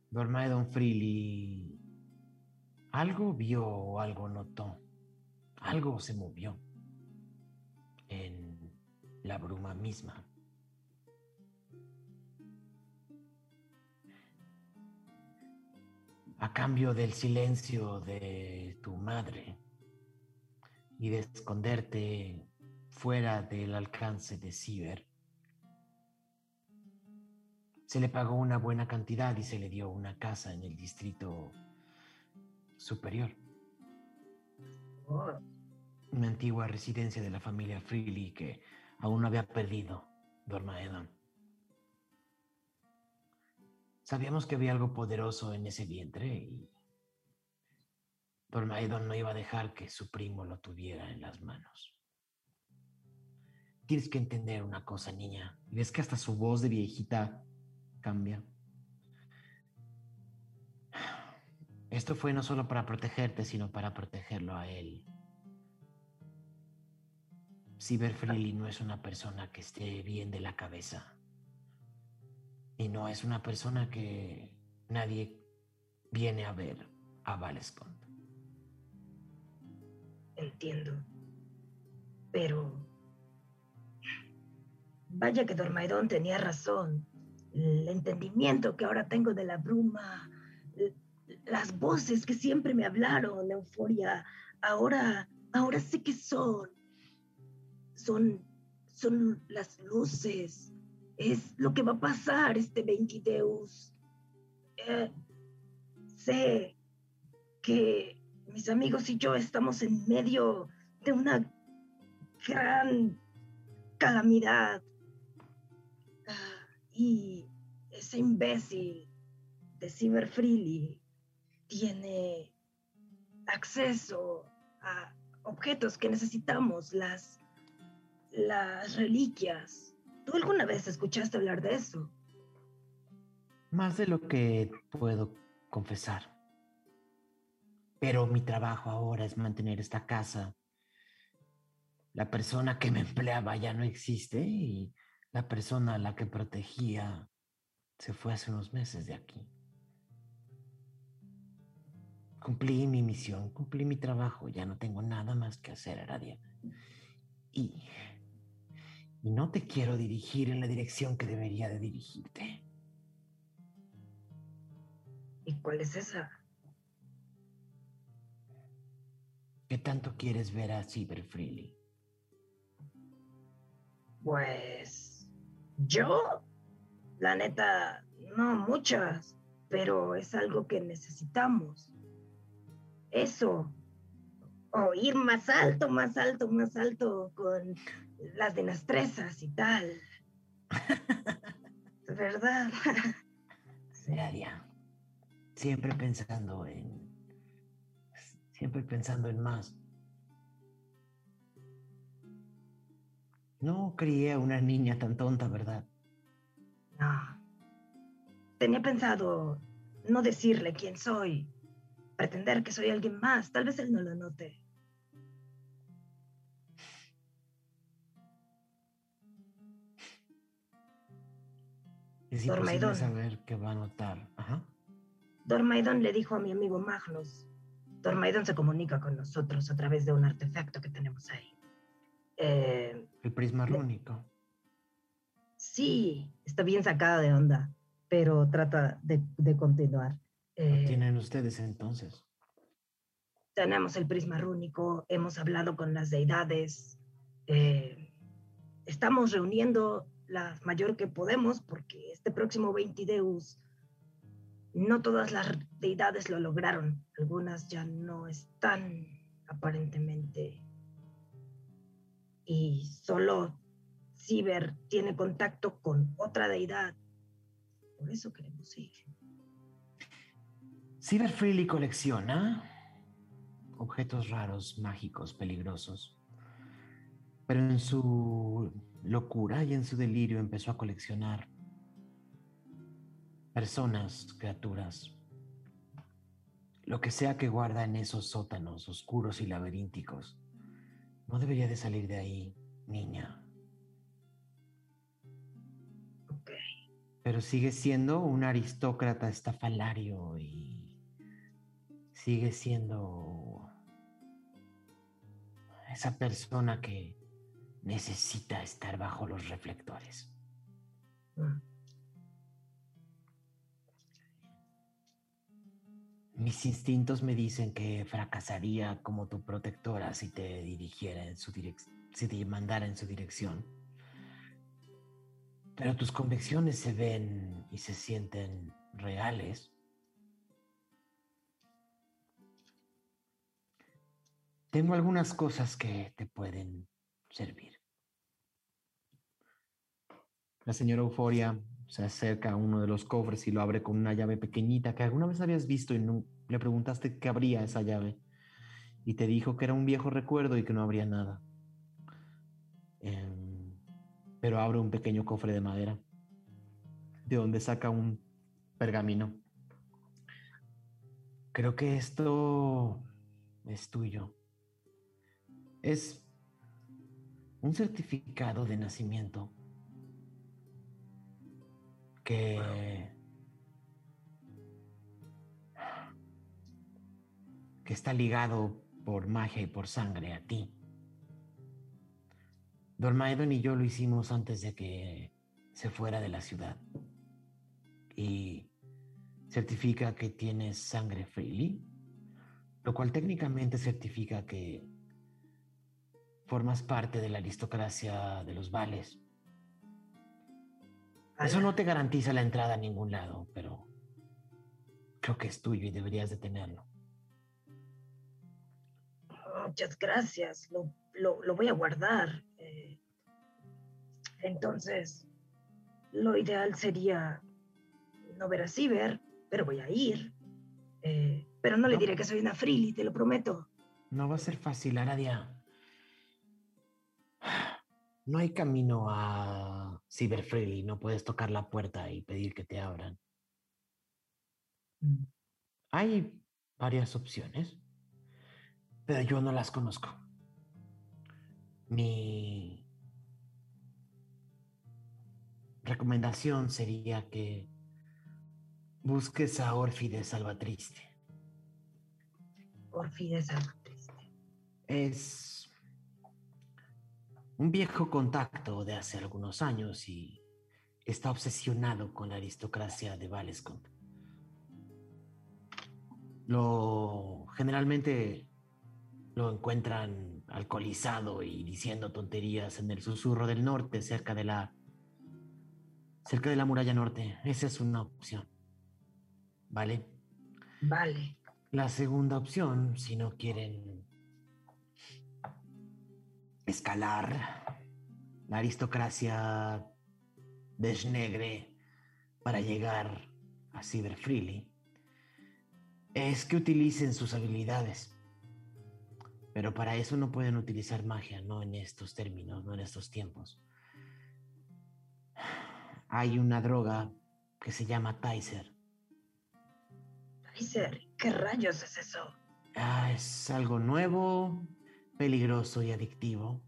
Speaker 1: Dormaedon Freely algo vio o algo notó, algo se movió en la bruma misma. a cambio del silencio de tu madre y de esconderte fuera del alcance de Ciber, se le pagó una buena cantidad y se le dio una casa en el distrito superior, una antigua residencia de la familia Freely que aún no había perdido Dormaedon. Sabíamos que había algo poderoso en ese vientre y Dormaedon no iba a dejar que su primo lo tuviera en las manos. Tienes que entender una cosa, niña. Y ves que hasta su voz de viejita cambia. Esto fue no solo para protegerte, sino para protegerlo a él. Cyber Freely no es una persona que esté bien de la cabeza. Y no es una persona que nadie viene a ver a Valescont.
Speaker 3: Entiendo. Pero. Vaya que Dormaidón tenía razón. El entendimiento que ahora tengo de la bruma, las voces que siempre me hablaron, euforia, ahora, ahora sé que son. Son, son las luces. Es lo que va a pasar este 22. Eh, sé que mis amigos y yo estamos en medio de una gran calamidad. Ah, y ese imbécil de Cyber Freely tiene acceso a objetos que necesitamos, las, las reliquias. ¿Tú alguna vez escuchaste hablar de eso?
Speaker 1: Más de lo que puedo confesar. Pero mi trabajo ahora es mantener esta casa. La persona que me empleaba ya no existe y la persona a la que protegía se fue hace unos meses de aquí. Cumplí mi misión, cumplí mi trabajo, ya no tengo nada más que hacer, Aradia. Y, y no te quiero dirigir en la dirección que debería de dirigirte.
Speaker 3: ¿Y cuál es esa?
Speaker 1: ¿Qué tanto quieres ver a Cyber Freely?
Speaker 3: Pues yo, la neta, no muchas, pero es algo que necesitamos. Eso, o ir más alto, más alto, más alto con las dinastresas y tal. ¿Verdad?
Speaker 1: Aradia, siempre pensando en... Siempre pensando en más. No crié a una niña tan tonta, ¿verdad?
Speaker 3: No. Tenía pensado no decirle quién soy, pretender que soy alguien más. Tal vez él no lo note.
Speaker 1: Es imposible saber qué va a notar. Ajá.
Speaker 3: Dormaidon le dijo a mi amigo Magnus. Dormaidon se comunica con nosotros a través de un artefacto que tenemos ahí. Eh,
Speaker 1: El prisma rúnico.
Speaker 3: sí, está bien sacada de onda, pero trata de, de continuar. Eh,
Speaker 1: tienen ustedes entonces.
Speaker 3: tenemos el prisma rúnico, hemos hablado con las deidades, eh, estamos reuniendo la mayor que podemos porque este próximo 20 Deus no todas las deidades lo lograron, algunas ya no están aparentemente y solo Ciber tiene contacto con otra deidad. Por eso queremos ir.
Speaker 1: Cyber Freely colecciona objetos raros, mágicos, peligrosos. Pero en su locura y en su delirio empezó a coleccionar personas, criaturas, lo que sea que guarda en esos sótanos oscuros y laberínticos. No debería de salir de ahí, niña. Pero sigue siendo un aristócrata estafalario y sigue siendo esa persona que necesita estar bajo los reflectores.
Speaker 3: Mm.
Speaker 1: Mis instintos me dicen que fracasaría como tu protectora si te dirigiera en su dirección, si te mandara en su dirección. Pero tus convicciones se ven y se sienten reales. Tengo algunas cosas que te pueden servir. La señora Euforia se acerca a uno de los cofres y lo abre con una llave pequeñita que alguna vez habías visto y no, le preguntaste qué abría esa llave. Y te dijo que era un viejo recuerdo y que no habría nada. Em, pero abre un pequeño cofre de madera, de donde saca un pergamino. Creo que esto es tuyo. Es un certificado de nacimiento que que está ligado por magia y por sangre a ti. Dormaedon y yo lo hicimos antes de que se fuera de la ciudad. Y certifica que tienes sangre freely, lo cual técnicamente certifica que formas parte de la aristocracia de los vales. Eso no te garantiza la entrada a ningún lado, pero creo que es tuyo y deberías de tenerlo.
Speaker 3: Muchas gracias, lo, lo- lo voy a guardar. eh. entonces, lo ideal sería no ver a Ciber, pero voy a ir. eh, pero no le diré que soy una frilly, te lo prometo.
Speaker 1: No va a ser fácil, Aradia. No hay camino a Cyber Freely. No puedes tocar la puerta y pedir que te abran.
Speaker 3: Mm.
Speaker 1: Hay varias opciones, pero yo no las conozco. Mi recomendación sería que busques a Orfi de Salvatriste.
Speaker 3: Orfides algo triste.
Speaker 1: Es un viejo contacto de hace algunos años y está obsesionado con la aristocracia de Valescont. Lo generalmente lo encuentran alcoholizado y diciendo tonterías en el susurro del norte, cerca de la cerca de la muralla norte. Esa es una opción. ¿Vale?
Speaker 3: Vale.
Speaker 1: La segunda opción, si no quieren escalar la aristocracia de Schnegre para llegar a Cyber Freely, es que utilicen sus habilidades. Pero para eso no pueden utilizar magia, no en estos términos, no en estos tiempos. Hay una droga que se llama.
Speaker 3: Dice Rick. ¿Qué rayos es eso?
Speaker 1: Ah, es algo nuevo, peligroso y adictivo,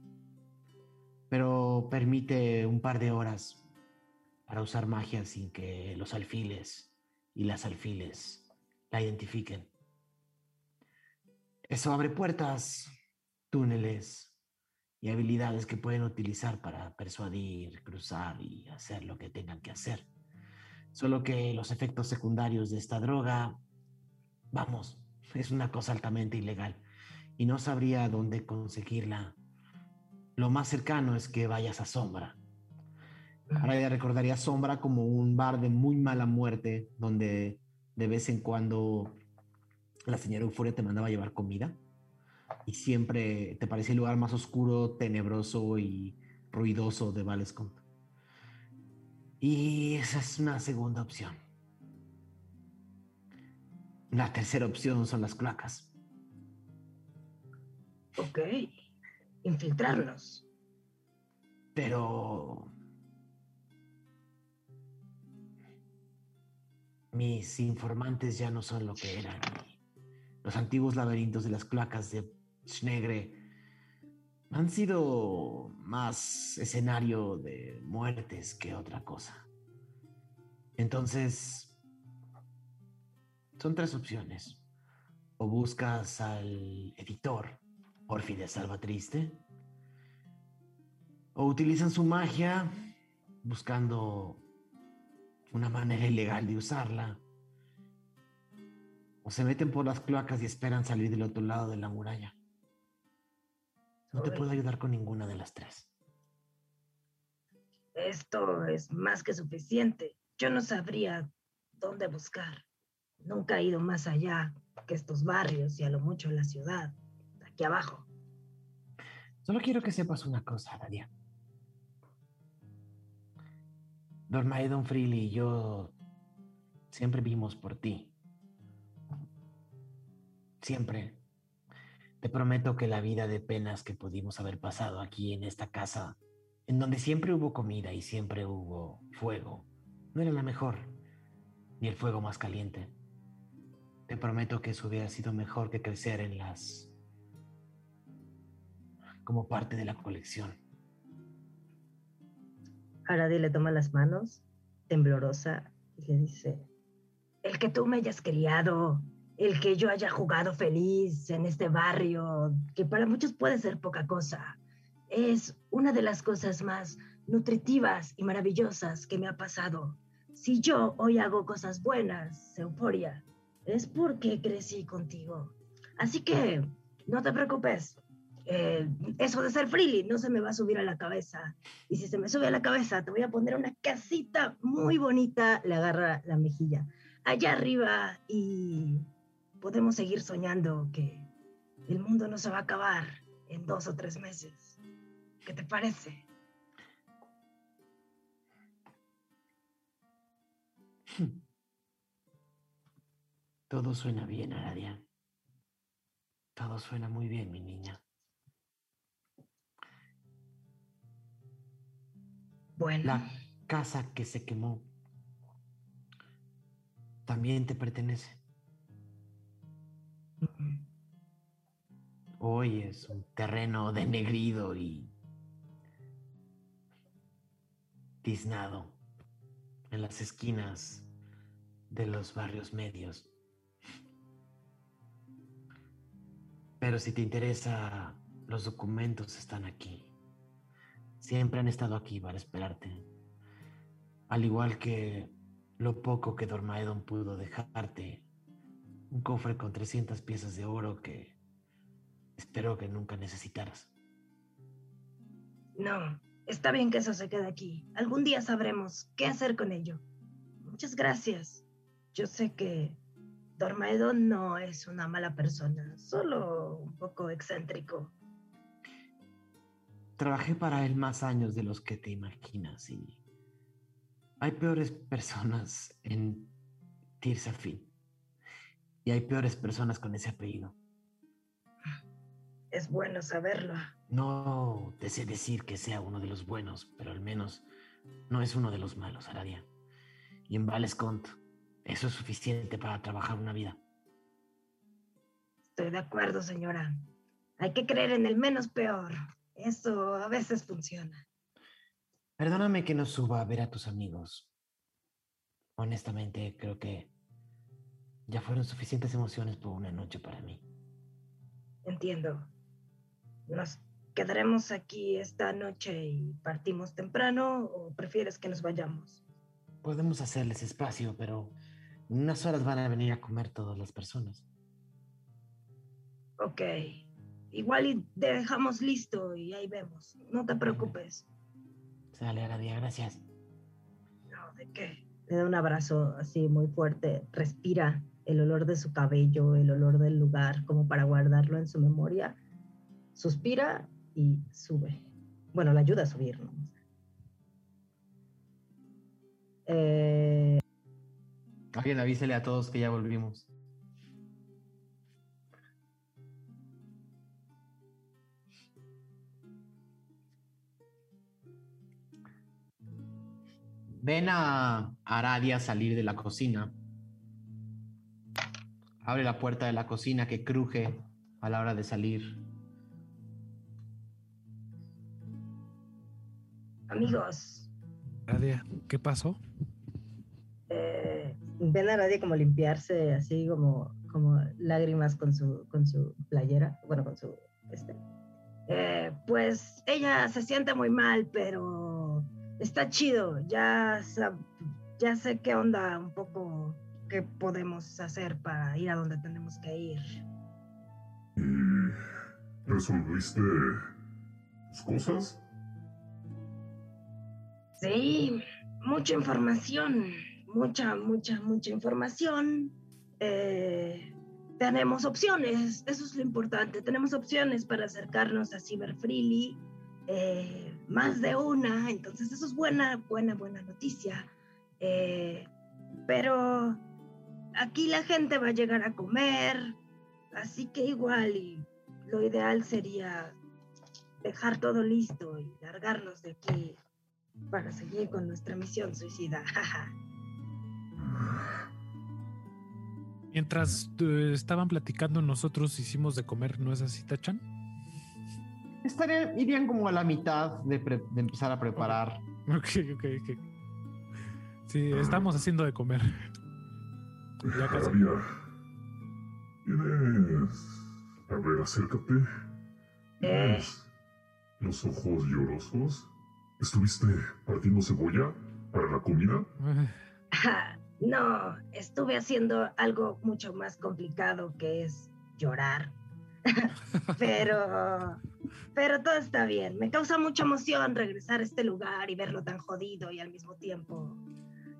Speaker 1: pero permite un par de horas para usar magia sin que los alfiles y las alfiles la identifiquen. Eso abre puertas, túneles y habilidades que pueden utilizar para persuadir, cruzar y hacer lo que tengan que hacer. Solo que los efectos secundarios de esta droga, vamos, es una cosa altamente ilegal y no sabría dónde conseguirla. Lo más cercano es que vayas a Sombra. Ahora ya recordaría Sombra como un bar de muy mala muerte, donde de vez en cuando la señora Euforia te mandaba llevar comida y siempre te parecía el lugar más oscuro, tenebroso y ruidoso de Valescont. Y esa es una segunda opción. La tercera opción son las cloacas.
Speaker 3: Ok. Infiltrarlos.
Speaker 1: Pero mis informantes ya no son lo que eran. Los antiguos laberintos de las cloacas de Schnegre han sido más escenario de muertes que otra cosa. Entonces, son tres opciones. O buscas al editor, Orfides Salvatriste, o utilizan su magia buscando una manera ilegal de usarla, o se meten por las cloacas y esperan salir del otro lado de la muralla. No te puedo ayudar con ninguna de las tres.
Speaker 3: Esto es más que suficiente. Yo no sabría dónde buscar. Nunca he ido más allá que estos barrios y a lo mucho la ciudad, abajo.
Speaker 1: Solo quiero que sepas una cosa, Daria. Dormaedon Freely y yo siempre vimos por ti. Siempre. Te prometo que la vida de penas que pudimos haber pasado aquí en esta casa, en donde siempre hubo comida y siempre hubo fuego, no era la mejor, ni el fuego más caliente. Te prometo que eso hubiera sido mejor que crecer en las... como parte de la colección.
Speaker 3: Aradi le toma las manos, temblorosa, y le dice, el que tú me hayas criado, el que yo haya jugado feliz en este barrio, que para muchos puede ser poca cosa, es una de las cosas más nutritivas y maravillosas que me ha pasado. Si yo hoy hago cosas buenas, euforia, es porque crecí contigo. Así que no te preocupes. Eh, eso de ser freely no se me va a subir a la cabeza. Y si se me sube a la cabeza, te voy a poner una casita muy bonita. Le agarra la mejilla. Allá arriba y podemos seguir soñando que el mundo no se va a acabar en dos o tres meses. ¿Qué te parece?
Speaker 1: Todo suena bien, Aradia. Todo suena muy bien, mi niña.
Speaker 3: Bueno.
Speaker 1: La casa que se quemó también te pertenece. Hoy es un terreno denegrido y tiznado en las esquinas de los barrios medios. Pero si te interesa, los documentos están aquí. Siempre han estado aquí para esperarte. Al igual que lo poco que Dormaedon pudo dejarte. Un cofre con 300 piezas de oro que espero que nunca necesitaras.
Speaker 3: No, está bien que eso se quede aquí. Algún día sabremos qué hacer con ello. Muchas gracias. Yo sé que Dormedo no es una mala persona, solo un poco excéntrico.
Speaker 1: Trabajé para él más años de los que te imaginas y hay peores personas en Tirsafin y hay peores personas con ese apellido.
Speaker 3: Es bueno saberlo.
Speaker 1: No te sé decir que sea uno de los buenos, pero al menos no es uno de los malos, Aradia. Y en Valescont eso es suficiente para trabajar una vida.
Speaker 3: Estoy de acuerdo, señora. Hay que creer en el menos peor. Eso a veces funciona.
Speaker 10: Perdóname que no suba a ver a tus amigos. Honestamente, creo que ya fueron suficientes emociones por una noche para mí.
Speaker 3: Entiendo. ¿Nos quedaremos aquí esta noche y partimos temprano o prefieres que nos vayamos?
Speaker 10: Podemos hacerles espacio, pero en unas horas van a venir a comer todas las personas.
Speaker 3: Ok. Igual y dejamos listo y ahí vemos. No te preocupes.
Speaker 10: Sale a la día, gracias.
Speaker 3: No, ¿de qué? Le da un abrazo así muy fuerte. Respira el olor de su cabello, el olor del lugar, como para guardarlo en su memoria. Suspira y sube. Bueno, la ayuda a subir, ¿no? Eh,
Speaker 1: Alguien avísele a todos que ya volvimos. Ven a Aradia salir de la cocina. Abre la puerta de la cocina que cruje a la hora de salir.
Speaker 3: amigos,
Speaker 2: Nadia, ¿qué pasó?
Speaker 3: eh, ven a nadie como limpiarse así como, como lágrimas con su, con su playera, bueno, con su, este. Eh, pues ella se siente muy mal, pero está chido, ya, sab- ya sé qué onda un poco, qué podemos hacer para ir a donde tenemos que ir.
Speaker 8: ¿Y resolviste tus cosas?
Speaker 3: Sí, mucha información, mucha, mucha, mucha información. Eh, tenemos opciones, eso es lo importante. Tenemos opciones para acercarnos a Cyber Freely, eh, más de una, entonces eso es buena, buena, buena noticia. Eh, pero aquí la gente va a llegar a comer, así que igual y lo ideal sería dejar todo listo y largarnos de aquí para seguir con nuestra misión suicida.
Speaker 2: Mientras eh, estaban platicando, nosotros hicimos de comer, ¿no es así, Tachan?
Speaker 1: Estarían, irían como a la mitad de, pre- de empezar a preparar.
Speaker 2: Ok, ok, ok. Sí, estamos haciendo de comer. Ya casi.
Speaker 8: ¿tienes... A ver, acércate. ¿Tienes los ojos llorosos? ¿Estuviste partiendo cebolla para la comida?
Speaker 3: No, estuve haciendo algo mucho más complicado que es llorar. pero, pero todo está bien. Me causa mucha emoción regresar a este lugar y verlo tan jodido y al mismo tiempo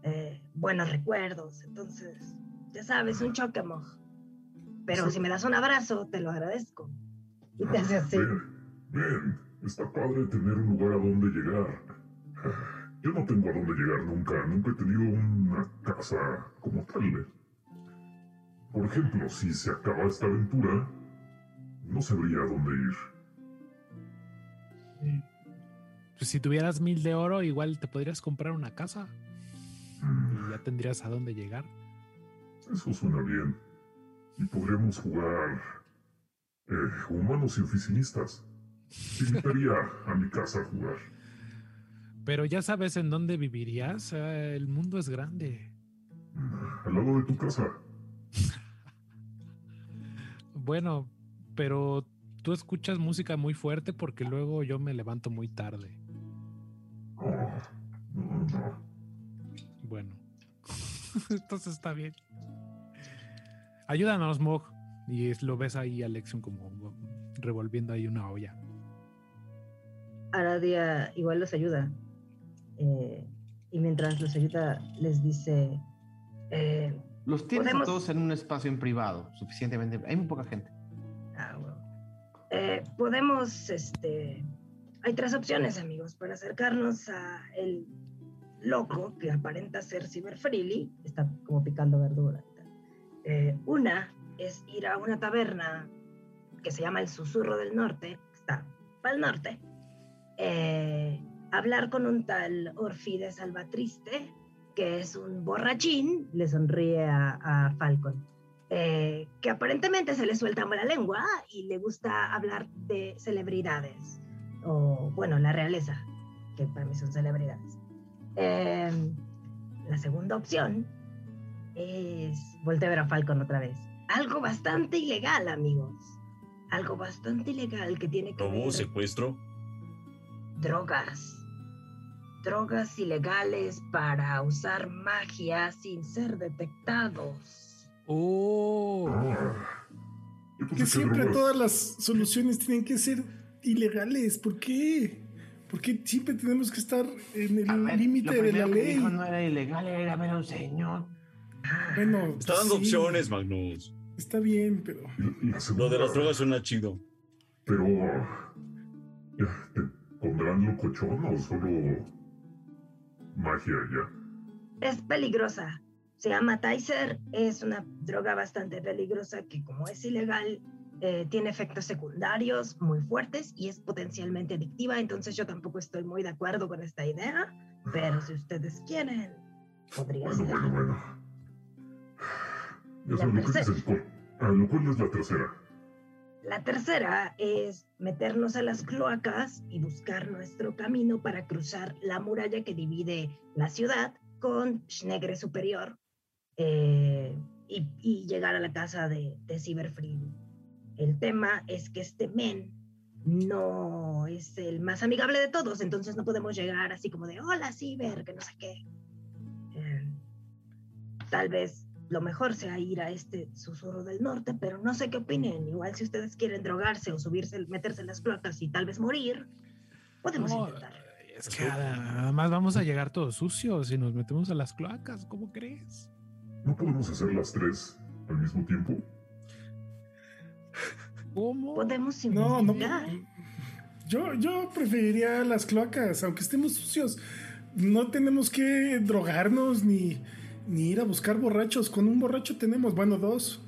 Speaker 3: eh, buenos recuerdos. Entonces, ya sabes, un choque, moj. Pero si me das un abrazo, te lo agradezco. Y te hace así.
Speaker 8: Ven, ven. Está padre tener un lugar a donde llegar. Yo no tengo a dónde llegar nunca. Nunca he tenido una casa como tal. Por ejemplo, si se acaba esta aventura, no sabría a dónde ir.
Speaker 2: Pues si tuvieras mil de oro, igual te podrías comprar una casa y ya tendrías a dónde llegar.
Speaker 8: Eso suena bien. Y podríamos jugar eh, humanos y oficinistas. Te invitaría a mi casa a jugar.
Speaker 2: Pero ya sabes en dónde vivirías. eh, el mundo es grande.
Speaker 8: Al lado de tu casa.
Speaker 2: Bueno, pero tú escuchas música muy fuerte porque luego yo me levanto muy tarde.
Speaker 8: No, no.
Speaker 2: Bueno, entonces está bien. Ayúdanos, Mog. Y es- lo ves ahí, Alexion, como revolviendo ahí una olla.
Speaker 3: Aradia igual los ayuda. Eh, y mientras los ayuda, les dice, eh,
Speaker 1: Los tienes a todos en un espacio en privado, suficientemente. Hay muy poca gente.
Speaker 3: ah, bueno. Eh, podemos, este, hay tres opciones, amigos, para acercarnos a el loco que aparenta ser Cyber Freely, está como picando verdura. Eh, una es ir a una taberna que se llama El Susurro del Norte, está para el norte, eh, hablar con un tal Orfide Salvatriste, que es un borrachín, le sonríe a, a Falcon. Eh, que aparentemente se le suelta la lengua y le gusta hablar de celebridades, o bueno, la realeza, que para mí son celebridades. Eh, la segunda opción es, volteé a ver a Falcon otra vez, algo bastante ilegal, amigos. Algo bastante ilegal que tiene que
Speaker 7: ¿Robo,
Speaker 3: ver
Speaker 7: secuestro?
Speaker 3: drogas. Drogas ilegales para usar magia sin ser detectados.
Speaker 2: Oh.
Speaker 8: Ah.
Speaker 6: Que siempre
Speaker 8: drogas-
Speaker 6: todas las soluciones tienen que ser ilegales. ¿Por qué? ¿Por qué siempre tenemos que estar en el límite de la ley?
Speaker 10: dijo no era ilegal, era ver a un señor.
Speaker 6: Bueno,
Speaker 7: Está dando
Speaker 6: sí,
Speaker 7: opciones, Magnus.
Speaker 6: Está bien, pero
Speaker 7: Lo
Speaker 8: segunda-
Speaker 7: de las drogas suena chido.
Speaker 8: Pero. ¿Te pondrán locochón o solo. magia ya?
Speaker 3: Es peligrosa. Se llama Tizer. Es una droga bastante peligrosa que como es ilegal, eh, tiene efectos secundarios muy fuertes y es potencialmente adictiva. Entonces yo tampoco estoy muy de acuerdo con esta idea. Pero si ustedes quieren, podría
Speaker 8: Bueno,
Speaker 3: ser.
Speaker 8: bueno, bueno. Ya
Speaker 3: La
Speaker 8: sabes lo que
Speaker 3: tercera.
Speaker 8: dicen. ¿Cuál, ah, es la tercera?
Speaker 3: La tercera es meternos a las cloacas y buscar nuestro camino para cruzar la muralla que divide la ciudad con Schnegre Superior eh, y, y llegar a la casa de, de Cyberfried. El tema es que este men no es el más amigable de todos, entonces no podemos llegar así como de hola Cyber, que no sé qué. Eh, tal vez lo mejor sea ir a este susurro del norte, pero no sé qué opinen. Igual si ustedes quieren drogarse o subirse, meterse en las placas y tal vez morir, podemos
Speaker 2: No,
Speaker 3: intentar.
Speaker 2: es que además vamos a llegar todos sucios si nos metemos a las cloacas. ¿Cómo crees?
Speaker 8: ¿No podemos hacer las tres al mismo tiempo?
Speaker 2: ¿Cómo?
Speaker 3: Podemos
Speaker 6: no, no. Yo, yo preferiría las cloacas, aunque estemos sucios. No tenemos que drogarnos ni, ni ir a buscar borrachos. Con un borracho tenemos, bueno, dos.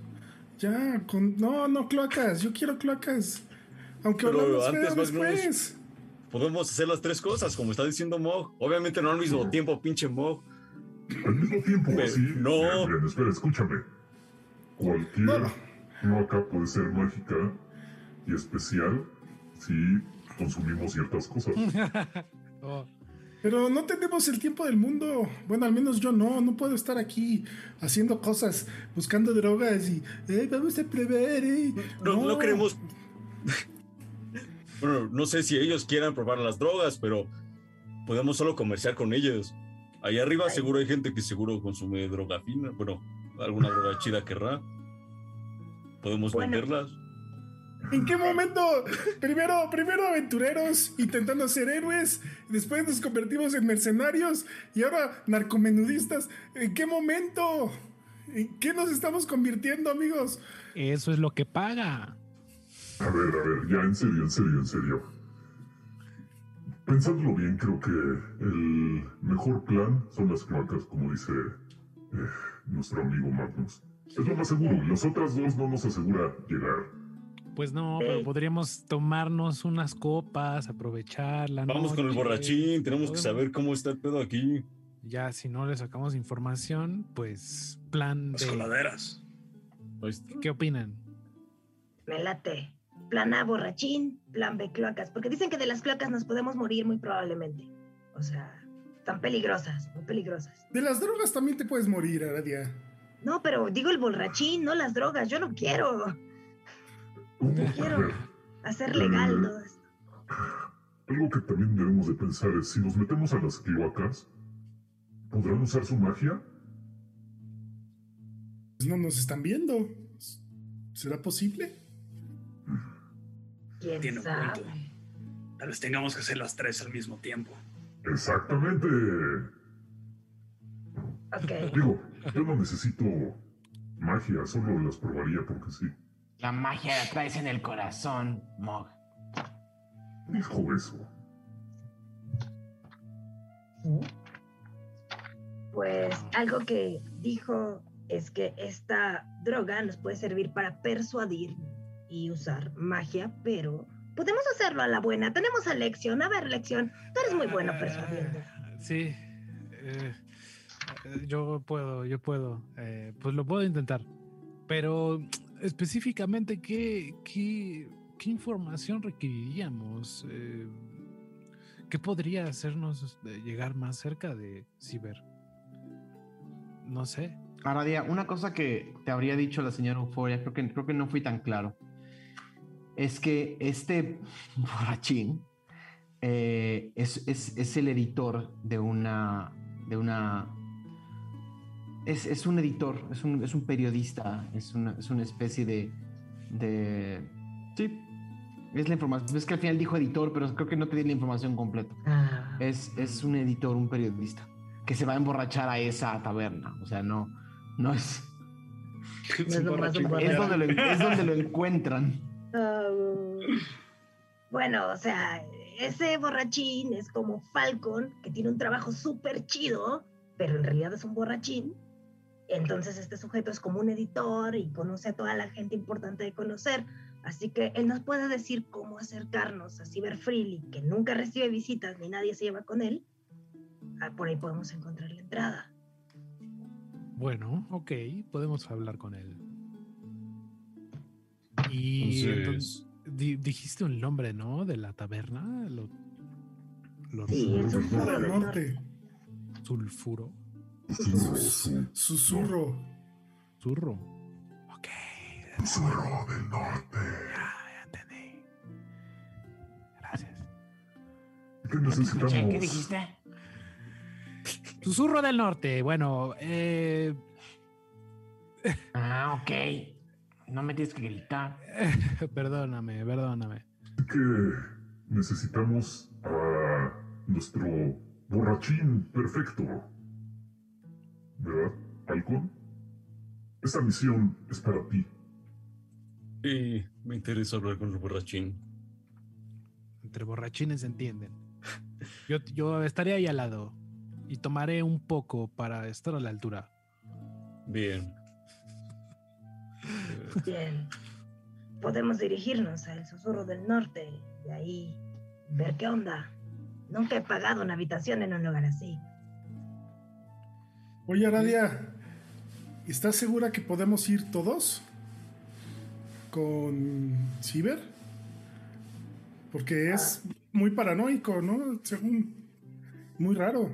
Speaker 6: Ya, con. No, no, cloacas. Yo quiero cloacas. Aunque
Speaker 7: Pero
Speaker 6: hablamos
Speaker 7: antes,
Speaker 6: después.
Speaker 7: Podemos hacer las tres cosas, como está diciendo Mog. Obviamente no al mismo tiempo, pinche Mog.
Speaker 8: Al mismo tiempo, así.
Speaker 7: no.
Speaker 8: Bien, bien, espera, escúchame. Cualquier
Speaker 6: No.
Speaker 8: cloaca puede ser mágica y especial si consumimos ciertas cosas.
Speaker 6: Pero no tenemos el tiempo del mundo. Bueno, al menos yo no. No puedo estar aquí haciendo cosas, buscando drogas y. "Eh, vamos a probar, eh".
Speaker 7: No, no queremos. Bueno, no sé si ellos quieran probar las drogas, pero podemos solo comerciar con ellos. Allá arriba seguro hay gente que seguro consume droga fina. Bueno, alguna droga chida querrá. Podemos
Speaker 3: Bueno.
Speaker 7: venderlas.
Speaker 6: ¿En qué momento? Primero, primero aventureros intentando ser héroes, después nos convertimos en mercenarios y ahora narcomenudistas. ¿En qué momento? ¿En qué nos estamos convirtiendo, amigos?
Speaker 2: eso es lo que paga.
Speaker 8: A ver, a ver, ya en serio, en serio, en serio. Pensándolo bien, creo que el mejor plan son las cloacas, como dice eh, nuestro amigo Magnus. Es lo más seguro, y las otras dos no nos asegura llegar.
Speaker 2: Pues no, pero podríamos tomarnos unas copas, aprovechar la
Speaker 7: Vamos con el borrachín, tenemos que saber cómo está el pedo aquí.
Speaker 2: Ya, si no le sacamos información, pues plan
Speaker 9: Las
Speaker 2: de...
Speaker 9: coladeras.
Speaker 2: ¿Qué opinan?
Speaker 3: Me late. Plan A, borrachín. Plan B, cloacas. Porque dicen que de las cloacas nos podemos morir muy probablemente. O sea, están peligrosas, muy peligrosas.
Speaker 6: De las drogas también te puedes morir, Aradia.
Speaker 3: No, pero digo el borrachín, no las drogas. Yo no quiero
Speaker 8: Uh,
Speaker 3: quiero. hacer legal todo esto.
Speaker 8: algo que también debemos de pensar es, si nos metemos a las cloacas, ¿podrán usar su magia?
Speaker 6: Pues no nos están viendo. ¿Será posible?
Speaker 3: ¿Quién
Speaker 9: Tiene un
Speaker 3: sabe?
Speaker 9: punto. Tal vez tengamos que hacer las tres al mismo tiempo.
Speaker 8: Exactamente.
Speaker 3: Ok.
Speaker 8: Digo, yo no necesito magia, solo las probaría porque sí.
Speaker 10: La magia la traes en el corazón, Mog.
Speaker 8: Dijo eso.
Speaker 3: Pues algo que dijo es que esta droga nos puede servir para persuadir y usar magia, pero podemos hacerlo a la buena. Tenemos a Lección. A ver, Lección, tú eres muy bueno persuadiendo.
Speaker 2: Ah, Sí. eh, yo puedo, yo puedo. eh, pues lo puedo intentar. Pero específicamente, ¿qué, qué, qué información requeriríamos? Eh, ¿Qué podría hacernos eh, llegar más cerca de Ciber? No sé.
Speaker 1: Aradia, una cosa que te habría dicho la señora Euforia, creo que, creo que no fui tan claro, es que este borrachín eh, es, es- es el editor de una. de una. Es, es un editor, es un, es un periodista, es una, es una especie de. de. Sí. Es la información. Es que al final dijo editor, pero creo que no te di la información completa.
Speaker 3: Ah,
Speaker 1: Es, es un editor, un periodista, que se va a emborrachar a esa taberna. O sea, no, no es.
Speaker 3: es
Speaker 1: Es donde lo, es donde lo encuentran.
Speaker 3: Bueno, o sea, ese borrachín es como Falcon, que tiene un trabajo súper chido, pero en realidad es un borrachín. Entonces este sujeto es como un editor y conoce a toda la gente importante de conocer. Así que él nos puede decir cómo acercarnos a Cyber Freely, que nunca recibe visitas ni nadie se lleva con él. Ah, por ahí podemos encontrar la entrada.
Speaker 2: Bueno, ok, podemos hablar con él. Y
Speaker 7: Entonces-
Speaker 2: entonces, di- dijiste un nombre, ¿no? De la taberna. Lo,
Speaker 3: Sí,
Speaker 6: Al
Speaker 3: del norte.
Speaker 2: sulfuro.
Speaker 6: Susurro.
Speaker 2: Zurro. Ok.
Speaker 8: Susurro del norte.
Speaker 2: Ya, ya entendí. Gracias.
Speaker 8: ¿Qué necesitamos?
Speaker 10: ¿Qué dijiste?
Speaker 2: Susurro del norte. Bueno, eh,
Speaker 10: Ah, ok. No me tienes que gritar.
Speaker 2: perdóname, perdóname.
Speaker 8: que necesitamos a nuestro borrachín perfecto. ¿Verdad, Falcon? Esa misión es para ti.
Speaker 7: Y me interesa hablar con el borrachín.
Speaker 2: Entre borrachines se entienden. Yo, yo estaré ahí al lado y tomaré un poco para estar a la altura.
Speaker 7: Bien.
Speaker 3: Bien. Podemos dirigirnos al susurro del norte y ahí ver qué onda. Nunca he pagado una habitación en un lugar así.
Speaker 6: Oye, Aradia, ¿estás segura que podemos ir todos? ¿Con Ciber? Porque es muy paranoico, ¿no? Según. Muy raro.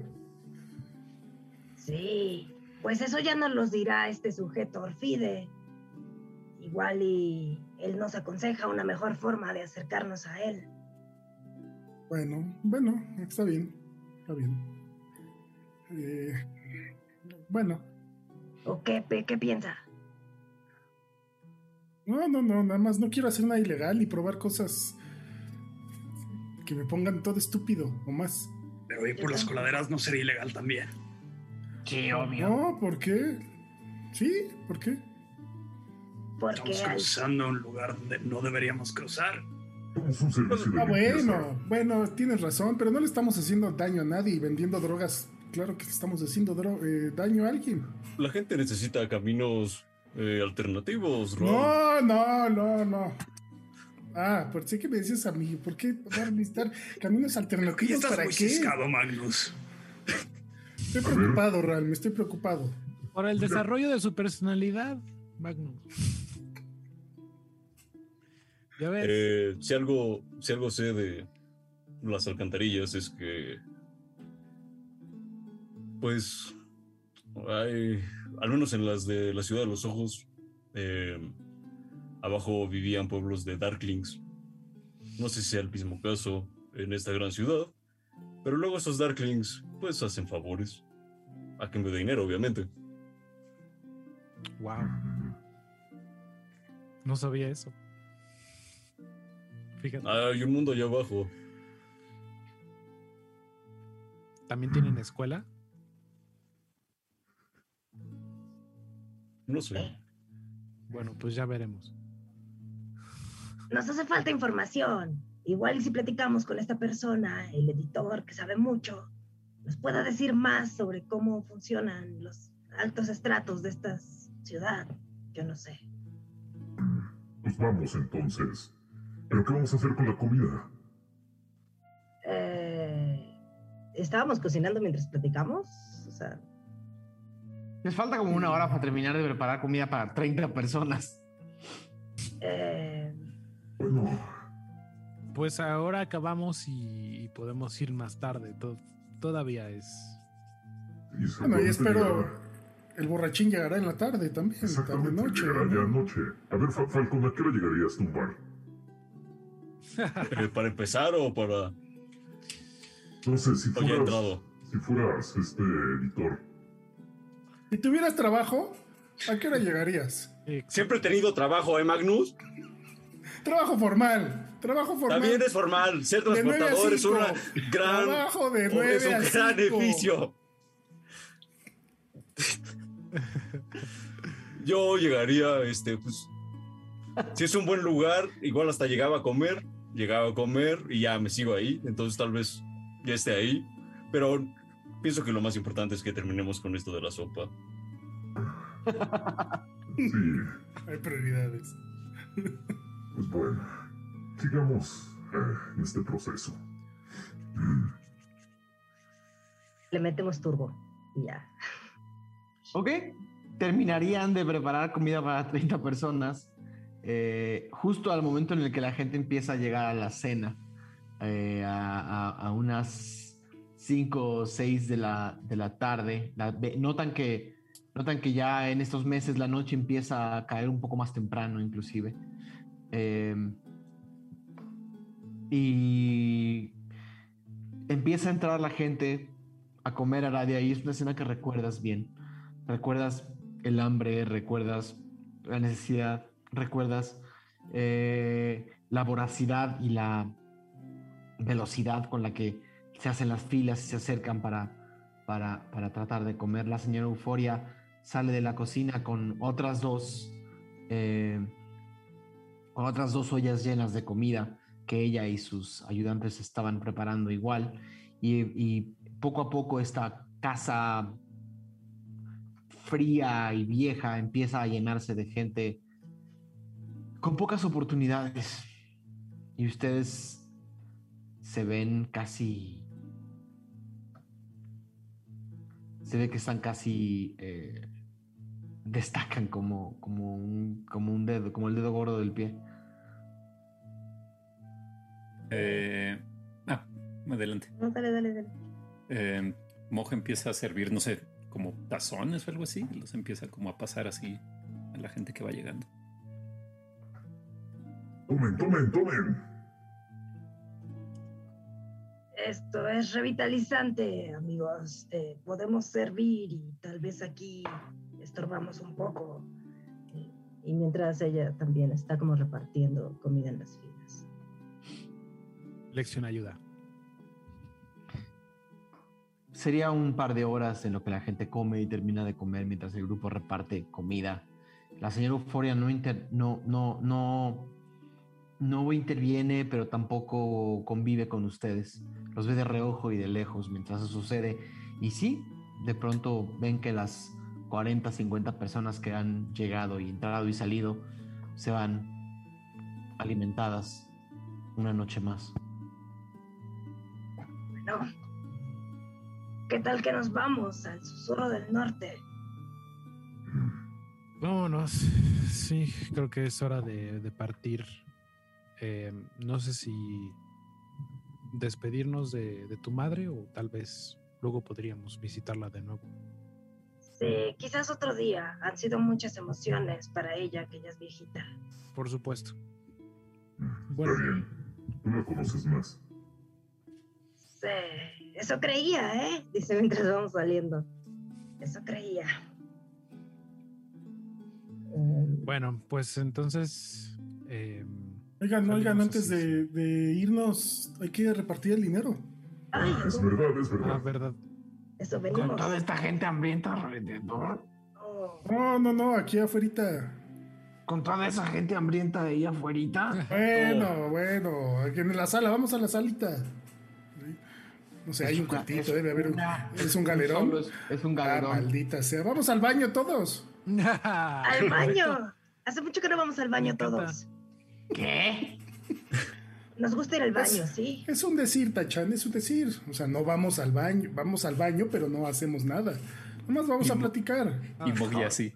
Speaker 3: Sí, pues eso ya nos los dirá este sujeto Orfide. Igual y él nos aconseja una mejor forma de acercarnos a él.
Speaker 6: Bueno, bueno, está bien. Está bien. Eh, bueno,
Speaker 3: ¿O qué, qué piensa?
Speaker 6: no, no, no, nada más no quiero hacer nada ilegal y probar cosas que me pongan todo estúpido o más.
Speaker 9: Pero ir por las coladeras no sería ilegal también.
Speaker 10: Sí, obvio.
Speaker 6: No, ¿por qué? Sí, ¿por qué?
Speaker 3: Porque
Speaker 9: Estamos cruzando un lugar donde no deberíamos cruzar.
Speaker 8: Somos un servicio de
Speaker 6: Ah, bueno, bueno, tienes razón, pero no le estamos haciendo daño a nadie y vendiendo drogas. Claro que estamos haciendo dro- eh, daño a alguien.
Speaker 7: La gente necesita caminos eh, alternativos, Ron.
Speaker 6: No, no, no, no. Ah, por si que me dices a mí, ¿por qué van a necesitar caminos alternativos
Speaker 9: estás
Speaker 6: para
Speaker 9: muy
Speaker 6: qué?
Speaker 9: ciscado, Magnus.
Speaker 6: Estoy preocupado, Ral, me estoy preocupado.
Speaker 2: Por el desarrollo de su personalidad, Magnus. Ya ves.
Speaker 7: Eh, si algo, si algo sé de las alcantarillas es que, pues, hay, al menos en las de la ciudad de los ojos, eh, abajo vivían pueblos de Darklings. No sé si sea el mismo caso en esta gran ciudad, pero luego estos Darklings, pues, hacen favores. A cambio de dinero, obviamente.
Speaker 2: Wow. No sabía eso. Fíjate.
Speaker 7: Hay un mundo allá abajo.
Speaker 2: ¿También tienen escuela?
Speaker 7: No sé.
Speaker 2: Bueno, pues ya veremos.
Speaker 3: nos hace falta información. Igual si platicamos con esta persona, el editor que sabe mucho, nos pueda decir más sobre cómo funcionan los altos estratos de esta ciudad. Yo no sé.
Speaker 8: Nos vamos entonces. ¿Pero qué vamos a hacer con la comida?
Speaker 3: Eh, ¿Estábamos cocinando mientras platicamos? O sea,
Speaker 1: Les falta como una hora para terminar de preparar comida para 30 personas.
Speaker 3: Eh,
Speaker 8: Bueno,
Speaker 2: Pues ahora acabamos y, podemos ir más tarde. to- todavía es.
Speaker 8: y
Speaker 6: Bueno, y
Speaker 8: seguramente
Speaker 6: espero.
Speaker 8: llegará-
Speaker 6: El borrachín llegará en la tarde también, tarde
Speaker 8: Exactamente,
Speaker 6: noche.
Speaker 8: llegará ya
Speaker 6: ¿no?
Speaker 8: anoche. A ver, Fa- Falcon, ¿a qué hora llegarías tú, Bar?
Speaker 7: Eh, ¿Para empezar o para.?
Speaker 8: No sé, si fueras,
Speaker 7: entrado?
Speaker 8: si fueras este editor,
Speaker 6: Si tuvieras trabajo, ¿a qué hora llegarías?
Speaker 7: Siempre he tenido trabajo, ¿eh, Magnus?
Speaker 6: Trabajo formal. Trabajo formal.
Speaker 7: También es formal. Ser transportador es una gran.
Speaker 6: Trabajo de
Speaker 7: es
Speaker 6: 9
Speaker 7: un
Speaker 6: a
Speaker 7: gran
Speaker 6: 5.
Speaker 7: edificio. Yo llegaría, este, pues. Si es un buen lugar, igual hasta llegaba a comer. Llegaba a comer y ya me sigo ahí. Entonces tal vez ya esté ahí. Pero pienso que lo más importante es que terminemos con esto de la sopa.
Speaker 8: sí,
Speaker 6: Hay prioridades.
Speaker 8: pues bueno, sigamos eh, en este proceso.
Speaker 3: le metemos turbo y ya.
Speaker 1: Ok. Terminarían de preparar comida para 30 personas eh, justo al momento en el que la gente empieza a llegar a la cena. eh, a, unas 5 o 6 de la, de la tarde. Notan, que, notan que ya en estos meses la noche empieza a caer un poco más temprano inclusive. Eh, y empieza a entrar la gente a comer a Aradia y es una escena que recuerdas bien. Recuerdas el hambre, recuerdas la necesidad, recuerdas eh, la voracidad y la velocidad con la que se hacen las filas y se acercan para, para, para tratar de comer. La señora Euforia sale de la cocina con otras dos, eh, con otras dos ollas llenas de comida que ella y sus ayudantes estaban preparando igual. Y, y poco a poco esta casa fría y vieja empieza a llenarse de gente con pocas oportunidades. Y ustedes se ven casi... Se ve que están casi... eh, destacan como, como, un, como un dedo, como el dedo gordo del pie.
Speaker 4: Eh, ah, adelante.
Speaker 3: No, dale, dale, dale.
Speaker 4: Eh, Moja empieza a servir, no sé, como tazones o algo así. Los empieza como a pasar así a la gente que va llegando.
Speaker 8: Tomen, tomen, tomen.
Speaker 3: Esto es revitalizante, amigos. Eh, podemos servir y tal vez aquí estorbamos un poco. Y, y mientras ella también está como repartiendo comida en las filas.
Speaker 2: Lección ayuda.
Speaker 1: Sería un par de horas en lo que la gente come y termina de comer mientras el grupo reparte comida. La señora Euforia no, inter- no, no, no, no interviene, pero tampoco convive con ustedes. Los ve de reojo y de lejos mientras eso sucede. Y sí, de pronto ven que las 40, 50 personas que han llegado y entrado y salido se van alimentadas una noche más.
Speaker 3: Bueno, ¿qué tal que nos vamos al susurro del norte?
Speaker 2: Vámonos. Sí, creo que es hora de, de partir. Eh, no sé si despedirnos de, de tu madre o tal vez luego podríamos visitarla de nuevo.
Speaker 3: Sí, quizás otro día. Han sido muchas emociones para ella, que ella es viejita.
Speaker 2: Por supuesto.
Speaker 8: Está
Speaker 2: Bueno,
Speaker 8: bien. Tú la conoces más.
Speaker 3: Sí, eso creía, ¿eh? Dice mientras vamos saliendo. Eso creía. Mm,
Speaker 2: bueno, pues entonces. eh,
Speaker 6: Oigan, oigan, antes
Speaker 2: así.
Speaker 6: de, de irnos, hay que repartir el dinero.
Speaker 3: Ay,
Speaker 8: Es verdad, es
Speaker 2: ah,
Speaker 8: verdad.
Speaker 2: verdad.
Speaker 3: eso
Speaker 1: Con toda esta gente hambrienta alrededor.
Speaker 3: Oh,
Speaker 6: No, no, no, aquí afuera.
Speaker 1: Con toda esa gente hambrienta de ahí afuera.
Speaker 6: Bueno, bueno, aquí en la sala, vamos a la salita. No sé, hay un cuartito, debe haber un. ¿Es un galerón?
Speaker 1: Es, es un
Speaker 6: Ah,
Speaker 1: galerón.
Speaker 6: maldita sea. Vamos al baño todos.
Speaker 3: ¡Al baño! Hace mucho que no vamos al baño todos.
Speaker 1: ¿Qué?
Speaker 3: Nos gusta ir al baño, ¿sí?
Speaker 6: Es un decir, Tachan, es un decir. O sea, no vamos al baño, vamos al baño, pero no hacemos nada. Nomás vamos a platicar.
Speaker 4: Y Mogli así.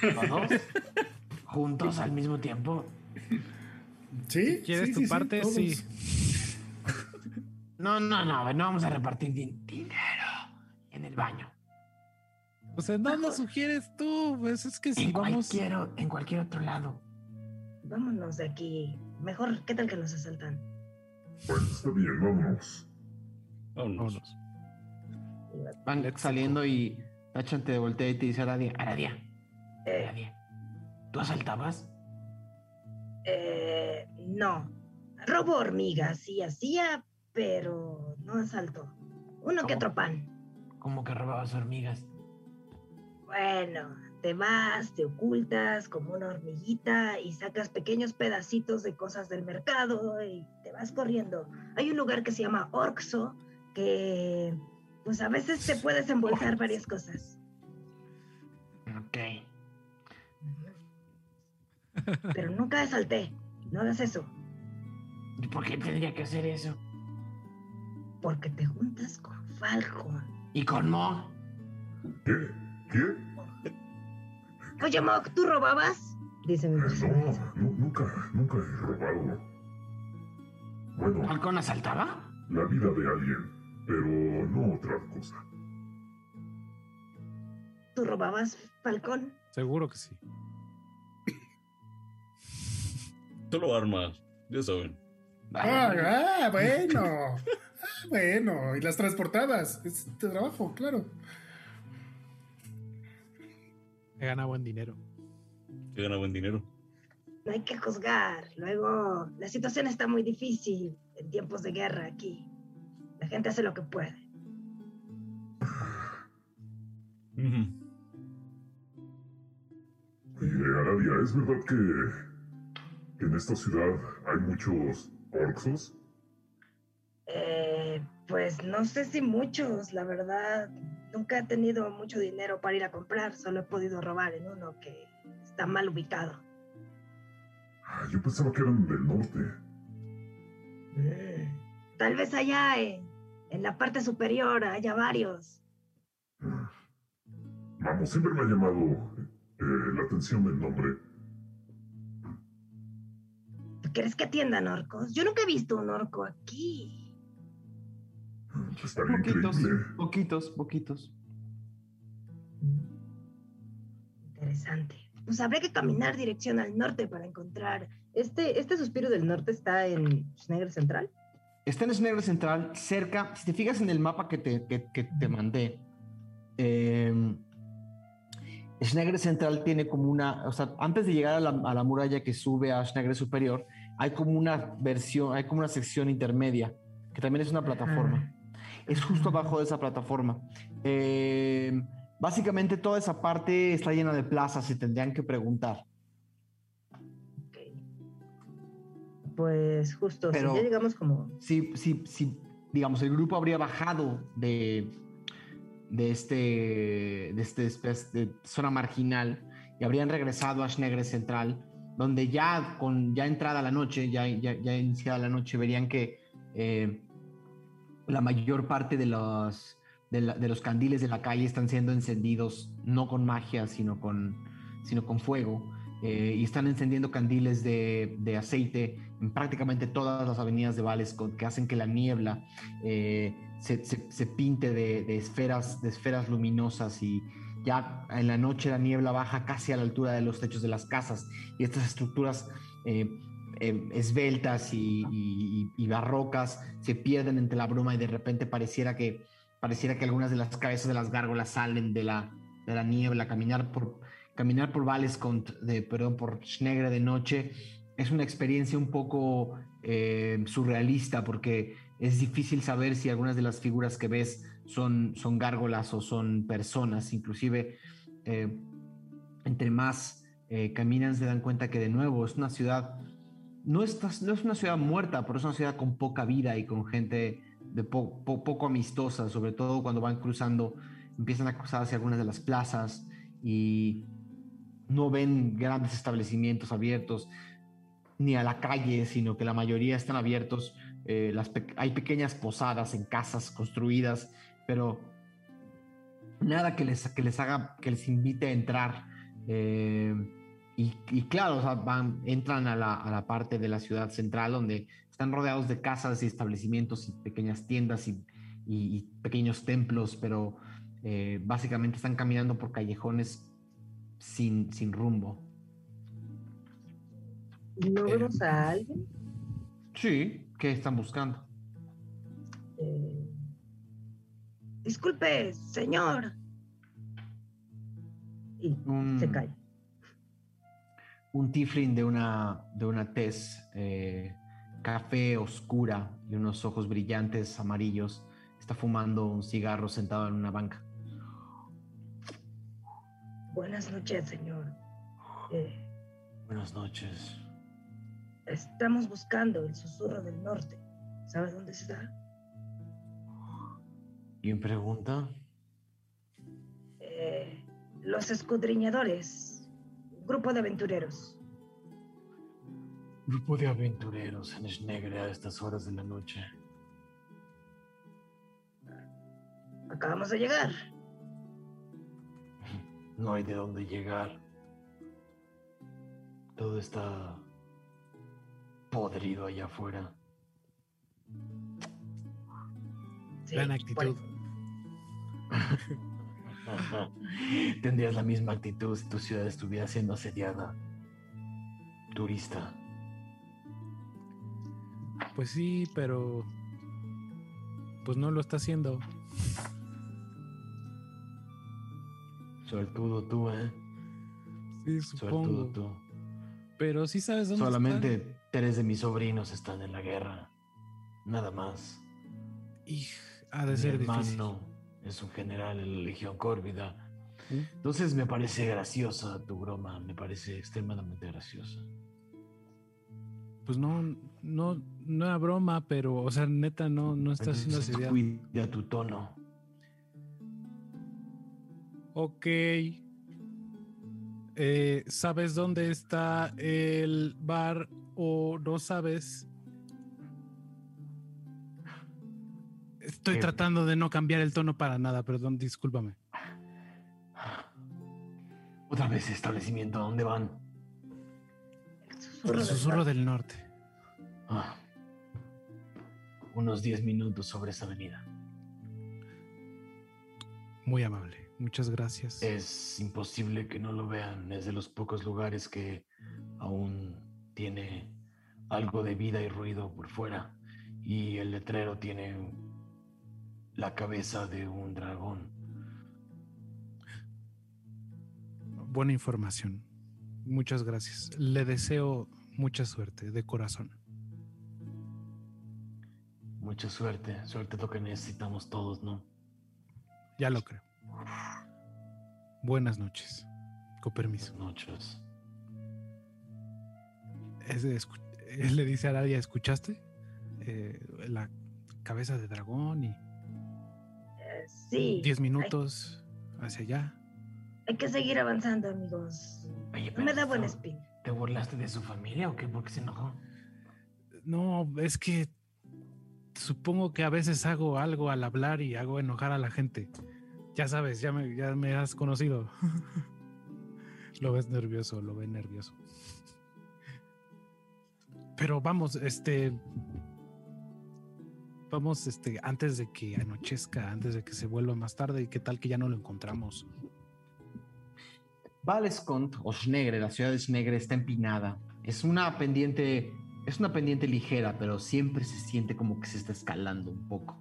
Speaker 10: ¿Todos? ¿Juntos al mismo tiempo?
Speaker 6: ¿Sí?
Speaker 2: ¿Quieres
Speaker 6: Sí,
Speaker 2: tu
Speaker 6: sí,
Speaker 2: parte? Sí.
Speaker 10: No, no, no, no vamos a repartir din- dinero en el baño.
Speaker 2: Pues ¿en dónde sugieres tú? Pues es que si
Speaker 10: en
Speaker 2: vamos.
Speaker 10: cualquier, en cualquier otro lado.
Speaker 3: Vámonos de aquí. Mejor, ¿qué tal que nos asaltan?
Speaker 8: Bueno, está bien, vámonos.
Speaker 7: Vámonos.
Speaker 2: Vámonos.
Speaker 1: Van saliendo y Tachan te voltea y te dice Aradia,
Speaker 10: Aradia,
Speaker 3: Eh,
Speaker 10: Aradia, ¿tú asaltabas?
Speaker 3: eh, no. Robo hormigas, sí hacía, pero no asalto. Uno que otro pan.
Speaker 10: ¿Cómo que robabas hormigas?
Speaker 3: Bueno, te vas, te ocultas como una hormiguita y sacas pequeños pedacitos de cosas del mercado y te vas corriendo. Hay un lugar que se llama Orxo que pues a veces te puedes embolsar varias cosas.
Speaker 10: Ok.
Speaker 3: Pero nunca asalté. No hagas eso,
Speaker 10: ¿Y por qué tendría que hacer eso?
Speaker 3: porque te juntas con Falcon.
Speaker 10: ¿Y con Mog?
Speaker 8: ¿Qué? ¿Qué?
Speaker 3: Oye, Mok, ¿tú robabas? Dice mi personaje.
Speaker 8: No, nu- nunca, nunca he robado. Bueno,
Speaker 10: ¿Falcón asaltaba?
Speaker 8: la vida de alguien, pero no otra cosa.
Speaker 3: ¿Tú robabas, Falcón?
Speaker 2: Seguro que sí.
Speaker 7: Solo armas, ya saben.
Speaker 6: Ah, ah, bueno. Ah, bueno. Y las transportadas. Es de trabajo, claro.
Speaker 2: Me gana buen dinero.
Speaker 7: Se gana buen dinero.
Speaker 3: No hay que juzgar. Luego, la situación está muy difícil en tiempos de guerra aquí. La gente hace lo que puede.
Speaker 8: Aradia, ¿es verdad que, que en esta ciudad hay muchos orxos?
Speaker 3: Eh, pues no sé si muchos, la verdad. Nunca he tenido mucho dinero para ir a comprar. Solo he podido robar en uno que está mal ubicado.
Speaker 8: Ah, yo pensaba que eran del norte.
Speaker 3: Mm, Tal vez allá en, en la parte superior haya varios.
Speaker 8: Vamos, siempre me ha llamado eh, la atención el nombre.
Speaker 3: ¿Tú crees que atiendan orcos? Yo nunca he visto un orco aquí.
Speaker 8: Estaría
Speaker 1: Poquitos,
Speaker 8: increíble.
Speaker 1: poquitos, poquitos.
Speaker 3: Interesante. Pues habría que caminar dirección al norte para encontrar. Este, este suspiro del norte está en Schneider Central.
Speaker 1: Está en Negro Central, cerca, si te fijas en el mapa que te, que, que te mandé, eh, Schneider Central tiene como una, o sea, antes de llegar a la, a la muralla que sube a Schneider Superior, hay como una versión, hay como una sección intermedia, que también es una plataforma. Es justo abajo de esa plataforma. Eh, básicamente toda esa parte está llena de plazas y tendrían que preguntar.
Speaker 3: Ok. Pues justo,
Speaker 1: Pero-
Speaker 3: si ya llegamos como.
Speaker 1: si, si, si, digamos, el grupo habría bajado de, de este, de este de zona marginal y habrían regresado a Schnegre Central, donde ya con ya entrada la noche, ya, ya, ya iniciada la noche, verían que eh, la mayor parte de los, de, los candiles de la calle están siendo encendidos no con magia, sino con, sino con fuego. eh, y están encendiendo candiles de, de aceite en prácticamente todas las avenidas de Valescott que hacen que la niebla eh, se, se- se pinte de, de esferas, de esferas luminosas y ya en la noche la niebla baja casi a la altura de los techos de las casas y estas estructuras eh, eh, esbeltas y, barrocas se pierden entre la bruma y de repente pareciera que pareciera que algunas de las cabezas de las gárgolas salen de la, de la niebla, caminar por, caminar por de, perdón, por Schnegre de noche, es una experiencia un poco eh, surrealista porque es difícil saber si algunas de las figuras que ves son, son gárgolas o son personas, inclusive eh, entre más eh, caminan se dan cuenta que de nuevo es una ciudad, no es, una ciudad muerta, pero es una ciudad con poca vida y con gente de po- po- poco amistosa, sobre todo cuando van cruzando, empiezan a cruzar hacia algunas de las plazas y no ven grandes establecimientos abiertos ni a la calle, sino que la mayoría están abiertos. eh, hay pequeñas posadas en casas construidas, pero nada que les, que les haga, que les invite a entrar. Eh, y, y, claro, o sea, van, entran a la, a la, parte de la ciudad central donde están rodeados de casas y establecimientos y pequeñas tiendas y, y, y pequeños templos, pero eh, básicamente están caminando por callejones sin, sin rumbo.
Speaker 3: ¿No vemos a alguien?
Speaker 1: Sí, ¿qué están buscando?
Speaker 3: Eh, disculpe, señor. Y se cae.
Speaker 1: Un tiflin de una, de una tez eh, café oscura y unos ojos brillantes amarillos está fumando un cigarro sentado en una banca.
Speaker 3: Buenas noches, señor. Eh,
Speaker 1: Buenas noches.
Speaker 3: estamos buscando el susurro del norte. ¿Sabe dónde está?
Speaker 1: ¿Quién pregunta?
Speaker 3: Eh, los escudriñadores. Grupo de aventureros.
Speaker 1: Grupo de aventureros en Schnegre a estas horas de la noche.
Speaker 3: Acabamos de llegar.
Speaker 1: No hay de dónde llegar. Todo está podrido allá afuera.
Speaker 3: Sí,
Speaker 2: Gran actitud.
Speaker 1: Tendrías la misma actitud si tu ciudad estuviera siendo asediada. Turista.
Speaker 2: Pues sí, pero pues no lo está haciendo.
Speaker 1: Suertudo tú, ¿eh?
Speaker 2: Sí,
Speaker 1: Suertudo
Speaker 2: supongo.
Speaker 1: tú.
Speaker 2: Pero sí sabes dónde
Speaker 1: Solamente
Speaker 2: están.
Speaker 1: tres de mis sobrinos están en la guerra. Nada más.
Speaker 2: Ha de
Speaker 1: Mi
Speaker 2: ser difícil.
Speaker 1: Es un general en la Legión Córvida.
Speaker 2: ¿Mm?
Speaker 1: Entonces me parece graciosa tu broma, me parece extremadamente graciosa.
Speaker 2: Pues no, no, no era broma, pero, o sea, neta, no, no está haciendo seriedad.
Speaker 1: Cuida tu tono.
Speaker 2: Ok. Eh, ¿Sabes dónde está el bar o no sabes? Estoy
Speaker 1: ¿Qué?
Speaker 2: tratando de no cambiar el tono para nada, perdón, discúlpame.
Speaker 1: Otra vez establecimiento, ¿a dónde van?
Speaker 3: El susurro
Speaker 2: El
Speaker 3: del norte.
Speaker 1: Ah, unos 10 minutos sobre esa avenida.
Speaker 2: Muy amable. Muchas gracias.
Speaker 1: Es imposible que no lo vean. Es de los pocos lugares que aún tiene algo de vida y ruido por fuera. Y el letrero tiene la cabeza de un dragón.
Speaker 2: Buena información. Muchas gracias. Le deseo mucha suerte, de corazón.
Speaker 1: Mucha suerte. Suerte es lo que necesitamos todos, ¿no?
Speaker 2: Ya lo creo. Buenas noches. Con permiso.
Speaker 1: Buenas noches.
Speaker 2: Ese él le dice a Aradia, ¿escuchaste? Eh, la cabeza de dragón y
Speaker 3: sí.
Speaker 2: 10 minutos hacia allá.
Speaker 3: Hay, que seguir avanzando, amigos.
Speaker 1: Oye,
Speaker 3: No me da buen
Speaker 1: ¿te-
Speaker 3: espíritu.
Speaker 1: ¿Te burlaste de su familia o qué? ¿Por qué se enojó?
Speaker 2: No, es que supongo que a veces hago algo al hablar y hago enojar a la gente. Ya sabes, ya me, ya me has conocido. lo ves nervioso, lo ves nervioso. Pero vamos, este. Vamos, este, antes de que anochezca, antes de que se vuelva más tarde, y qué tal que ya no lo encontramos.
Speaker 1: Valescont o Schnegre, la ciudad de Schnegre está empinada. Es una pendiente, es una pendiente ligera, pero siempre se siente como que se está escalando un poco.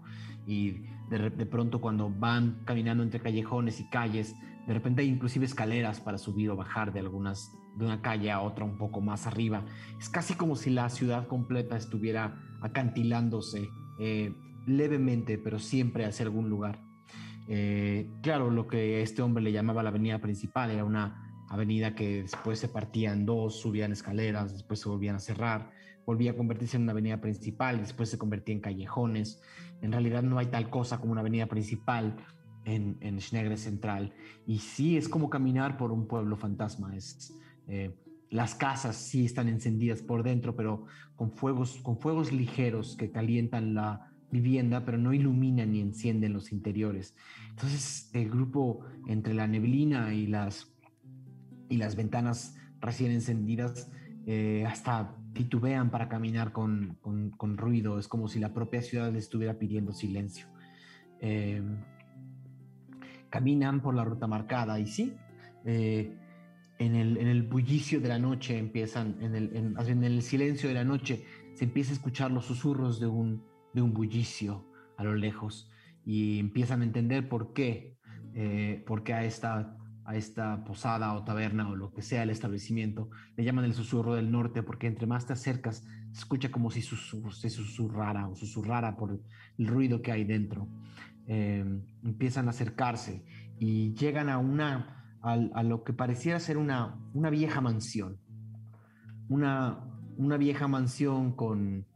Speaker 1: Y de, de pronto cuando van caminando entre callejones y calles, de repente hay inclusive escaleras para subir o bajar de algunas de una calle a otra un poco más arriba. Es casi como si la ciudad completa estuviera acantilándose eh, levemente, pero siempre hacia algún lugar. Eh, claro, lo que este hombre le llamaba la avenida principal era una avenida que después se partía en dos, subían escaleras, después se volvían a cerrar, volvía a convertirse en una avenida principal, después se convertía en callejones. En realidad no hay tal cosa como una avenida principal en, en Schnegre Central. Y sí, es como caminar por un pueblo fantasma. Es, eh, las casas sí están encendidas por dentro, pero con fuegos, con fuegos ligeros que calientan la vivienda, pero no iluminan ni encienden los interiores. Entonces el grupo entre la neblina y las, y las ventanas recién encendidas eh, hasta titubean para caminar con, con, con, ruido. Es como si la propia ciudad les estuviera pidiendo silencio. Eh, caminan por la ruta marcada y sí, eh, en, el, en, el, bullicio de la noche empiezan, en el, en, en el silencio de la noche se empieza a escuchar los susurros de un, de un bullicio a lo lejos y empiezan a entender por qué, eh, por qué a esta, a esta posada o taberna o lo que sea el establecimiento le llaman el susurro del norte porque entre más te acercas se escucha como si susurra, se susurrara o susurrara por el ruido que hay dentro. Eh, empiezan a acercarse y llegan a una a, lo que pareciera ser una, una vieja mansión. Una, una vieja mansión con,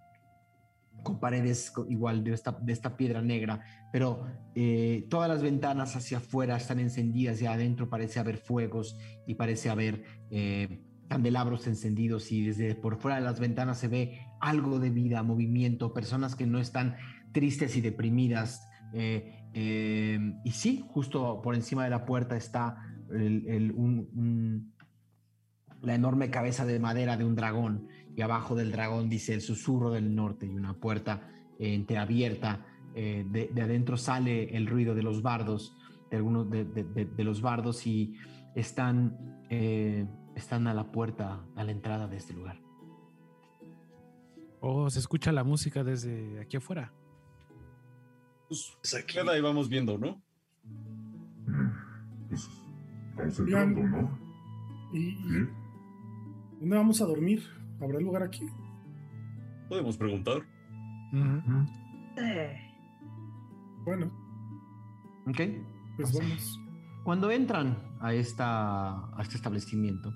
Speaker 1: con paredes igual de esta, de esta piedra negra, pero eh, todas las ventanas hacia afuera están encendidas y adentro parece haber fuegos y parece haber eh, candelabros encendidos y desde por fuera de las ventanas se ve algo de vida, movimiento, personas que no están tristes y deprimidas. Eh, y sí, justo por encima de la puerta está el, el, un, un, la enorme cabeza de madera de un dragón y abajo del dragón dice el susurro del norte y una puerta eh, entreabierta. Eh, de, de, adentro sale el ruido de los bardos, de algunos de, de, de los bardos y están, eh, están a la puerta, a la entrada de este lugar.
Speaker 2: Oh, se escucha la música desde aquí afuera.
Speaker 7: Pues aquí. queda y vamos viendo, ¿no?
Speaker 8: Vamos entrando, ¿no?
Speaker 6: ¿Y, dónde vamos a dormir? ¿Habrá lugar aquí?
Speaker 7: Podemos preguntar.
Speaker 6: Uh -huh. eh. Bueno.
Speaker 1: Ok.
Speaker 6: Pues vamos.
Speaker 1: Cuando entran a, esta, a este establecimiento,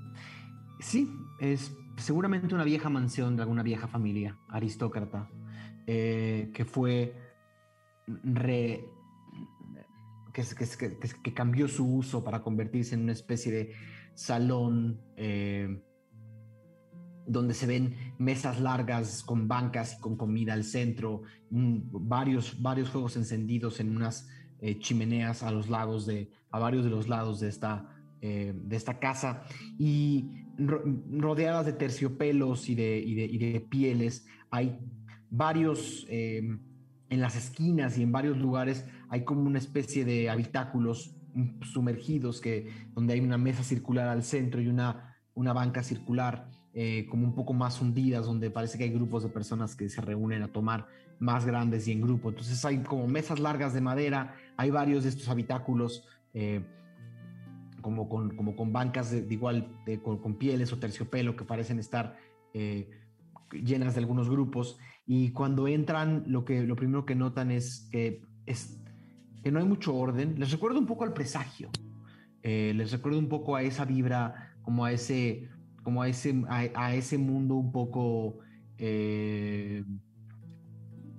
Speaker 1: sí, es seguramente una vieja mansión de alguna vieja familia aristócrata eh, que fue re, que, cambió su uso para convertirse en una especie de salón eh, donde se ven mesas largas con bancas y con comida al centro, varios, varios fuegos encendidos en unas eh, chimeneas a los lados de, a varios de los lados de esta, eh, de esta casa y ro rodeadas de terciopelos y de, y de, pieles. Hay varios, en las esquinas y en varios lugares hay como una especie de habitáculos sumergidos que donde hay una mesa circular al centro y una, una banca circular eh, como un poco más hundidas donde parece que hay grupos de personas que se reúnen a tomar más grandes y en grupo. Entonces hay como mesas largas de madera hay varios de estos habitáculos eh, como, con, como con bancas de, de igual de, con, con, pieles o terciopelo que parecen estar eh, llenas de algunos grupos. Y cuando entran lo que lo primero que notan es que es que no hay mucho orden. Les recuerda un poco al presagio. Eh, les recuerda un poco a esa vibra, como a ese, como a ese, a, ese mundo un poco eh,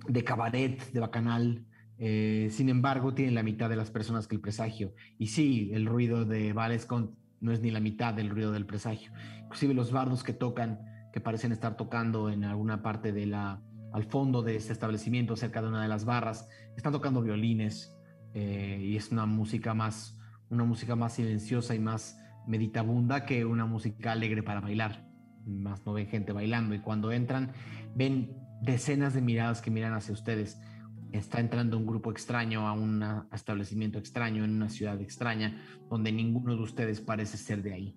Speaker 1: de cabaret, de bacanal. Eh, sin embargo, tienen la mitad de las personas que el presagio. Y sí, el ruido de Valescont no es ni la mitad del ruido del presagio. Inclusive los bardos que tocan, que parecen estar tocando en alguna parte de la, al fondo de este establecimiento, cerca de una de las barras, están tocando violines, eh, y es una música más, una música más silenciosa y más meditabunda que una música alegre para bailar. Más no ven gente bailando y cuando entran ven decenas de miradas que miran hacia ustedes. Está entrando un grupo extraño a un establecimiento extraño en una ciudad extraña donde ninguno de ustedes parece ser de ahí.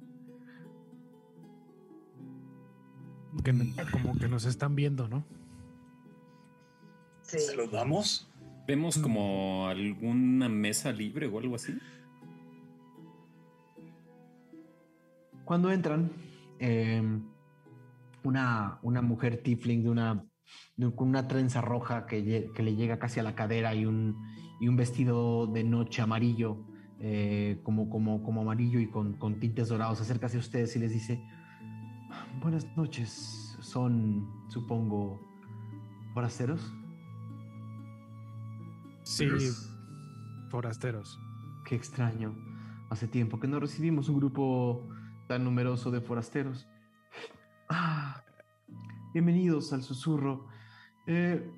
Speaker 2: Que, como que nos están viendo, ¿no?
Speaker 9: Sí. ¿Saludamos?
Speaker 4: ¿Vemos como alguna mesa libre o algo así?
Speaker 1: Cuando entran, eh, una, una, mujer tiefling de una, de, con una trenza roja que, que, le llega casi a la cadera y un, y un vestido de noche amarillo, eh, como, como, como amarillo y con, con tintes dorados, acerca hacia ustedes y les dice, buenas noches, son, supongo, forasteros.
Speaker 2: Sí, forasteros.
Speaker 1: Qué extraño. Hace tiempo que no recibimos un grupo tan numeroso de forasteros. Ah, bienvenidos al susurro. Eh,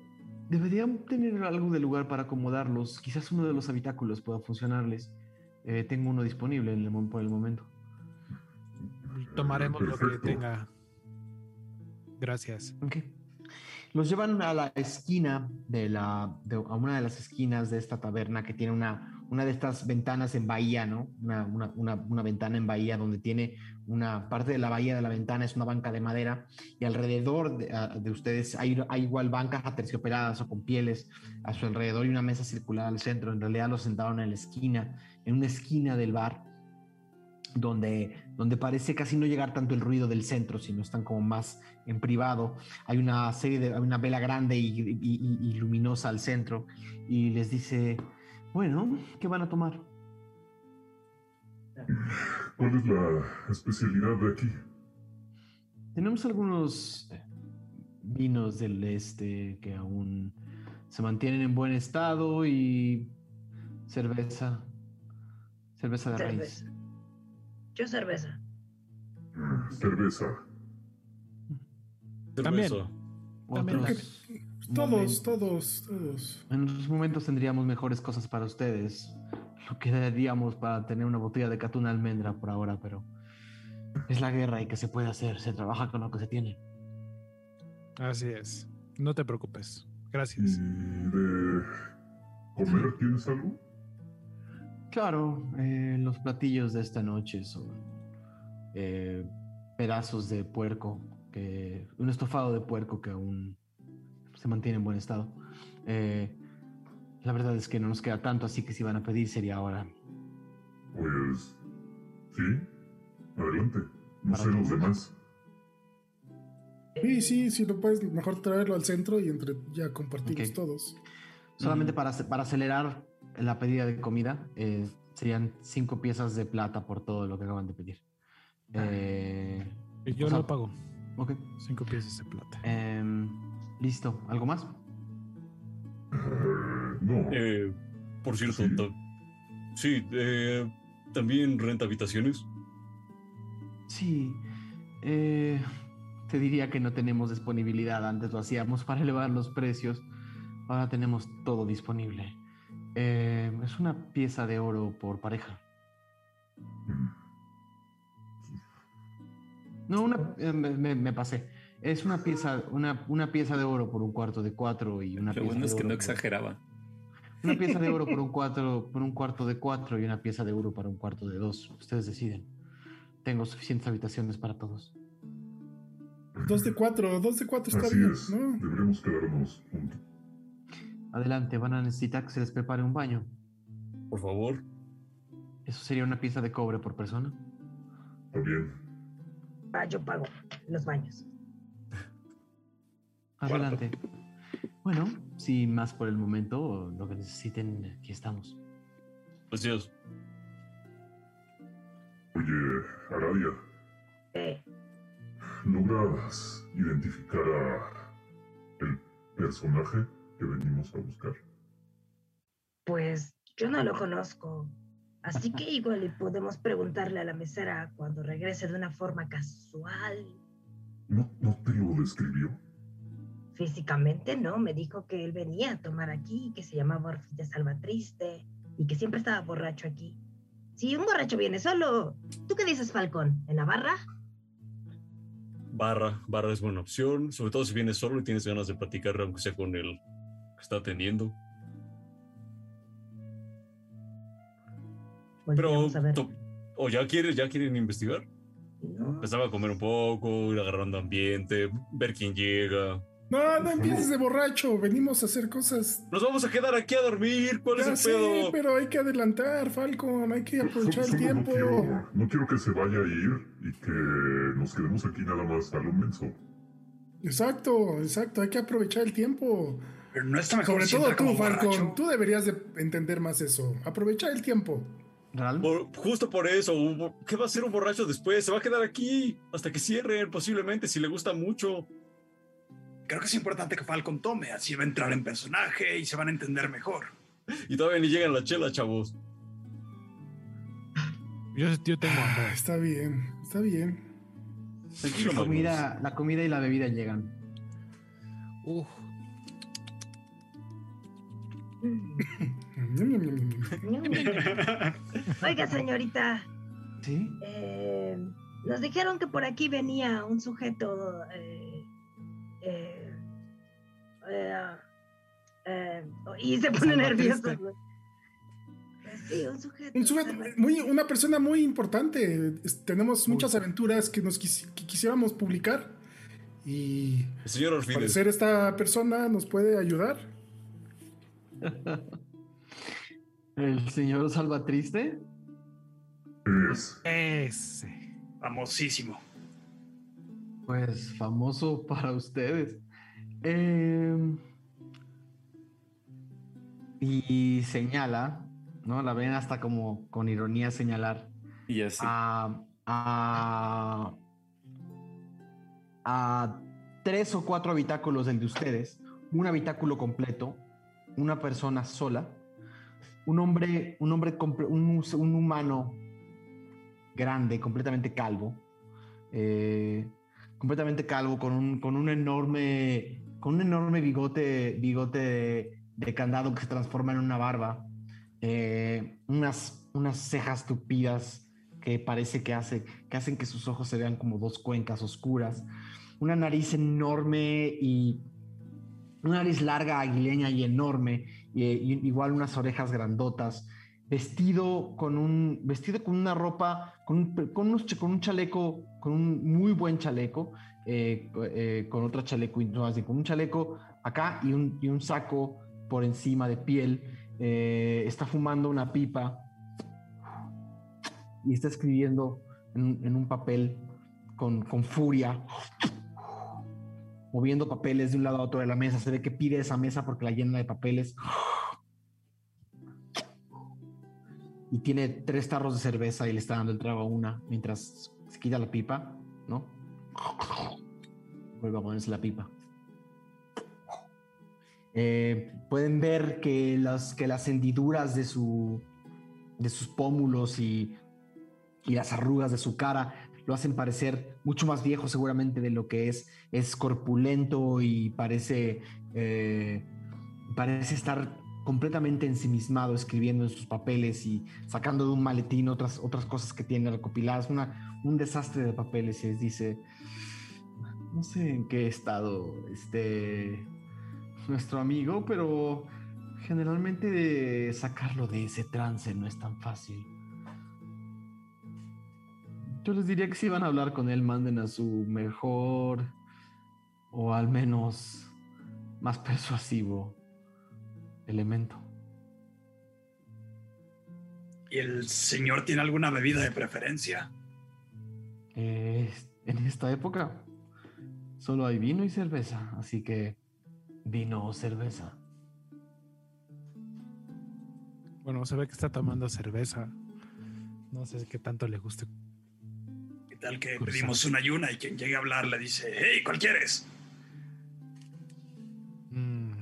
Speaker 1: deberían tener algo de lugar para acomodarlos. Quizás uno de los habitáculos pueda funcionarles. Eh, tengo uno disponible en el, por el momento.
Speaker 2: Tomaremos lo que tenga. Gracias.
Speaker 1: Ok. Los llevan a la esquina de la, de- a una de las esquinas de esta taberna que tiene una, una de estas ventanas en bahía, ¿no? Una, una, una, una ventana en bahía donde tiene una parte de la bahía de la ventana es una banca de madera y alrededor de, de ustedes hay, hay igual bancas aterciopeladas o con pieles a su alrededor y una mesa circular al centro. En realidad los sentaron en la esquina, en una esquina del bar donde, donde parece casi no llegar tanto el ruido del centro, sino están como más en privado. Hay una serie de, hay una vela grande y, y- y- y luminosa al centro y les dice, bueno, ¿qué van a tomar?
Speaker 8: ¿Cuál es la especialidad de aquí?
Speaker 1: Tenemos algunos vinos del este que aún se mantienen en buen estado y cerveza, cerveza de raíz.
Speaker 3: Yo cerveza.
Speaker 8: Cerveza.
Speaker 2: También.
Speaker 6: Todos, todos, todos.
Speaker 1: En otros momentos tendríamos mejores cosas para ustedes. Lo que daríamos para tener una botella de catuna almendra por ahora, pero es la guerra y que se puede hacer. Se trabaja con lo que se tiene.
Speaker 2: Así es. No te preocupes.
Speaker 8: ¿Y
Speaker 2: Gracias.
Speaker 8: de comer tienes algo?
Speaker 1: Claro, eh, los platillos de esta noche son eh, pedazos de puerco, que, un estofado de puerco que aún se mantiene en buen estado. Eh, la verdad es que no nos queda tanto, así que si van a pedir sería ahora.
Speaker 8: Pues. Sí. Adelante. No
Speaker 1: Para
Speaker 8: sé los demás.
Speaker 6: Sí, sí, sí, lo puedes mejor traerlo al centro y entre ya compartimos todos.
Speaker 1: Solamente para, ace- para acelerar la pedida de comida, eh, serían cinco piezas de plata por todo lo que acaban de pedir. Eh,
Speaker 2: Y Yo
Speaker 1: sea-
Speaker 2: lo pago.
Speaker 1: ok.
Speaker 2: Cinco piezas de plata.
Speaker 1: Em, listo. ¿Algo más?
Speaker 8: Eh, no.
Speaker 7: Eh, por cierto,
Speaker 8: Sí.
Speaker 7: ta- sí, eh, también renta habitaciones.
Speaker 1: Sí. eh, te diría que no tenemos disponibilidad. Antes lo hacíamos para elevar los precios. Ahora tenemos todo disponible. Eh, es una pieza de oro por pareja. No, una, eh, me, pasé. Es una pieza, una, una pieza de oro por un cuarto de cuatro y una
Speaker 4: Lo
Speaker 1: pieza
Speaker 4: bueno
Speaker 1: de
Speaker 4: es que
Speaker 1: oro
Speaker 4: no
Speaker 1: por-
Speaker 4: exageraba.
Speaker 1: Una pieza de oro por un, cuatro, por un cuarto de cuatro y una pieza de oro para un cuarto de dos. Ustedes deciden. Tengo suficientes habitaciones para todos.
Speaker 6: Dos de cuatro, dos de cuatro está
Speaker 8: Así
Speaker 6: bien,
Speaker 8: es.
Speaker 6: ¿no?
Speaker 8: Deberíamos quedarnos juntos.
Speaker 1: Adelante, van a necesitar que se les prepare un baño.
Speaker 7: Por favor.
Speaker 1: Eso sería una pieza de cobre por persona.
Speaker 8: Bien.
Speaker 3: Ah, yo pago los baños.
Speaker 1: Adelante. Bueno, sin más por el momento, lo que necesiten, aquí estamos.
Speaker 7: Gracias.
Speaker 8: Oye, Aradia,
Speaker 3: Eh,
Speaker 8: ¿logras identificar a el personaje que venimos a buscar?
Speaker 3: pues yo no lo conozco. Así que igual y podemos preguntarle a la mesera cuando regrese de una forma casual.
Speaker 8: ¿No, no te lo describió?
Speaker 3: Físicamente no, me dijo que él venía a tomar aquí, que se llamaba Orfilla Salvatriste y que siempre estaba borracho aquí. Si un borracho viene solo, ¿tú qué dices, Falcón? ¿En la barra?
Speaker 7: Barra, barra es buena opción, sobre todo si vienes solo y tienes ganas de platicar, aunque sea con el que está atendiendo. Pero,
Speaker 3: ver.
Speaker 7: to- o ya quieren, ya quieren investigar.
Speaker 3: No,
Speaker 7: Empezaba a comer un poco, ir agarrando ambiente, ver quién llega.
Speaker 6: No, no empieces de borracho, venimos a hacer cosas.
Speaker 7: Nos vamos a quedar aquí a dormir. ¿Cuál
Speaker 6: Ya
Speaker 7: es el pedo?
Speaker 6: pero hay que adelantar, Falcon, hay que aprovechar el tiempo.
Speaker 8: No quiero, no quiero que se vaya a ir y que nos quedemos aquí nada más a lo menso.
Speaker 6: Exacto, exacto, hay que aprovechar el tiempo.
Speaker 9: Pero no está mejor
Speaker 6: Sobre todo tú, Falcon, tú deberías de entender más eso. Aprovechar el tiempo.
Speaker 7: Por- justo por eso, ¿qué va a hacer un borracho después? Se va a quedar aquí hasta que cierren, posiblemente, si le gusta mucho.
Speaker 9: Creo que es importante que Falcon tome, así va a entrar en personaje y se van a entender mejor.
Speaker 7: Y todavía ni llegan la chela, chavos.
Speaker 2: Yo, yo tengo
Speaker 6: Ah,
Speaker 2: hambre.
Speaker 6: está bien, está bien.
Speaker 1: La comida, la comida y la bebida llegan.
Speaker 2: Uf.
Speaker 3: Oiga, señorita.
Speaker 1: ¿Sí?
Speaker 3: Eh, nos dijeron que por aquí venía un sujeto. eh, eh, eh, eh, y se pone nervioso. Sí, un sujeto.
Speaker 6: Un sujeto, muy, una persona muy importante. Es- tenemos muchas aventuras que nos quisi- que quisiéramos publicar. Y
Speaker 7: El señor
Speaker 6: al
Speaker 7: Orfides.
Speaker 6: parecer esta persona nos puede ayudar.
Speaker 1: ¿El señor Salvatriste?
Speaker 8: Es.
Speaker 2: Ese.
Speaker 9: Famosísimo.
Speaker 1: Pues famoso para ustedes. Em, y señala, ¿no? La ven hasta como con ironía señalar
Speaker 4: Y así.
Speaker 1: a, a, a tres o cuatro habitáculos del de ustedes, un habitáculo completo, una persona sola, un hombre, un hombre, un, un humano grande, completamente calvo, eh, completamente calvo, con un, con un enorme, con un enorme bigote, bigote de, de candado que se transforma en una barba, eh, unas, unas cejas tupidas que parece que, hace, que hacen que sus ojos se vean como dos cuencas oscuras, una nariz enorme y una nariz larga, aguileña y enorme, y, igual unas orejas grandotas, vestido con un vestido con una ropa, con un, con un chaleco, con un muy buen chaleco, eh, eh, con otro chaleco, no, así, con un chaleco acá y un, y un saco por encima de piel, eh, está fumando una pipa y está escribiendo en, en un papel con, con furia, moviendo papeles de un lado a otro de la mesa. Se ve que pide esa mesa porque la llena de papeles. Y tiene tres tarros de cerveza y le está dando el trago a una mientras se quita la pipa, ¿no? Vuelve a ponerse la pipa. Eh, pueden ver que las, que las hendiduras de, su, de sus pómulos y, y las arrugas de su cara lo hacen parecer mucho más viejo seguramente de lo que es. Es corpulento y parece, eh, parece estar completamente ensimismado escribiendo en sus papeles y sacando de un maletín otras, otras cosas que tiene recopiladas. Un desastre de papeles y les dice, no sé en qué estado esté nuestro amigo, pero generalmente sacarlo de ese trance no es tan fácil. Yo les diría que si van a hablar con él, manden a su mejor o al menos más persuasivo elemento.
Speaker 9: ¿Y el señor tiene alguna bebida de preferencia?
Speaker 1: Eh, en esta época solo hay vino y cerveza, así que vino o cerveza.
Speaker 2: Bueno, se ve que está tomando cerveza. No sé qué tanto le guste.
Speaker 9: ¿Qué tal que
Speaker 2: Cruzado.
Speaker 9: pedimos una ayuna y quien llegue a hablar le dice, hey, ¿cuál quieres?
Speaker 2: Mm,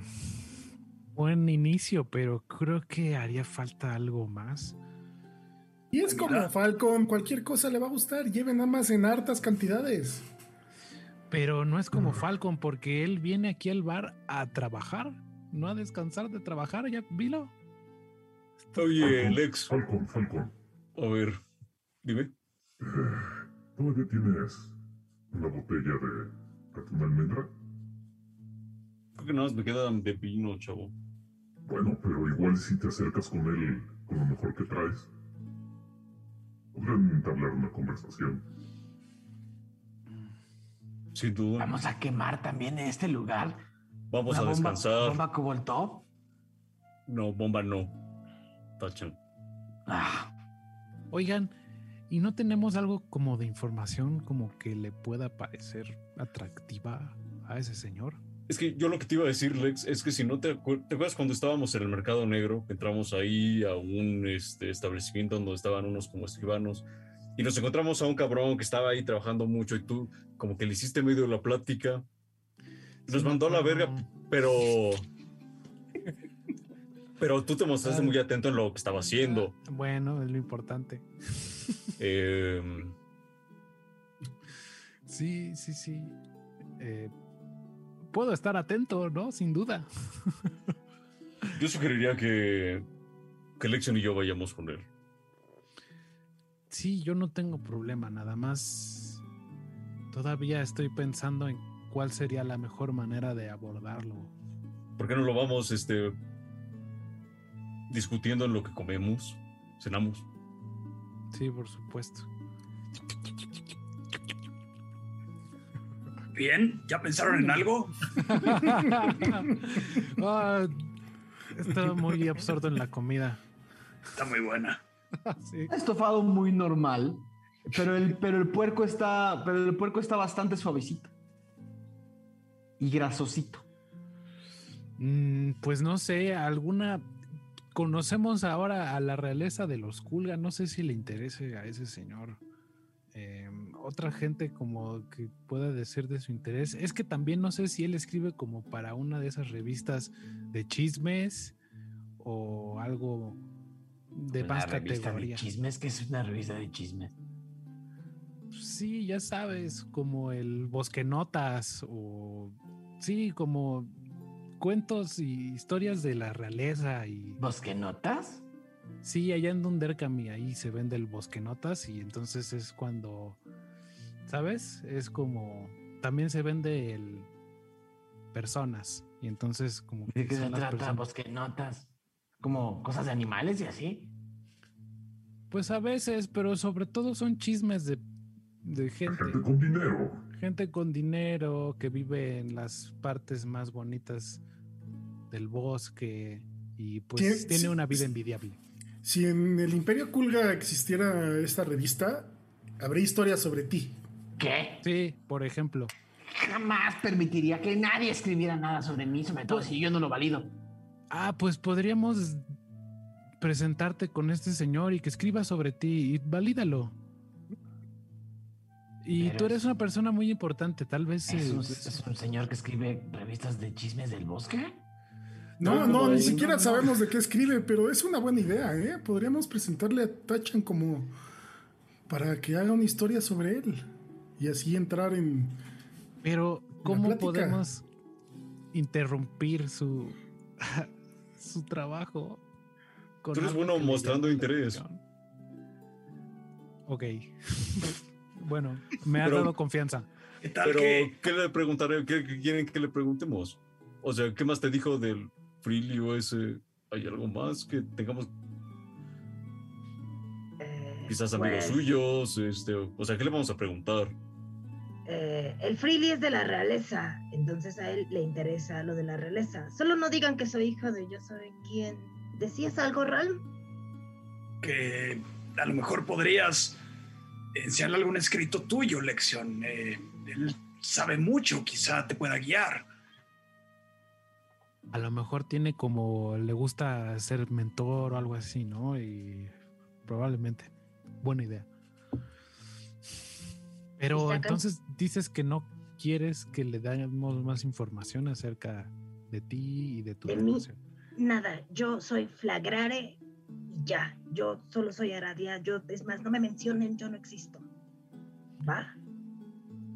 Speaker 2: buen inicio, pero creo que haría falta algo más.
Speaker 6: Y es como Falcon, cualquier cosa le va a gustar. Lleven nada más en hartas cantidades.
Speaker 2: Pero no es como Falcon, porque él viene aquí al bar a trabajar, no a descansar de trabajar. Ya vilo.
Speaker 7: Oye, Lex,
Speaker 8: Falcon, Falcon.
Speaker 7: a ver, dime.
Speaker 8: ¿Todavía tienes una botella de atún almendra?
Speaker 7: Creo que nada más me quedan de vino, chavo.
Speaker 8: Bueno, pero igual si te acercas con él con lo mejor que traes, podrán entablar una conversación.
Speaker 7: Sin duda.
Speaker 10: Vamos a quemar también este lugar.
Speaker 7: Vamos a
Speaker 10: bomba-
Speaker 7: descansar.
Speaker 10: ¿Bomba Coboltov?
Speaker 7: No, bomba no. Tachan.
Speaker 10: Ah,
Speaker 2: Oigan, ¿y no tenemos algo como de información como que le pueda parecer atractiva a ese señor?
Speaker 7: Es que yo lo que te iba a decir, Lex, es que si no te, acuer- te acuerdas cuando estábamos en el mercado negro, entramos ahí a un este, establecimiento donde estaban unos como escribanos y nos encontramos a un cabrón que estaba ahí trabajando mucho y tú como que le hiciste medio la plática. Nos
Speaker 2: Sí,
Speaker 7: mandó a la verga, pero... Pero tú te mostraste
Speaker 2: Ah.
Speaker 7: muy atento en lo que estaba haciendo.
Speaker 2: Bueno, es lo importante.
Speaker 7: Eh,
Speaker 2: Sí, sí, sí. Eh, puedo estar atento, ¿no? Sin duda.
Speaker 7: Yo sugeriría que, que Lexion y yo vayamos con él.
Speaker 2: Sí, yo no tengo problema, nada más. Todavía estoy pensando en cuál sería la mejor manera de abordarlo.
Speaker 7: ¿Por qué no lo vamos este, discutiendo en lo que comemos, cenamos?
Speaker 2: Sí, por supuesto.
Speaker 9: Bien, ¿ya pensaron en algo?
Speaker 2: Ah, estaba muy absorto en la comida.
Speaker 9: Está muy buena.
Speaker 2: Sí.
Speaker 1: Estofado muy normal, pero el, pero el puerco está, pero el puerco está bastante suavecito y grasosito.
Speaker 2: Mm, pues no sé, alguna. Conocemos ahora a la realeza de los Kulga. No sé si le interese a ese señor. Eh, otra gente como que pueda decir de su interés. Es que también no sé si él escribe como para una de esas revistas de chismes o algo de
Speaker 10: Una
Speaker 2: más categoría.
Speaker 10: de chismes, que es una revista de chismes.
Speaker 2: Sí, ya sabes, como el Bosque Notas o sí, como cuentos y historias de la realeza y
Speaker 10: ¿Bosque notas?
Speaker 2: sí, allá en Dunderkami ahí se vende el Bosque Notas y entonces es cuando, ¿sabes? Es como también se vende el personas y entonces como
Speaker 10: ¿De qué se trata?
Speaker 2: personas-
Speaker 10: ¿Bosque notas? ¿Como cosas de animales y así?
Speaker 2: Pues a veces, pero sobre todo son chismes de, de gente.
Speaker 8: Gente con dinero.
Speaker 2: Gente con dinero que vive en las partes más bonitas del bosque y pues tiene
Speaker 6: Sí,
Speaker 2: una vida envidiable.
Speaker 6: Si en el Imperio Kulga existiera esta revista, habría historias sobre ti.
Speaker 10: ¿Qué?
Speaker 2: Sí, por ejemplo.
Speaker 10: Jamás permitiría que nadie escribiera nada sobre mí, sobre todo si yo no lo valido.
Speaker 2: Ah, pues podríamos presentarte con este señor y que escriba sobre ti y valídalo. Y
Speaker 10: Pero
Speaker 2: tú eres
Speaker 10: es-
Speaker 2: una persona muy importante, tal vez...
Speaker 10: ¿Es
Speaker 2: eh,
Speaker 10: un, es un señor que escribe revistas de chismes del bosque?
Speaker 6: No,
Speaker 2: No,
Speaker 6: no,
Speaker 2: no,
Speaker 6: ni
Speaker 2: no,
Speaker 6: siquiera
Speaker 2: no.
Speaker 6: sabemos de qué escribe, pero es una buena idea, ¿eh? Podríamos presentarle a Tachan como para que haga una historia sobre él y así entrar en...
Speaker 2: Pero, ¿cómo podemos interrumpir su, su trabajo? con
Speaker 7: Tú eres bueno mostrando interés.
Speaker 2: Ok. bueno, me ha
Speaker 7: Pero-
Speaker 2: dado confianza.
Speaker 9: ¿Qué tal
Speaker 7: Pero,
Speaker 9: que
Speaker 7: ¿qué le preguntaré? ¿Qué, qué quieren que le preguntemos? O sea, ¿qué más te dijo del Frilio ese? ¿Hay algo más que tengamos?
Speaker 3: Eh,
Speaker 7: Quizás amigos
Speaker 3: pues,
Speaker 7: suyos, este, o sea, ¿qué le vamos a preguntar?
Speaker 3: eh, el Freely es de la realeza, entonces a él le interesa lo de la realeza. Solo no digan que soy hijo de yo soy quien. ¿Decías algo, Ralm?
Speaker 9: que a lo mejor podrías enseñarle algún escrito tuyo, Lección? Eh, él sabe mucho, quizá te pueda guiar.
Speaker 2: A lo mejor tiene como le gusta ser mentor o algo así, ¿no? Y probablemente. Buena idea. Pero entonces dices que no quieres que le demos más información acerca de ti y de tu
Speaker 3: De mí.
Speaker 2: relación.
Speaker 3: Nada, yo soy Flagrare ya. Yo solo soy Aradia. Yo, es más, no me mencionen, yo no existo. ¿Va?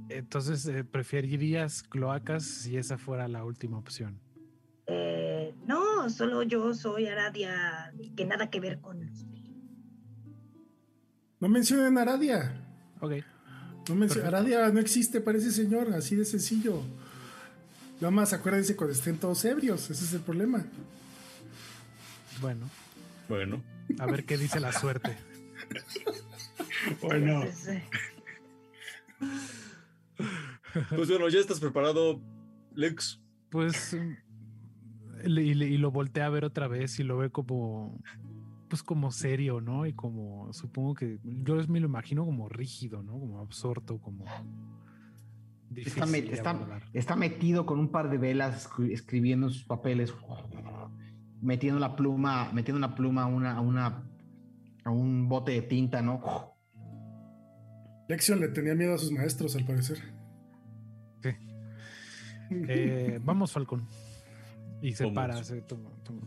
Speaker 2: Entonces, eh, ¿preferirías cloacas si esa fuera la última opción?
Speaker 3: Eh, no, solo yo soy Aradia, y que nada que ver con los
Speaker 6: No mencionen Aradia.
Speaker 2: Ok.
Speaker 6: No mencio-
Speaker 2: Perfecto.
Speaker 6: Aradia no existe para ese señor, así de sencillo. Nada más acuérdense cuando estén todos ebrios, ese es el problema.
Speaker 2: Bueno,
Speaker 7: Bueno,
Speaker 2: a ver qué dice la suerte.
Speaker 9: Bueno,
Speaker 7: pues bueno, ya estás preparado, Lex.
Speaker 2: Pues, le- y, lo voltea a ver otra vez y lo ve como, pues como serio, ¿no? Y como, supongo que, yo me lo imagino como rígido, ¿no? Como absorto, como...
Speaker 1: Está,
Speaker 2: difícil
Speaker 1: met-
Speaker 2: de
Speaker 1: está- metido con un par de velas escri- escribiendo sus papeles, metiendo la pluma, metiendo una pluma a una, a una a un bote de tinta, ¿no?
Speaker 6: Lexion le tenía miedo a sus maestros, al parecer.
Speaker 2: Eh, vamos, Falcón. Y se
Speaker 7: Vamos.
Speaker 2: para, se toma- toma-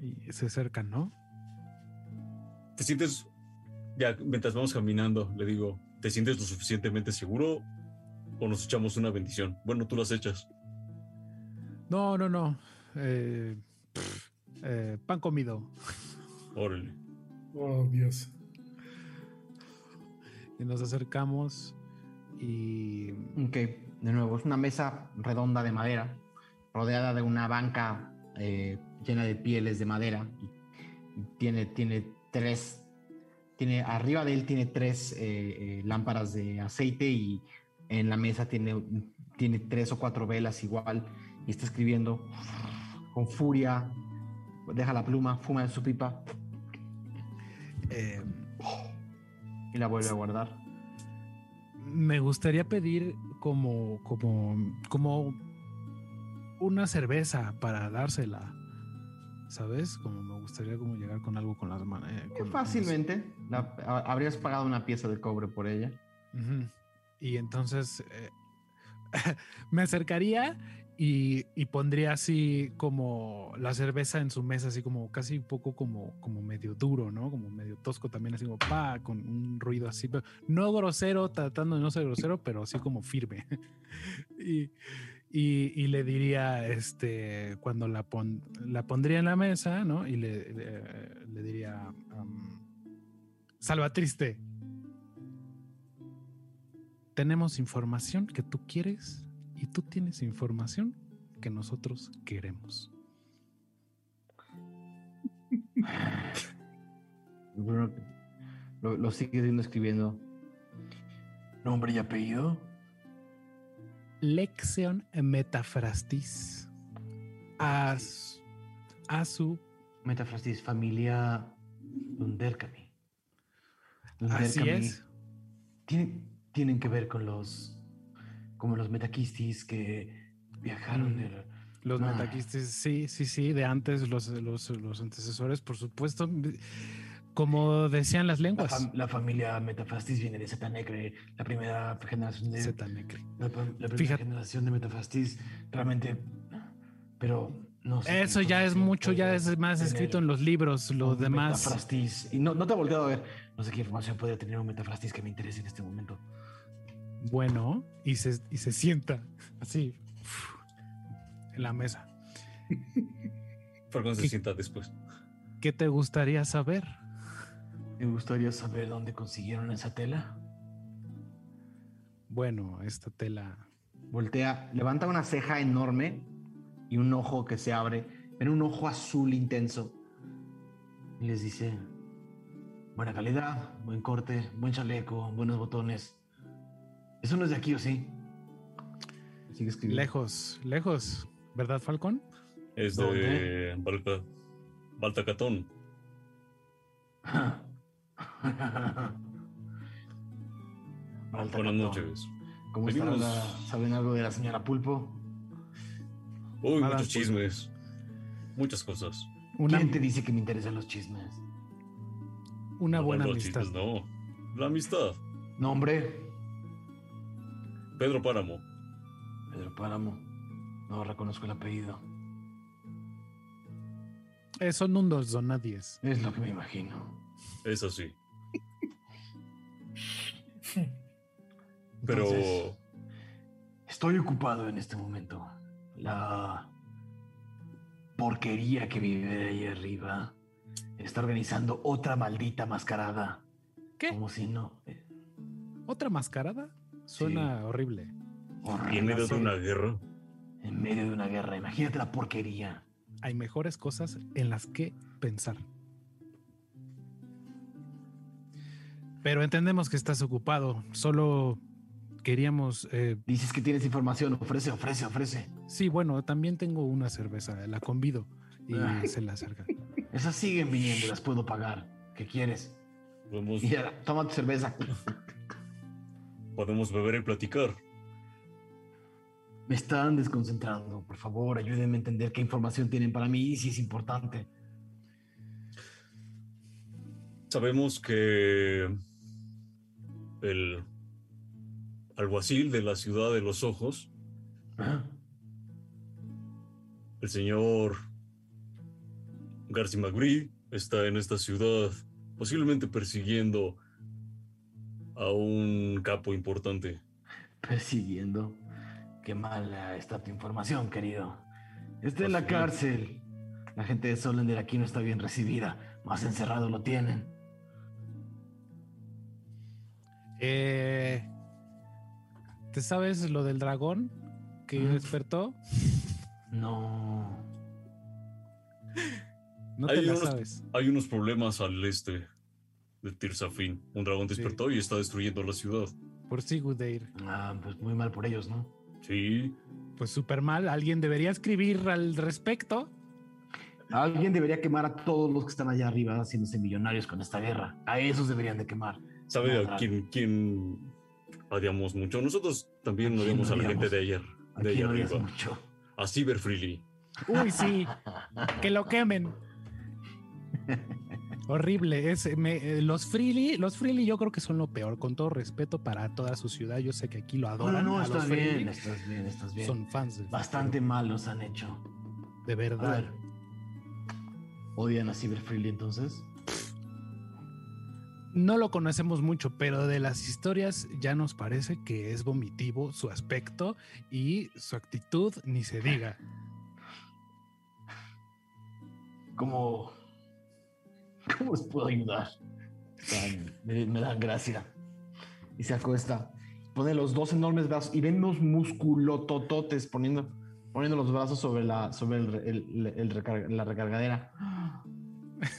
Speaker 2: y se acercan, ¿no?
Speaker 7: ¿Te sientes, ya mientras vamos caminando, le digo, ¿te sientes lo suficientemente seguro o nos echamos una bendición? Bueno, tú las echas.
Speaker 2: No, no, no. Eh, pff, Eh, pan comido.
Speaker 7: Órale.
Speaker 6: Oh, Dios.
Speaker 2: Y nos acercamos y
Speaker 1: Ok, de nuevo, es una mesa redonda de madera, rodeada de una banca eh, llena de pieles de madera. Tiene, tiene tres, tiene, arriba de él tiene tres eh, eh, lámparas de aceite y en la mesa tiene, tiene tres o cuatro velas igual y está escribiendo con furia, deja la pluma, fuma de su pipa
Speaker 2: eh,
Speaker 1: y la vuelve a guardar.
Speaker 2: me gustaría pedir como, como, como una cerveza para dársela. ¿Sabes? Como me gustaría como llegar con algo con las manos.
Speaker 1: Fácilmente, la- a- habrías pagado una pieza de cobre por ella.
Speaker 2: Y entonces eh, me acercaría y, pondría así como la cerveza en su mesa, así como casi un poco como, como medio duro, ¿no? Como medio tosco también, así como pa, con un ruido así, pero no grosero, tratando de no ser grosero, pero así como firme. y, y- le diría, este, cuando la, pon- la pondría en la mesa, ¿no? Y le, le- diría, am, Salva Triste, tenemos información que tú quieres y tú tienes información que nosotros queremos.
Speaker 1: Bruno lo, lo sigue viendo escribiendo. Nombre y apellido.
Speaker 2: Lexion Metafrastis. A, s- a su.
Speaker 1: Metafrastis, familia Dunderkami.
Speaker 2: Así es.
Speaker 1: Tienen que ver con los. Como los metaquistis que viajaron
Speaker 2: Mm.
Speaker 1: del.
Speaker 2: Los
Speaker 1: Ah.
Speaker 2: metaquistes, sí, sí, sí, de antes, los, los, los antecesores, por supuesto. Como decían las
Speaker 1: La,
Speaker 2: lenguas.
Speaker 1: fam- la familia Metafrastis viene de Zetanecre, la primera generación de.
Speaker 2: Zetanecre.
Speaker 1: La, la primera
Speaker 2: Fíjate.
Speaker 1: generación de Metafrastis, realmente. Pero no sé.
Speaker 2: Eso ya es mucho, ya es más escrito en los libros, lo demás.
Speaker 1: Metafrastis. Y no, no te he volteado a ver. No sé qué información puede tener un Metafrastis que me interese en este momento.
Speaker 2: Bueno, y se, y se sienta así en la mesa.
Speaker 7: Se
Speaker 2: ¿Qué?
Speaker 7: sienta después.
Speaker 2: ¿Qué te gustaría saber?
Speaker 1: Me gustaría saber dónde consiguieron esa tela.
Speaker 2: Bueno, esta tela.
Speaker 1: Voltea, levanta una ceja enorme y un ojo que se abre. Ven un ojo azul intenso. Y les dice: Buena calidad, buen corte, buen chaleco, buenos botones. Eso no es de aquí, ¿o sí? Sigue escribiendo.
Speaker 2: Lejos, lejos, ¿verdad, Falcón?
Speaker 7: Es de Balca, Baltacatón. Buenas
Speaker 1: Catón.
Speaker 7: noches.
Speaker 1: ¿Cómo está?
Speaker 7: Venimos-
Speaker 1: la- ¿Saben algo de la señora Pulpo?
Speaker 7: Uy, muchos chismes. Muchas cosas.
Speaker 2: Una,
Speaker 1: ¿Quién te dice que me interesan los chismes?
Speaker 2: una
Speaker 7: No,
Speaker 2: buena
Speaker 7: los
Speaker 2: amistad.
Speaker 7: chismes no. La amistad.
Speaker 1: Nombre:
Speaker 7: Pedro Páramo.
Speaker 1: Pedro Páramo. No reconozco el apellido.
Speaker 2: Eh, son unos donadies.
Speaker 1: Es lo que me imagino.
Speaker 7: Es así. Pero
Speaker 1: Entonces, estoy ocupado en este momento. La porquería que vive ahí arriba está organizando otra maldita mascarada.
Speaker 2: ¿Qué?
Speaker 1: Como si no. eh,
Speaker 2: ¿Otra mascarada? Suena horrible.
Speaker 7: y en medio de
Speaker 1: horrible,
Speaker 7: una guerra.
Speaker 1: En medio de una guerra. Imagínate la porquería.
Speaker 2: Hay mejores cosas en las que pensar. Pero entendemos que estás ocupado. Solo queríamos. eh,
Speaker 1: Dices que tienes información. Ofrece, ofrece, ofrece.
Speaker 2: sí, bueno, también tengo una cerveza. La convido y
Speaker 1: Ah.
Speaker 2: se la acerca.
Speaker 1: Esas siguen viniendo, las puedo pagar. ¿Qué quieres?
Speaker 7: Podemos,
Speaker 1: Y ahora, toma tu cerveza.
Speaker 7: Podemos beber y platicar.
Speaker 1: Me están desconcentrando. Por favor, ayúdenme a entender qué información tienen para mí y si es importante.
Speaker 7: Sabemos que el alguacil de la ciudad de los ojos,
Speaker 1: Ah,
Speaker 7: el señor García Magri, está en esta ciudad posiblemente persiguiendo a un capo importante.
Speaker 1: Persiguiendo. Qué mala está tu información, querido. Está en la cárcel. La gente de Solender aquí no está bien recibida. Más encerrado lo tienen.
Speaker 2: Eh, ¿Te sabes lo del dragón que
Speaker 1: Mm.
Speaker 2: despertó?
Speaker 1: No.
Speaker 2: No te
Speaker 7: Hay unos-
Speaker 2: sabes.
Speaker 7: Hay unos problemas al este de Tirsafin. Un dragón despertó y está destruyendo la ciudad.
Speaker 2: Por Sigudeir.
Speaker 1: Ah, pues muy mal por ellos, ¿no?
Speaker 7: Sí.
Speaker 2: Pues súper mal. Alguien debería escribir al respecto.
Speaker 1: Alguien debería quemar a todos los que están allá arriba haciéndose millonarios con esta guerra. A esos deberían de quemar.
Speaker 7: ¿Sabe a quién, quién odiamos mucho? Nosotros también
Speaker 1: ¿A quién
Speaker 7: odiamos a la gente de ayer.
Speaker 1: ¿A
Speaker 7: De allá
Speaker 1: quién odias
Speaker 7: arriba.
Speaker 1: mucho?
Speaker 7: A Cyber Freely.
Speaker 2: Uy, sí. que lo quemen. Horrible. Es, me- eh, los Freely, los Freely yo creo que son lo peor, con todo respeto para toda su ciudad. Yo sé que aquí lo adoran.
Speaker 1: no, no,
Speaker 2: a
Speaker 1: estás bien, estás bien, estás bien.
Speaker 2: Son fans del
Speaker 1: Bastante mal los han hecho.
Speaker 2: De
Speaker 1: A
Speaker 2: verdad.
Speaker 1: ver. ¿Odian a Cyber Freely entonces?
Speaker 2: No lo conocemos mucho, pero de las historias ya nos parece que es vomitivo su aspecto y su actitud, ni se diga.
Speaker 1: ¿Cómo, cómo les puedo ayudar? Tan- me, me dan gracia. Y se acuesta. Pone los dos enormes brazos y ven unos musculotototes poniendo, poniendo los brazos sobre la, sobre el, el- el recar- la recargadera.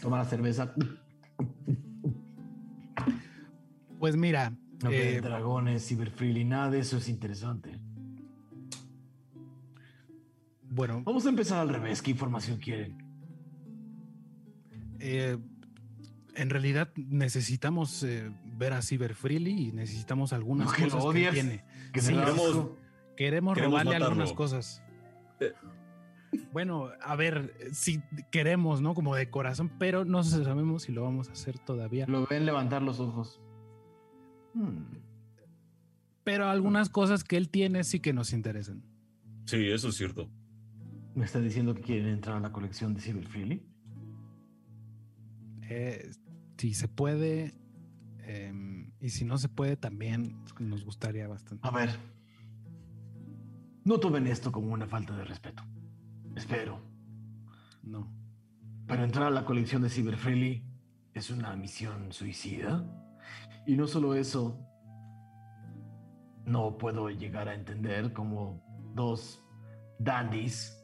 Speaker 1: Toma la cerveza.
Speaker 2: Pues mira,
Speaker 1: No
Speaker 2: eh,
Speaker 1: dragones, Cyber Freely, nada de eso es interesante.
Speaker 2: bueno,
Speaker 1: Vamos a empezar al revés. ¿Qué información quieren?
Speaker 2: eh, en realidad necesitamos eh, ver a Cyber Freely y necesitamos algunas
Speaker 1: No, que lo
Speaker 2: cosas que tiene.
Speaker 1: Que
Speaker 2: Sí,
Speaker 7: queremos-.
Speaker 2: Queremos,
Speaker 7: Queremos
Speaker 2: robarle
Speaker 7: matarlo.
Speaker 2: algunas cosas.
Speaker 7: Eh.
Speaker 2: Bueno, a ver, si queremos, ¿no? Como de corazón, pero no sabemos si lo vamos a hacer todavía.
Speaker 1: Lo ven levantar los ojos. Hmm.
Speaker 2: Pero algunas cosas que él tiene sí que nos interesan.
Speaker 7: Sí, eso es cierto.
Speaker 1: ¿Me está diciendo que quieren entrar a la colección de Cyber Freely?
Speaker 2: Eh, si se puede, em, y si no se puede, también nos gustaría bastante.
Speaker 1: A ver. No tomen esto como una falta de respeto. Espero.
Speaker 2: No.
Speaker 1: Pero entrar a la colección de Cyber Freely es una misión suicida. Y no solo eso. No puedo llegar a entender cómo dos dandies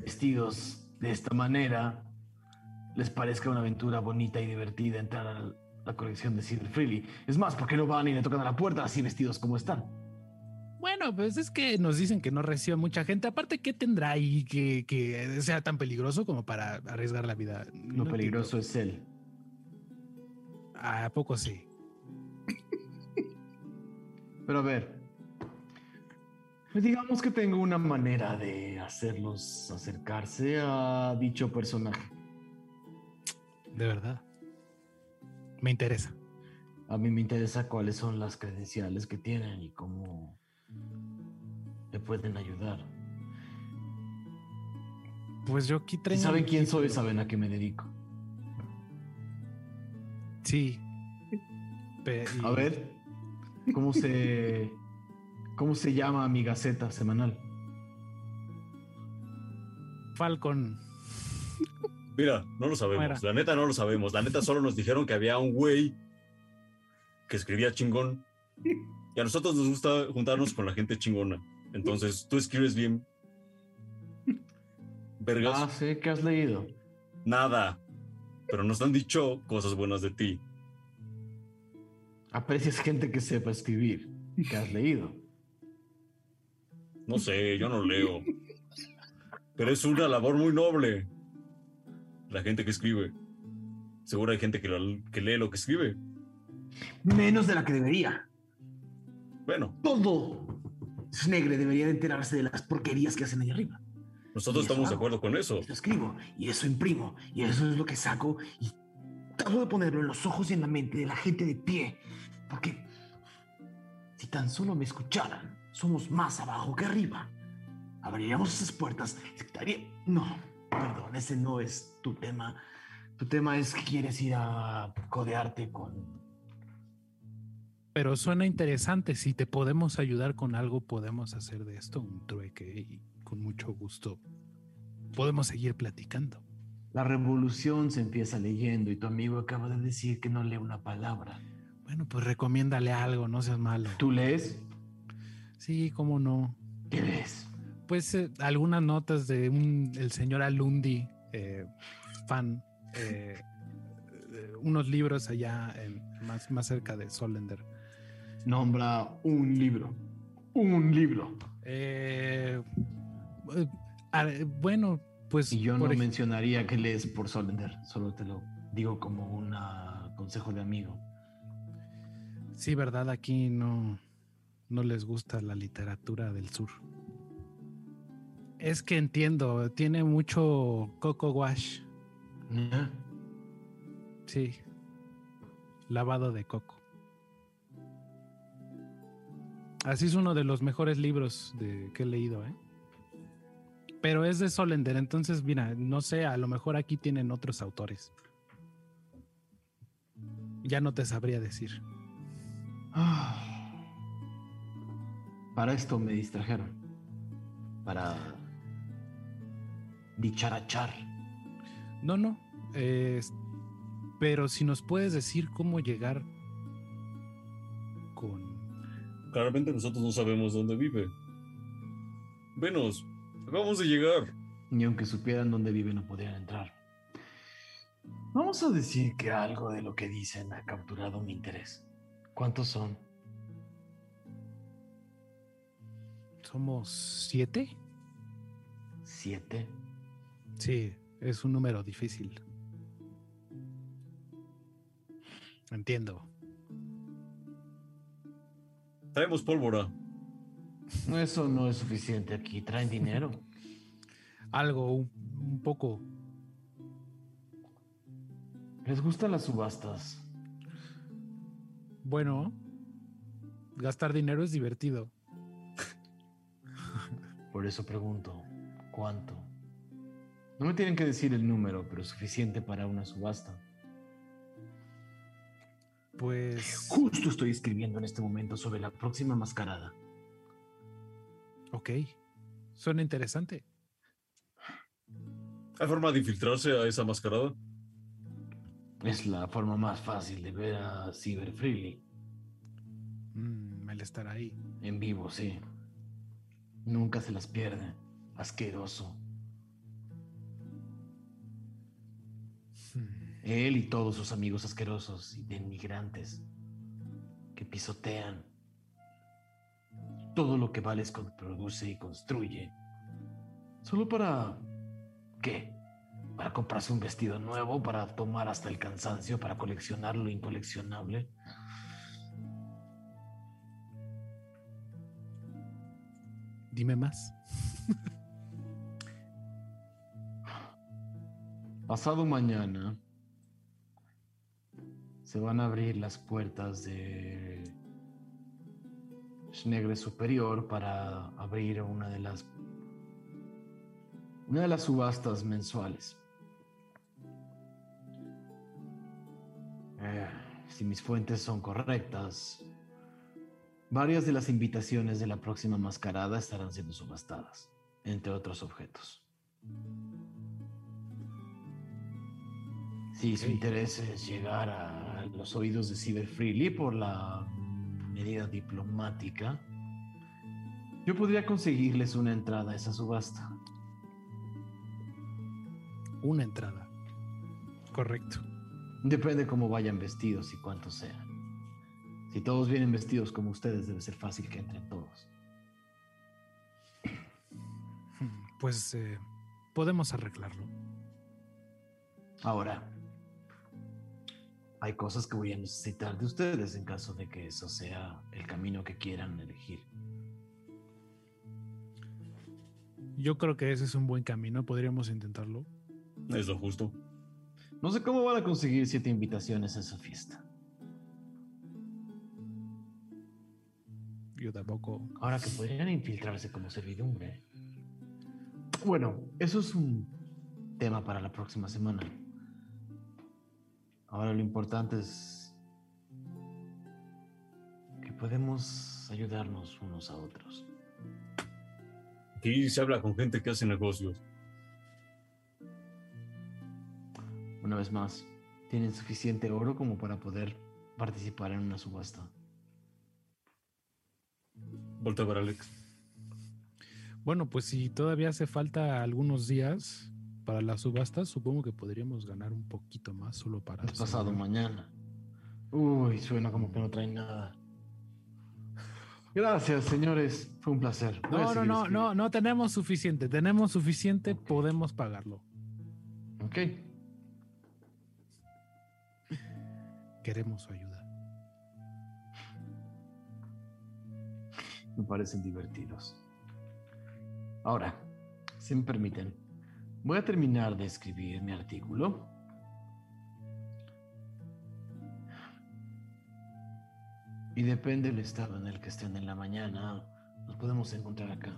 Speaker 1: vestidos de esta manera les parezca una aventura bonita y divertida entrar a la colección de Cyber Freely. Es más, ¿por qué no van y le tocan a la puerta así vestidos como están?
Speaker 2: Bueno, pues es que nos dicen que no recibe mucha gente. Aparte, ¿qué tendrá ahí que, que sea tan peligroso como para arriesgar la vida?
Speaker 1: Lo
Speaker 2: No
Speaker 1: peligroso es él.
Speaker 2: ¿A poco sí?
Speaker 1: Pero a ver, pues digamos que tengo una manera de hacerlos acercarse a dicho personaje.
Speaker 2: De verdad. Me interesa.
Speaker 1: A mí me interesa cuáles son las credenciales que tienen y cómo le pueden ayudar.
Speaker 2: Pues yo aquí traigo.
Speaker 1: saben quién soy, saben a qué me dedico.
Speaker 2: Sí.
Speaker 1: A ver, ¿cómo se, cómo se llama mi gaceta semanal?
Speaker 2: Falcon.
Speaker 7: Mira, no lo sabemos. La neta no lo sabemos. La neta solo nos dijeron que había un güey que escribía chingón. Y a nosotros nos gusta juntarnos con la gente chingona. Entonces, tú escribes bien. Vergas,
Speaker 1: Ah, sí, ¿qué has leído?
Speaker 7: nada. Pero nos han dicho cosas buenas de ti.
Speaker 1: Aprecias gente que sepa escribir. ¿Qué has leído?
Speaker 7: No sé, yo no leo. Pero es una labor muy noble. La gente que escribe. Seguro hay gente que, lo- que lee lo que escribe.
Speaker 1: Menos de la que debería.
Speaker 7: Bueno,
Speaker 1: Todo Snegre debería de enterarse de las porquerías que hacen ahí arriba.
Speaker 7: nosotros estamos de acuerdo con eso.
Speaker 1: Eso escribo y eso imprimo y eso es lo que saco y trato de ponerlo en los ojos y en la mente de la gente de pie. Porque si tan solo me escucharan, somos más abajo que arriba. Abriríamos esas puertas. estaría- No, perdón, ese no es tu tema. Tu tema es que quieres ir a codearte con...
Speaker 2: Pero suena interesante. Si te podemos ayudar con algo, podemos hacer de esto un trueque y con mucho gusto podemos seguir platicando.
Speaker 1: La revolución se empieza leyendo y tu amigo acaba de decir que no lee una palabra.
Speaker 2: Bueno, pues recomiéndale algo, no seas malo.
Speaker 1: ¿Tú lees?
Speaker 2: Sí, cómo no.
Speaker 1: ¿Qué lees?
Speaker 2: Pues eh, algunas notas de un, el señor Alundi, eh, fan, eh, unos libros allá en- más, más cerca de Solender.
Speaker 1: Nombra un libro. Un libro.
Speaker 2: Ah, bueno, pues
Speaker 1: Y yo no mencionaría que lees por Solender, solo te lo digo como un consejo de amigo.
Speaker 2: sí, verdad, aquí no, no les gusta la literatura del sur. Es que entiendo, tiene mucho coco wash, sí, lavado de coco. Así es uno de los mejores libros de, que he leído, ¿eh? Pero es de Solender, entonces, mira, no sé, a lo mejor aquí tienen otros autores. Ya no te sabría decir.
Speaker 1: Ah. Para esto me distrajeron. Para dicharachar.
Speaker 2: No, no. eh, pero si nos puedes decir cómo llegar con...
Speaker 7: Claramente nosotros no sabemos dónde vive. Venos, acabamos de llegar.
Speaker 1: Ni aunque supieran dónde vive no podrían entrar. Vamos a decir que algo de lo que dicen ha capturado mi interés. ¿Cuántos son?
Speaker 2: ¿Somos siete?
Speaker 1: ¿Siete?
Speaker 2: Sí, es un número difícil. Entiendo.
Speaker 7: Traemos pólvora.
Speaker 1: Eso no es suficiente aquí. ¿Traen dinero?
Speaker 2: Algo, un, un poco.
Speaker 1: ¿Les gustan las subastas?
Speaker 2: Bueno, gastar dinero es divertido.
Speaker 1: Por eso pregunto, ¿cuánto? No me tienen que decir el número, pero suficiente para una subasta.
Speaker 2: Pues...
Speaker 1: Justo estoy escribiendo en este momento sobre la próxima mascarada.
Speaker 2: Ok. Suena interesante.
Speaker 7: ¿Hay forma de infiltrarse a esa mascarada?
Speaker 1: Es la forma más fácil de ver a Cyber Freely.
Speaker 2: Mm, él estará ahí.
Speaker 1: En vivo, sí. Nunca se las pierde. Asqueroso. Él y todos sus amigos asquerosos y denigrantes que pisotean todo lo que Valescon produce y construye. Solo para... ¿Qué? Para comprarse un vestido nuevo, para tomar hasta el cansancio, para coleccionar lo incoleccionable.
Speaker 2: Dime más.
Speaker 1: Pasado mañana se van a abrir las puertas de Schnegre Superior para abrir una de las una de las subastas mensuales. Eh, si mis fuentes son correctas, varias de las invitaciones de la próxima mascarada estarán siendo subastadas, entre otros objetos. Si su interés es llegar a los oídos de Cyber Freely por la medida diplomática, yo podría conseguirles una entrada a esa subasta.
Speaker 2: Una entrada. Correcto.
Speaker 1: Depende cómo vayan vestidos y cuántos sean. Si todos vienen vestidos como ustedes, debe ser fácil que entren todos.
Speaker 2: Pues eh, podemos arreglarlo.
Speaker 1: Ahora, hay cosas que voy a necesitar de ustedes en caso de que eso sea el camino que quieran elegir.
Speaker 2: Yo creo que ese es un buen camino. Podríamos intentarlo.
Speaker 7: Es lo justo.
Speaker 1: No sé cómo van a conseguir siete invitaciones a esa fiesta.
Speaker 2: Yo tampoco.
Speaker 1: Ahora que podrían infiltrarse como servidumbre. Bueno, eso es un tema para la próxima semana. Ahora lo importante es que podemos ayudarnos unos a otros.
Speaker 7: Aquí se habla con gente que hace negocios.
Speaker 1: Una vez más, tienen suficiente oro como para poder participar en una subasta.
Speaker 7: Volta a ver a Alex.
Speaker 2: Bueno, pues si todavía hace falta algunos días para la subasta, supongo que podríamos ganar un poquito más solo para...
Speaker 1: Es pasado mañana. Uy, suena como que no traen nada. Gracias, señores. Fue un placer. Voy
Speaker 2: No, no, no, no, no tenemos suficiente. Tenemos suficiente, podemos pagarlo.
Speaker 1: Ok.
Speaker 2: Queremos su ayuda.
Speaker 1: Me parecen divertidos. Ahora, si me permiten, voy a terminar de escribir mi artículo. Y depende del estado en el que estén en la mañana, nos podemos encontrar acá.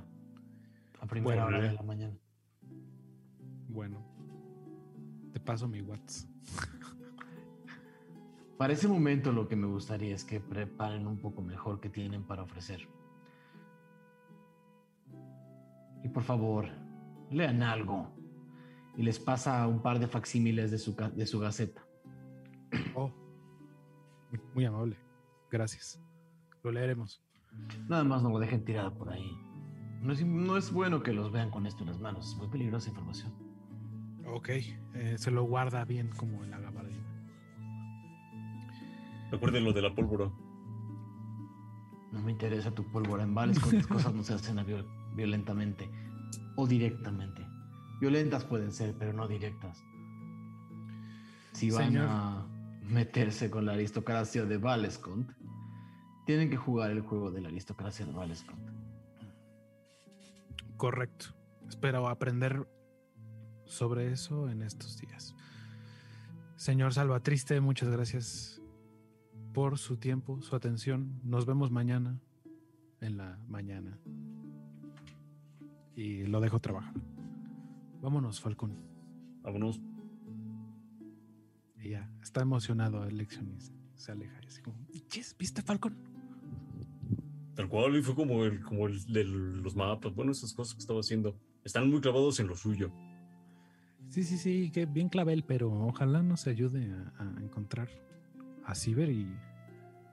Speaker 1: A primera
Speaker 2: Bueno,
Speaker 1: hora de la mañana.
Speaker 2: Bueno, te paso mi WhatsApp.
Speaker 1: Para ese momento lo que me gustaría es que preparen un poco mejor que tienen para ofrecer. Y por favor, lean algo. Y les pasa un par de facsímiles de su, de su gaceta.
Speaker 2: Oh, muy, muy amable. Gracias. Lo leeremos.
Speaker 1: Nada más no lo dejen tirado por ahí. No es, no es bueno que los vean con esto en las manos. Es muy peligrosa información.
Speaker 2: Ok, eh, se lo guarda bien como en la gabardina.
Speaker 7: Recuerden lo de la pólvora.
Speaker 1: No me interesa tu pólvora en vales. Con las cosas no se hacen viol- violentamente o directamente. Violentas pueden ser, pero no directas. Si van
Speaker 2: Señor.
Speaker 1: a meterse con la aristocracia de Valescont, tienen que jugar el juego de la aristocracia de Valescont.
Speaker 2: Correcto. Espero aprender sobre eso en estos días. Señor Salvatriste, muchas gracias por su tiempo, su atención. Nos vemos mañana en la mañana. Y lo dejo trabajar. Vámonos, Falcón.
Speaker 7: Vámonos.
Speaker 2: Y ya, está emocionado el leccionista. Se aleja y así como, "Chis, ¿viste Falcon?
Speaker 7: Tal cual, y fue como el, como el de los mapas, bueno, esas cosas que estaba haciendo. Están muy clavados en lo suyo.
Speaker 2: Sí, sí, sí, que bien clavel, pero ojalá nos ayude a, a encontrar a Ciber y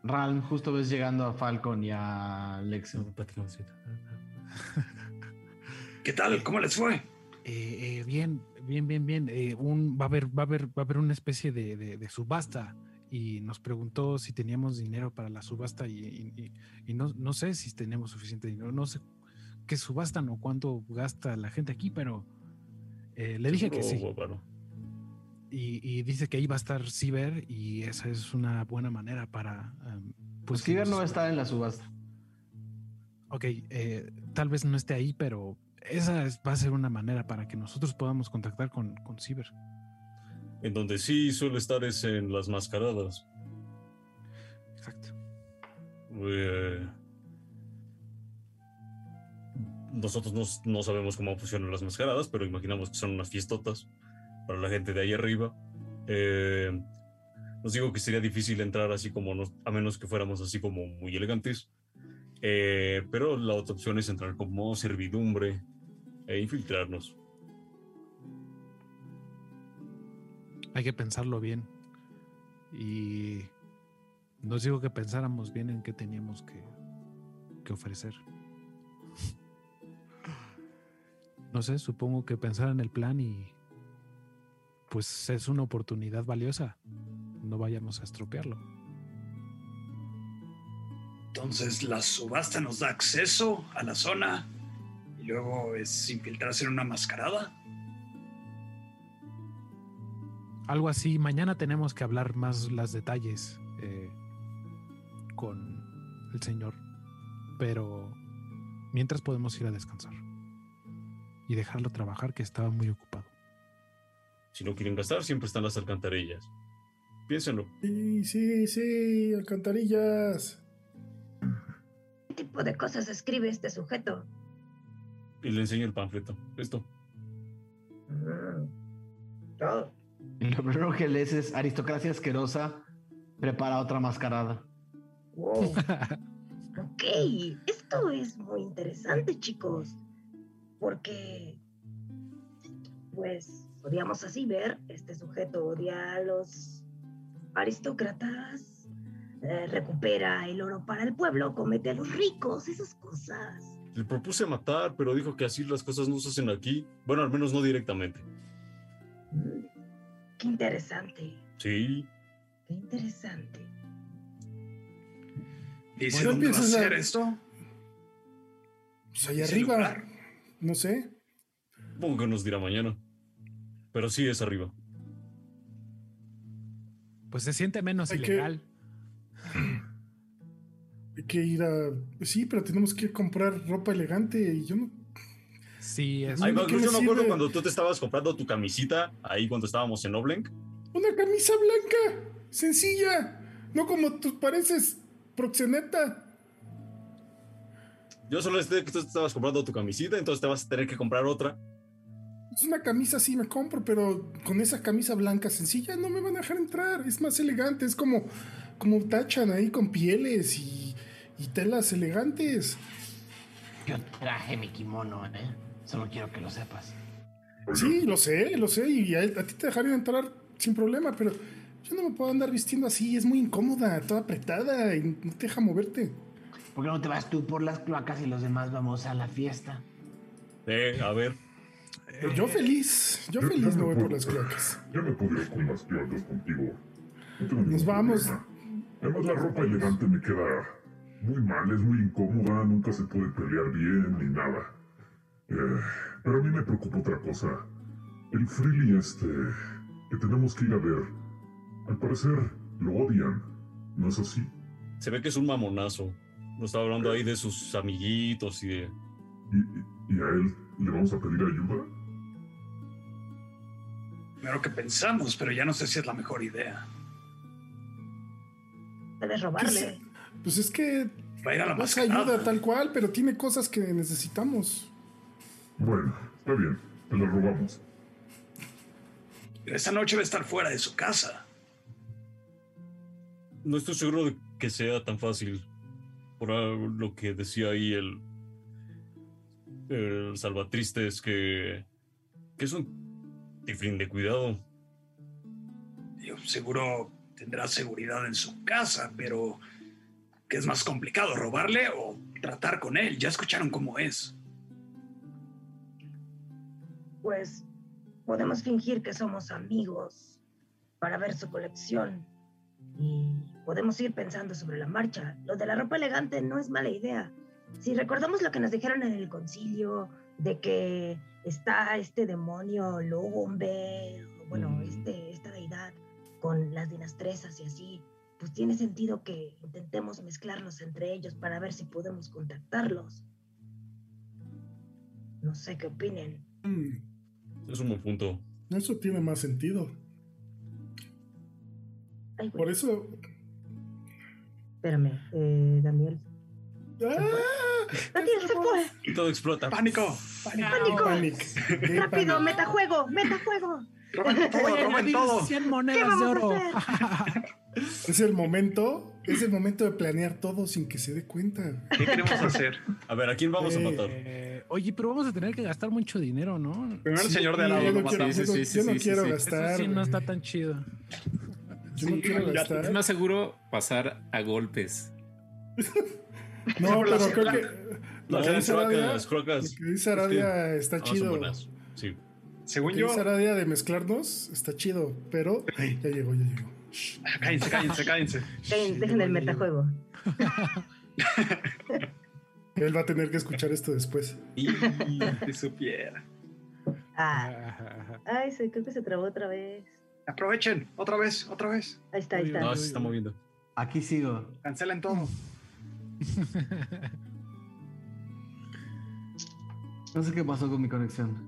Speaker 1: Ralm, justo ves llegando a Falcon y a Lexion.
Speaker 9: ¿Qué tal? ¿Cómo les fue?
Speaker 2: Eh, eh, bien, bien, bien, bien. Eh, un, va a haber, va a haber, va a haber una especie de, de- de subasta y nos preguntó si teníamos dinero para la subasta y, y- y- y no, no sé si tenemos suficiente dinero. No sé qué subastan o cuánto gasta la gente aquí, pero eh, le dije que sí. Y, y dice que ahí va a estar Ciber y esa es una buena manera para... em,
Speaker 1: Pues
Speaker 2: que
Speaker 1: Ciber no va a estar en la subasta.
Speaker 2: Ok, eh, tal vez no esté ahí, pero esa es- va a ser una manera para que nosotros podamos contactar con, con Ciber.
Speaker 7: En donde sí suele estar es en las mascaradas.
Speaker 2: Exacto.
Speaker 7: Eh, nosotros no, no sabemos cómo funcionan las mascaradas, pero imaginamos que son unas fiestotas para la gente de ahí arriba. Eh, nos digo que sería difícil entrar así como nos- a menos que fuéramos así como muy elegantes. Eh, pero la otra opción es entrar como servidumbre e infiltrarnos.
Speaker 2: Hay que pensarlo bien. Y nos digo que pensáramos bien en qué teníamos que, que ofrecer. No sé, supongo que pensar en el plan y pues es una oportunidad valiosa. No vayamos a estropearlo.
Speaker 9: Entonces la subasta nos da acceso a la zona y luego es infiltrarse en una mascarada.
Speaker 2: Algo así. Mañana tenemos que hablar más las detalles eh, con el señor. Pero mientras podemos ir a descansar. Y dejarlo trabajar que estaba muy ocupado.
Speaker 7: Si no quieren gastar, siempre están las alcantarillas. Piénsenlo.
Speaker 6: Sí, sí, sí, alcantarillas.
Speaker 3: ¿Qué tipo de cosas escribe este sujeto?
Speaker 7: Y le enseño el panfleto. Esto.
Speaker 3: Mm.
Speaker 1: Y lo primero que lees es aristocracia asquerosa, prepara otra mascarada.
Speaker 3: wow. ok, esto es muy interesante, chicos. Porque, pues, Podríamos así ver, este sujeto odia a los aristócratas, eh, recupera el oro para el pueblo, comete a los ricos, esas cosas.
Speaker 7: Le propuse matar, pero dijo que así las cosas no se hacen aquí. Bueno, al menos no directamente.
Speaker 3: Mm, Qué interesante,
Speaker 7: Sí.
Speaker 3: qué interesante.
Speaker 9: Va a
Speaker 6: empiezas a-
Speaker 9: ser esto.
Speaker 6: Pues allá arriba.
Speaker 9: lugar.
Speaker 6: No sé.
Speaker 7: Supongo que nos dirá mañana. Pero sí es arriba.
Speaker 2: Pues se siente menos
Speaker 6: Hay que-
Speaker 2: ilegal.
Speaker 6: Hay que ir a. Sí, pero tenemos que comprar ropa elegante y yo no.
Speaker 2: Sí, es
Speaker 6: Ay,
Speaker 7: Ay,
Speaker 6: ¿de
Speaker 7: no, yo
Speaker 6: me
Speaker 7: me acuerdo cuando tú te estabas comprando tu camisita ahí cuando estábamos en Oblenk.
Speaker 6: Una camisa blanca, sencilla. No como tú pareces proxeneta.
Speaker 7: Yo solo sé que tú te estabas comprando tu camisita, entonces te vas a tener que comprar otra.
Speaker 6: Es una camisa sí me compro, pero con esa camisa blanca sencilla no me van a dejar entrar. Es más elegante, es como, como tachan ahí con pieles y, y telas elegantes.
Speaker 10: Yo traje mi kimono, ¿eh? Solo quiero que lo sepas.
Speaker 6: Sí, lo sé, lo sé, y a, a ti te dejarían entrar sin problema, pero yo no me puedo andar vistiendo así, es muy incómoda, toda apretada y no te deja moverte.
Speaker 10: ¿Por qué no te vas tú por las cloacas y los demás vamos a la fiesta?
Speaker 7: Eh, a ver.
Speaker 6: Pero yo feliz, yo
Speaker 8: Yo-
Speaker 6: feliz
Speaker 8: yo
Speaker 6: me voy por las cloacas.
Speaker 8: Ya me puedo ir con las cloacas contigo. No
Speaker 6: Nos vamos.
Speaker 8: problema. Además, la ropa elegante me queda muy mal, es muy incómoda, nunca se puede pelear bien ni nada. Eh, pero a mí me preocupa otra cosa. El Freely este que tenemos que ir a ver. Al parecer lo odian, ¿no es así?
Speaker 7: Se ve que es un mamonazo. Nos estaba hablando ahí de sus amiguitos y de.
Speaker 8: ¿Y, y- y a él le vamos a pedir ayuda?
Speaker 9: Primero que pensamos, pero ya no sé si es la mejor idea.
Speaker 3: Debes robarle.
Speaker 6: Pues es que
Speaker 9: Va a ir a la
Speaker 6: no es
Speaker 9: mascarada.
Speaker 6: ayuda tal cual, pero tiene cosas que necesitamos.
Speaker 8: Bueno, está bien, te la robamos.
Speaker 9: Esta noche va a estar fuera de su casa.
Speaker 7: No estoy seguro de que sea tan fácil. Por algo- lo que decía ahí el. El salvatristes que. que es un tiflín de cuidado.
Speaker 9: Digo, seguro tendrá seguridad en su casa, pero ¿qué es más complicado, robarle o tratar con él? Ya escucharon cómo es.
Speaker 3: Pues podemos fingir que somos amigos para ver su colección y podemos ir pensando sobre la marcha. Lo de la ropa elegante no es mala idea. Si recordamos lo que nos dijeron en el concilio de que está este demonio Logombe, bueno,
Speaker 7: Mm.
Speaker 3: este, esta deidad con las dinastresas y así, pues tiene sentido que intentemos mezclarnos entre ellos para ver si podemos contactarlos. No sé qué opinen.
Speaker 6: Mm,
Speaker 7: Es un buen punto.
Speaker 6: eso tiene más sentido.
Speaker 3: Ay, güey.
Speaker 6: Por eso.
Speaker 3: Espérame, eh, Daniel.
Speaker 6: ¡Ah!
Speaker 3: Daniel se fue.
Speaker 7: Y todo explota.
Speaker 9: ¡Pánico! ¡Pánico!
Speaker 3: ¡Pánico!
Speaker 6: Panic. Gay
Speaker 3: ¡Rápido, metajuego! ¡Metajuego!
Speaker 9: ¡Roben todo!
Speaker 2: Oye,
Speaker 9: ¡Roben
Speaker 2: le di
Speaker 9: todo!
Speaker 2: 100
Speaker 3: ¿Qué
Speaker 2: monedas de oro.
Speaker 6: Es el momento. Es el momento de planear todo sin que se dé cuenta.
Speaker 5: ¿Qué queremos hacer?
Speaker 7: A ver, ¿a quién vamos a
Speaker 6: Eh,
Speaker 7: matar?
Speaker 2: Oye, pero vamos a tener que gastar mucho dinero, ¿no?
Speaker 5: Primero el
Speaker 6: Sí,
Speaker 5: señor de al lado
Speaker 6: yo
Speaker 5: lo
Speaker 6: no quiero,
Speaker 5: matamos.
Speaker 6: yo no-
Speaker 4: Sí, sí,
Speaker 6: yo no
Speaker 4: sí, sí,
Speaker 6: quiero
Speaker 4: sí.
Speaker 2: Eso
Speaker 6: gastar.
Speaker 2: sí no está tan chido.
Speaker 6: Yo no quiero
Speaker 5: ya-
Speaker 6: gastar.
Speaker 4: Es más seguro pasar a golpes.
Speaker 6: No,
Speaker 5: la
Speaker 6: pero creo que.
Speaker 7: No,
Speaker 6: Lo que
Speaker 7: las crocas, las crocas.
Speaker 6: lo que dice Aradia está chido.
Speaker 7: Sí.
Speaker 6: Lo
Speaker 5: Según
Speaker 6: que
Speaker 5: yo,
Speaker 6: dice Aradia de mezclarnos está chido, pero ya llegó, ya llegó.
Speaker 5: Cállense, cállense, cállense.
Speaker 3: Dejen, el metajuego.
Speaker 6: Él va a tener que escuchar esto después.
Speaker 7: Y
Speaker 5: Si supiera.
Speaker 3: Ah, ay, se, creo que se trabó otra vez.
Speaker 5: Aprovechen, otra vez, otra vez.
Speaker 3: Ahí está, ahí está.
Speaker 7: no, se está moviendo.
Speaker 1: Aquí sigo.
Speaker 5: Cancelen todo.
Speaker 1: No sé qué pasó con mi conexión.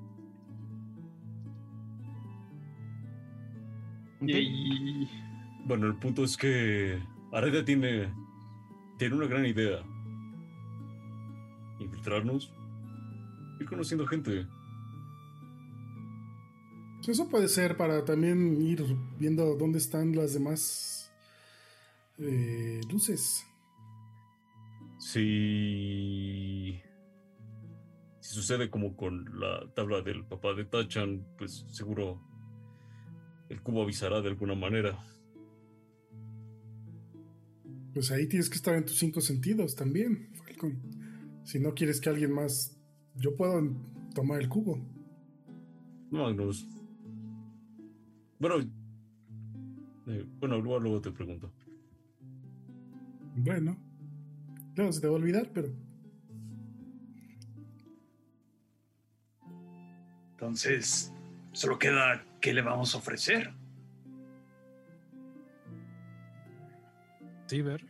Speaker 1: Ok.
Speaker 7: Bueno, el punto es que Areda tiene, tiene una gran idea. Infiltrarnos. Ir conociendo gente.
Speaker 6: Eso puede ser para también ir viendo dónde están las demás eh, luces.
Speaker 7: Si... si sucede como con la tabla del papá de Tachan, pues seguro el cubo avisará de alguna manera.
Speaker 6: Pues ahí tienes que estar en tus cinco sentidos también, Falcon. Si no quieres que alguien más. Yo puedo tomar el cubo.
Speaker 7: Magnus. Bueno. eh, bueno, luego, luego te pregunto.
Speaker 6: Bueno. Claro, se te va a olvidar, pero.
Speaker 9: Entonces, solo queda qué le vamos a ofrecer.
Speaker 2: Ciber.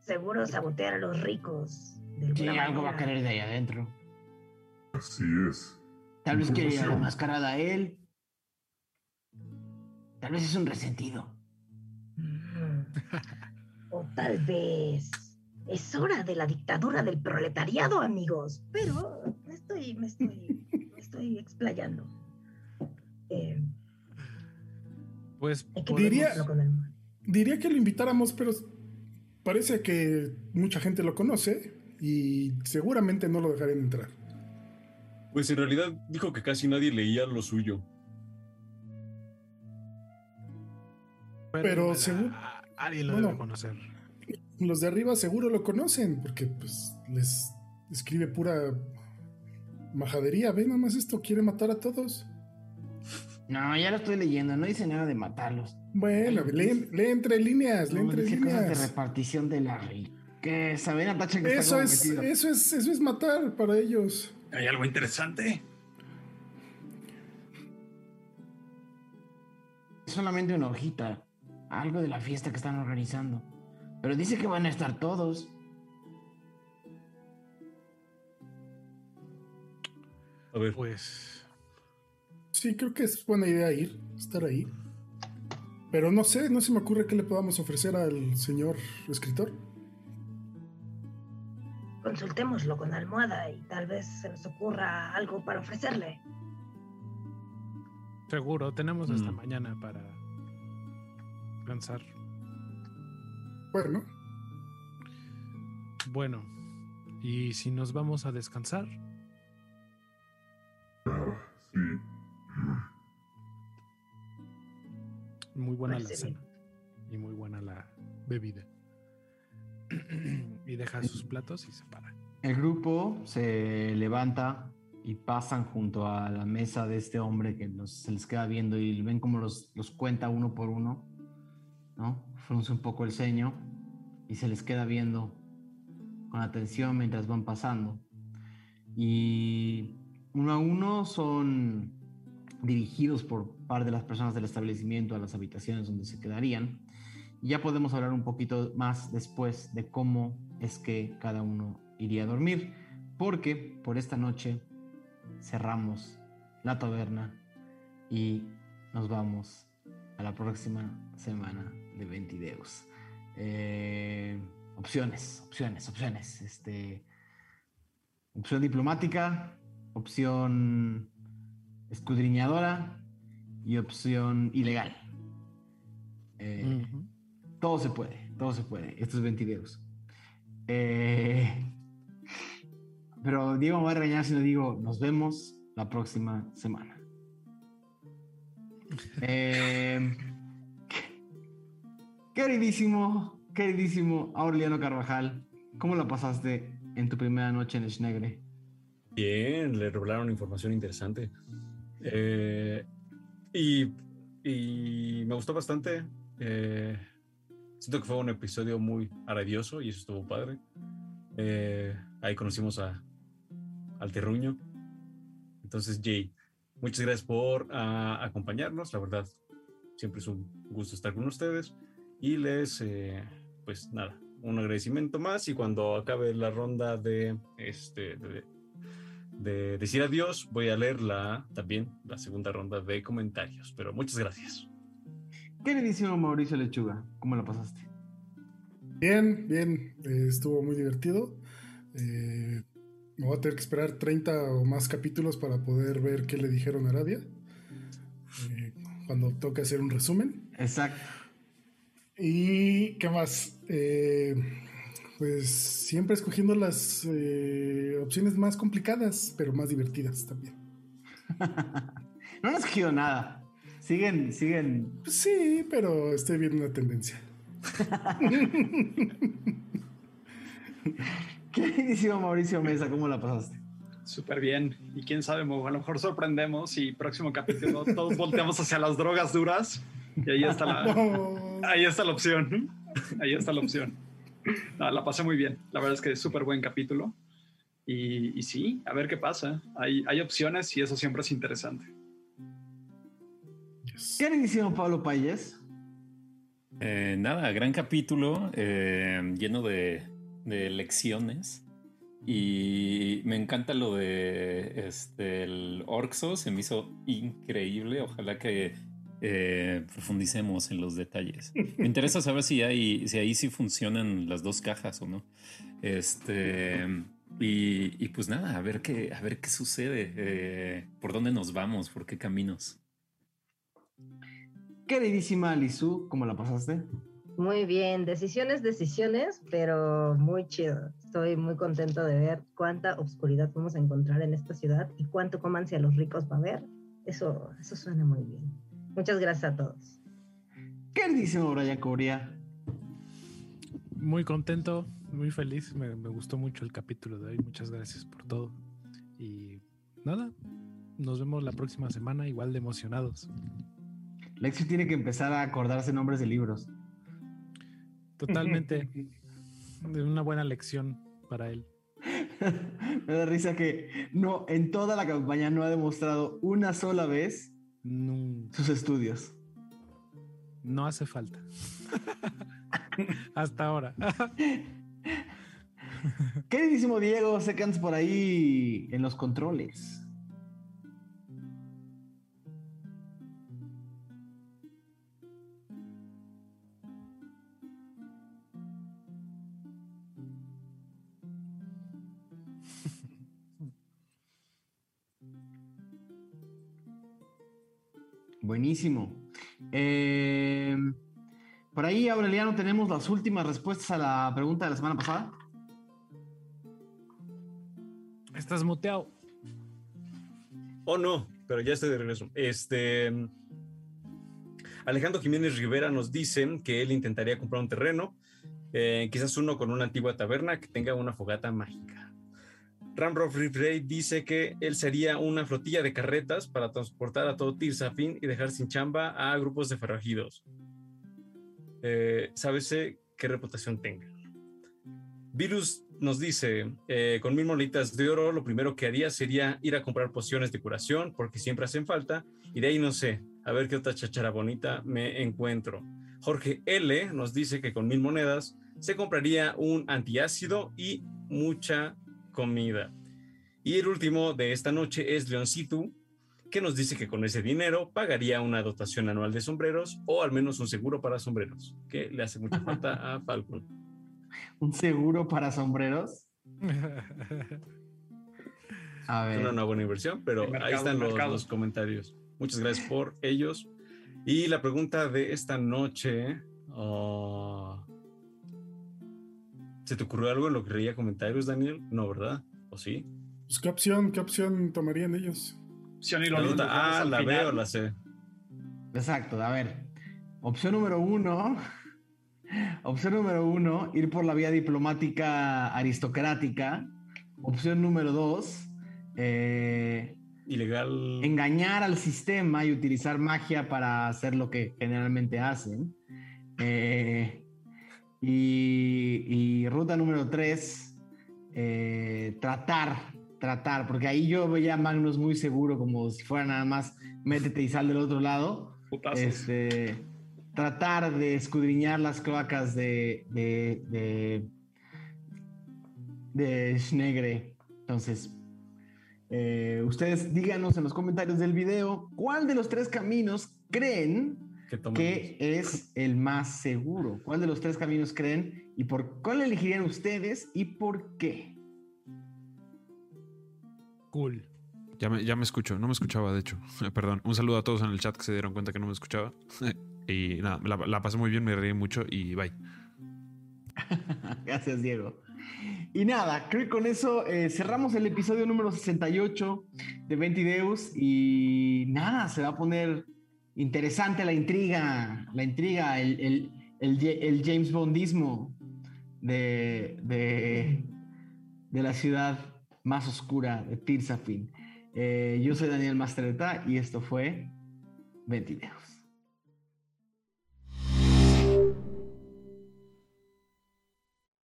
Speaker 3: Seguro sabotear a los ricos. De
Speaker 10: Sí, algo va a querer de ahí adentro.
Speaker 8: Así es.
Speaker 10: Tal vez quiere ir a la mascarada a él. Tal vez es un resentido.
Speaker 3: Mm. O tal vez es hora de la dictadura del proletariado, amigos. Pero me estoy, me estoy, me estoy explayando. Eh,
Speaker 2: Pues
Speaker 6: Diría-
Speaker 3: tomarlo con el-
Speaker 6: Diría que lo invitáramos, pero parece que mucha gente lo conoce y seguramente no lo dejarían entrar.
Speaker 7: Pues en realidad dijo que casi nadie leía lo suyo.
Speaker 6: Pero
Speaker 2: bueno,
Speaker 6: según-
Speaker 2: a- Alguien lo
Speaker 6: bueno.
Speaker 2: debe conocer.
Speaker 6: Los de arriba seguro lo conocen, porque pues les escribe pura majadería. Ve nada más esto, quiere matar a todos.
Speaker 10: No, ya lo estoy leyendo. No dice nada de matarlos.
Speaker 6: Bueno, lee, lee entre líneas, lee entre
Speaker 10: dice cosas de
Speaker 6: líneas.
Speaker 10: repartición de la riqueza. Ven a Tacha que está
Speaker 6: Eso
Speaker 10: como
Speaker 6: es, eso es, eso es matar para ellos.
Speaker 9: ¿Hay algo interesante?
Speaker 10: Es solamente una hojita. Algo de la fiesta que están organizando. Pero dice que van a estar todos.
Speaker 7: A ver,
Speaker 2: Pues
Speaker 6: Sí, creo que es buena idea ir, estar ahí. Pero no sé, no se me ocurre qué le podamos ofrecer al señor escritor.
Speaker 3: Consultémoslo con almohada y tal vez se nos ocurra algo para ofrecerle.
Speaker 2: seguro, tenemos hasta
Speaker 7: Mm.
Speaker 2: mañana para pensar.
Speaker 6: Bueno,
Speaker 2: Bueno, y si nos vamos a descansar,
Speaker 8: Ah, sí.
Speaker 2: Muy buena la
Speaker 3: Parece bien.
Speaker 2: cena y muy buena la bebida. y deja sus platos y se para.
Speaker 1: El grupo se levanta y pasan junto a la mesa de este hombre que los- se les queda viendo y ven como los, los cuenta uno por uno, ¿no? Frunce un poco el ceño y se les queda viendo con atención mientras van pasando. Y uno a uno son dirigidos por parte de las personas del establecimiento a las habitaciones donde se quedarían. Y ya podemos hablar un poquito más después de cómo es que cada uno iría a dormir, porque por esta noche cerramos la taberna y nos vamos a la próxima semana de Ventideus. Eh, opciones, opciones, opciones. Este, opción diplomática, opción escudriñadora y opción ilegal. Eh, todo se puede, todo se puede. Estos 20 videos. Eh, pero Diego me va a regañar si no digo nos vemos la próxima semana. Eh, queridísimo, queridísimo Aureliano Carvajal, ¿cómo la pasaste en tu primera noche en Schnegre?
Speaker 7: Bien, le revelaron información interesante. Eh, y, y me gustó bastante. Eh, siento que fue un episodio muy radioso y eso estuvo padre. Eh, ahí conocimos a, al terruño. Entonces, Jay, muchas gracias por ah, acompañarnos. La verdad, siempre es un gusto estar con ustedes. Y les, eh, pues nada, un agradecimiento más. Y cuando acabe la ronda de, este, de, de decir adiós, voy a leer la, también la segunda ronda de comentarios. Pero muchas gracias.
Speaker 1: Queridísimo Mauricio Lechuga, ¿cómo la pasaste?
Speaker 6: bien, bien, eh, estuvo muy divertido. Eh, me voy a tener que esperar 30 o más capítulos para poder ver qué le dijeron a Aradia. eh, cuando toque hacer un resumen.
Speaker 1: Exacto.
Speaker 6: ¿Y qué más? Eh, Pues siempre escogiendo las eh, opciones más complicadas, pero más divertidas también.
Speaker 1: no han escogido nada. Siguen, siguen.
Speaker 6: Pues sí, pero estoy viendo una tendencia.
Speaker 1: ¿Qué Mauricio Mesa? ¿Cómo la pasaste?
Speaker 5: Súper bien. Y quién sabe, a lo mejor sorprendemos y próximo capítulo todos volteamos hacia las drogas duras. Y ahí está la, ahí está la opción. Ahí está la opción. la pasé muy bien. La verdad es que es súper buen capítulo. Y, sí, a ver qué pasa. Hay, hay opciones y eso siempre es interesante.
Speaker 1: ¿Qué dice Pablo Payes?
Speaker 4: Eh, nada, gran capítulo eh, lleno de, de lecciones. Y me encanta lo de este, el Orxo, se me hizo increíble. Ojalá que eh, profundicemos en los detalles. Me interesa saber si, hay, si ahí sí funcionan las dos cajas o no. Este, y, pues nada, a ver qué, a ver qué sucede, eh, por dónde nos vamos, por qué caminos.
Speaker 1: Queridísima Lizu, ¿cómo la pasaste?
Speaker 3: Muy bien, decisiones, decisiones, pero muy chido. Estoy muy contento de ver cuánta oscuridad vamos a encontrar en esta ciudad y cuánto comancia los ricos va a ver. Eso, eso suena muy bien. Muchas gracias a todos.
Speaker 1: Queridísimo Brian Cobría.
Speaker 2: Muy contento, muy feliz. Me, me gustó mucho el capítulo de hoy. Muchas gracias por todo. Y nada, nos vemos la próxima semana igual de emocionados.
Speaker 1: Lexi tiene que empezar a acordarse nombres de libros.
Speaker 2: Totalmente. una buena lección para él.
Speaker 1: Me da risa que no, en toda la campaña no ha demostrado una sola vez sus estudios.
Speaker 2: No hace falta. Hasta ahora.
Speaker 1: Queridísimo Diego, que andas por ahí en los controles. Buenísimo. Eh, por ahí, Aureliano, tenemos las últimas respuestas a la pregunta de la semana pasada.
Speaker 2: Estás muteado.
Speaker 7: Oh, no, pero ya estoy de regreso. Este. Alejandro Jiménez Rivera nos dice que él intentaría comprar un terreno, eh, quizás uno con una antigua taberna que tenga una fogata mágica. Ramroff Rey dice que él sería una flotilla de carretas para transportar a todo Tirsafin y dejar sin chamba a grupos de ferrajidos. Eh, sábese qué reputación tenga. Virus nos dice, eh, con mil monitas de oro, lo primero que haría sería ir a comprar pociones de curación, porque siempre hacen falta, y de ahí no sé, a ver qué otra chachara bonita me encuentro. Jorge L nos dice que con mil monedas se compraría un antiácido y mucha comida. Y el último de esta noche es Leoncito, que nos dice que con ese dinero pagaría una dotación anual de sombreros o al menos un seguro para sombreros, que le hace mucha falta a Falcon.
Speaker 1: ¿Un seguro para sombreros?
Speaker 7: a ver. Una, buena inversión, pero ahí están los, comentarios. Muchas gracias por ellos. Y la pregunta de esta noche. Oh, ¿Se te ocurrió algo en lo que leía comentarios, Daniel? No, ¿verdad? ¿O sí?
Speaker 6: Pues, ¿qué opción, qué opción tomarían ellos?
Speaker 5: Opción y
Speaker 7: Ah, la veo, la sé.
Speaker 1: Exacto, a ver. Opción número uno. Opción número uno, ir por la vía diplomática aristocrática. Opción número dos, eh,
Speaker 7: ilegal.
Speaker 1: Engañar al sistema y utilizar magia para hacer lo que generalmente hacen. Eh, y, ruta número tres, eh, tratar, tratar, porque ahí yo veía a Magnus muy seguro, como si fuera nada más métete y sal del otro lado. Este, tratar de escudriñar las cloacas de, de, de, de Schnegre. Entonces, eh, ustedes díganos en los comentarios del video cuál de los tres caminos creen ¿Qué es el más seguro? ¿Cuál de los tres caminos creen y por cuál elegirían ustedes y por qué?
Speaker 2: Cool.
Speaker 11: Ya me, ya me escucho, no me escuchaba de hecho. Perdón, un saludo a todos en el chat que se dieron cuenta que no me escuchaba. y nada, la, pasé muy bien, me reí mucho y bye.
Speaker 1: Gracias, Diego. Y nada, creo que con eso eh, cerramos el episodio número 68 de Ventideus y nada, se va a poner interesante la intriga, la intriga, el, el, el, James Bondismo de, de, de, la ciudad más oscura de Tirsafin. Eh, yo soy Daniel Mastreta y esto fue Ventideus.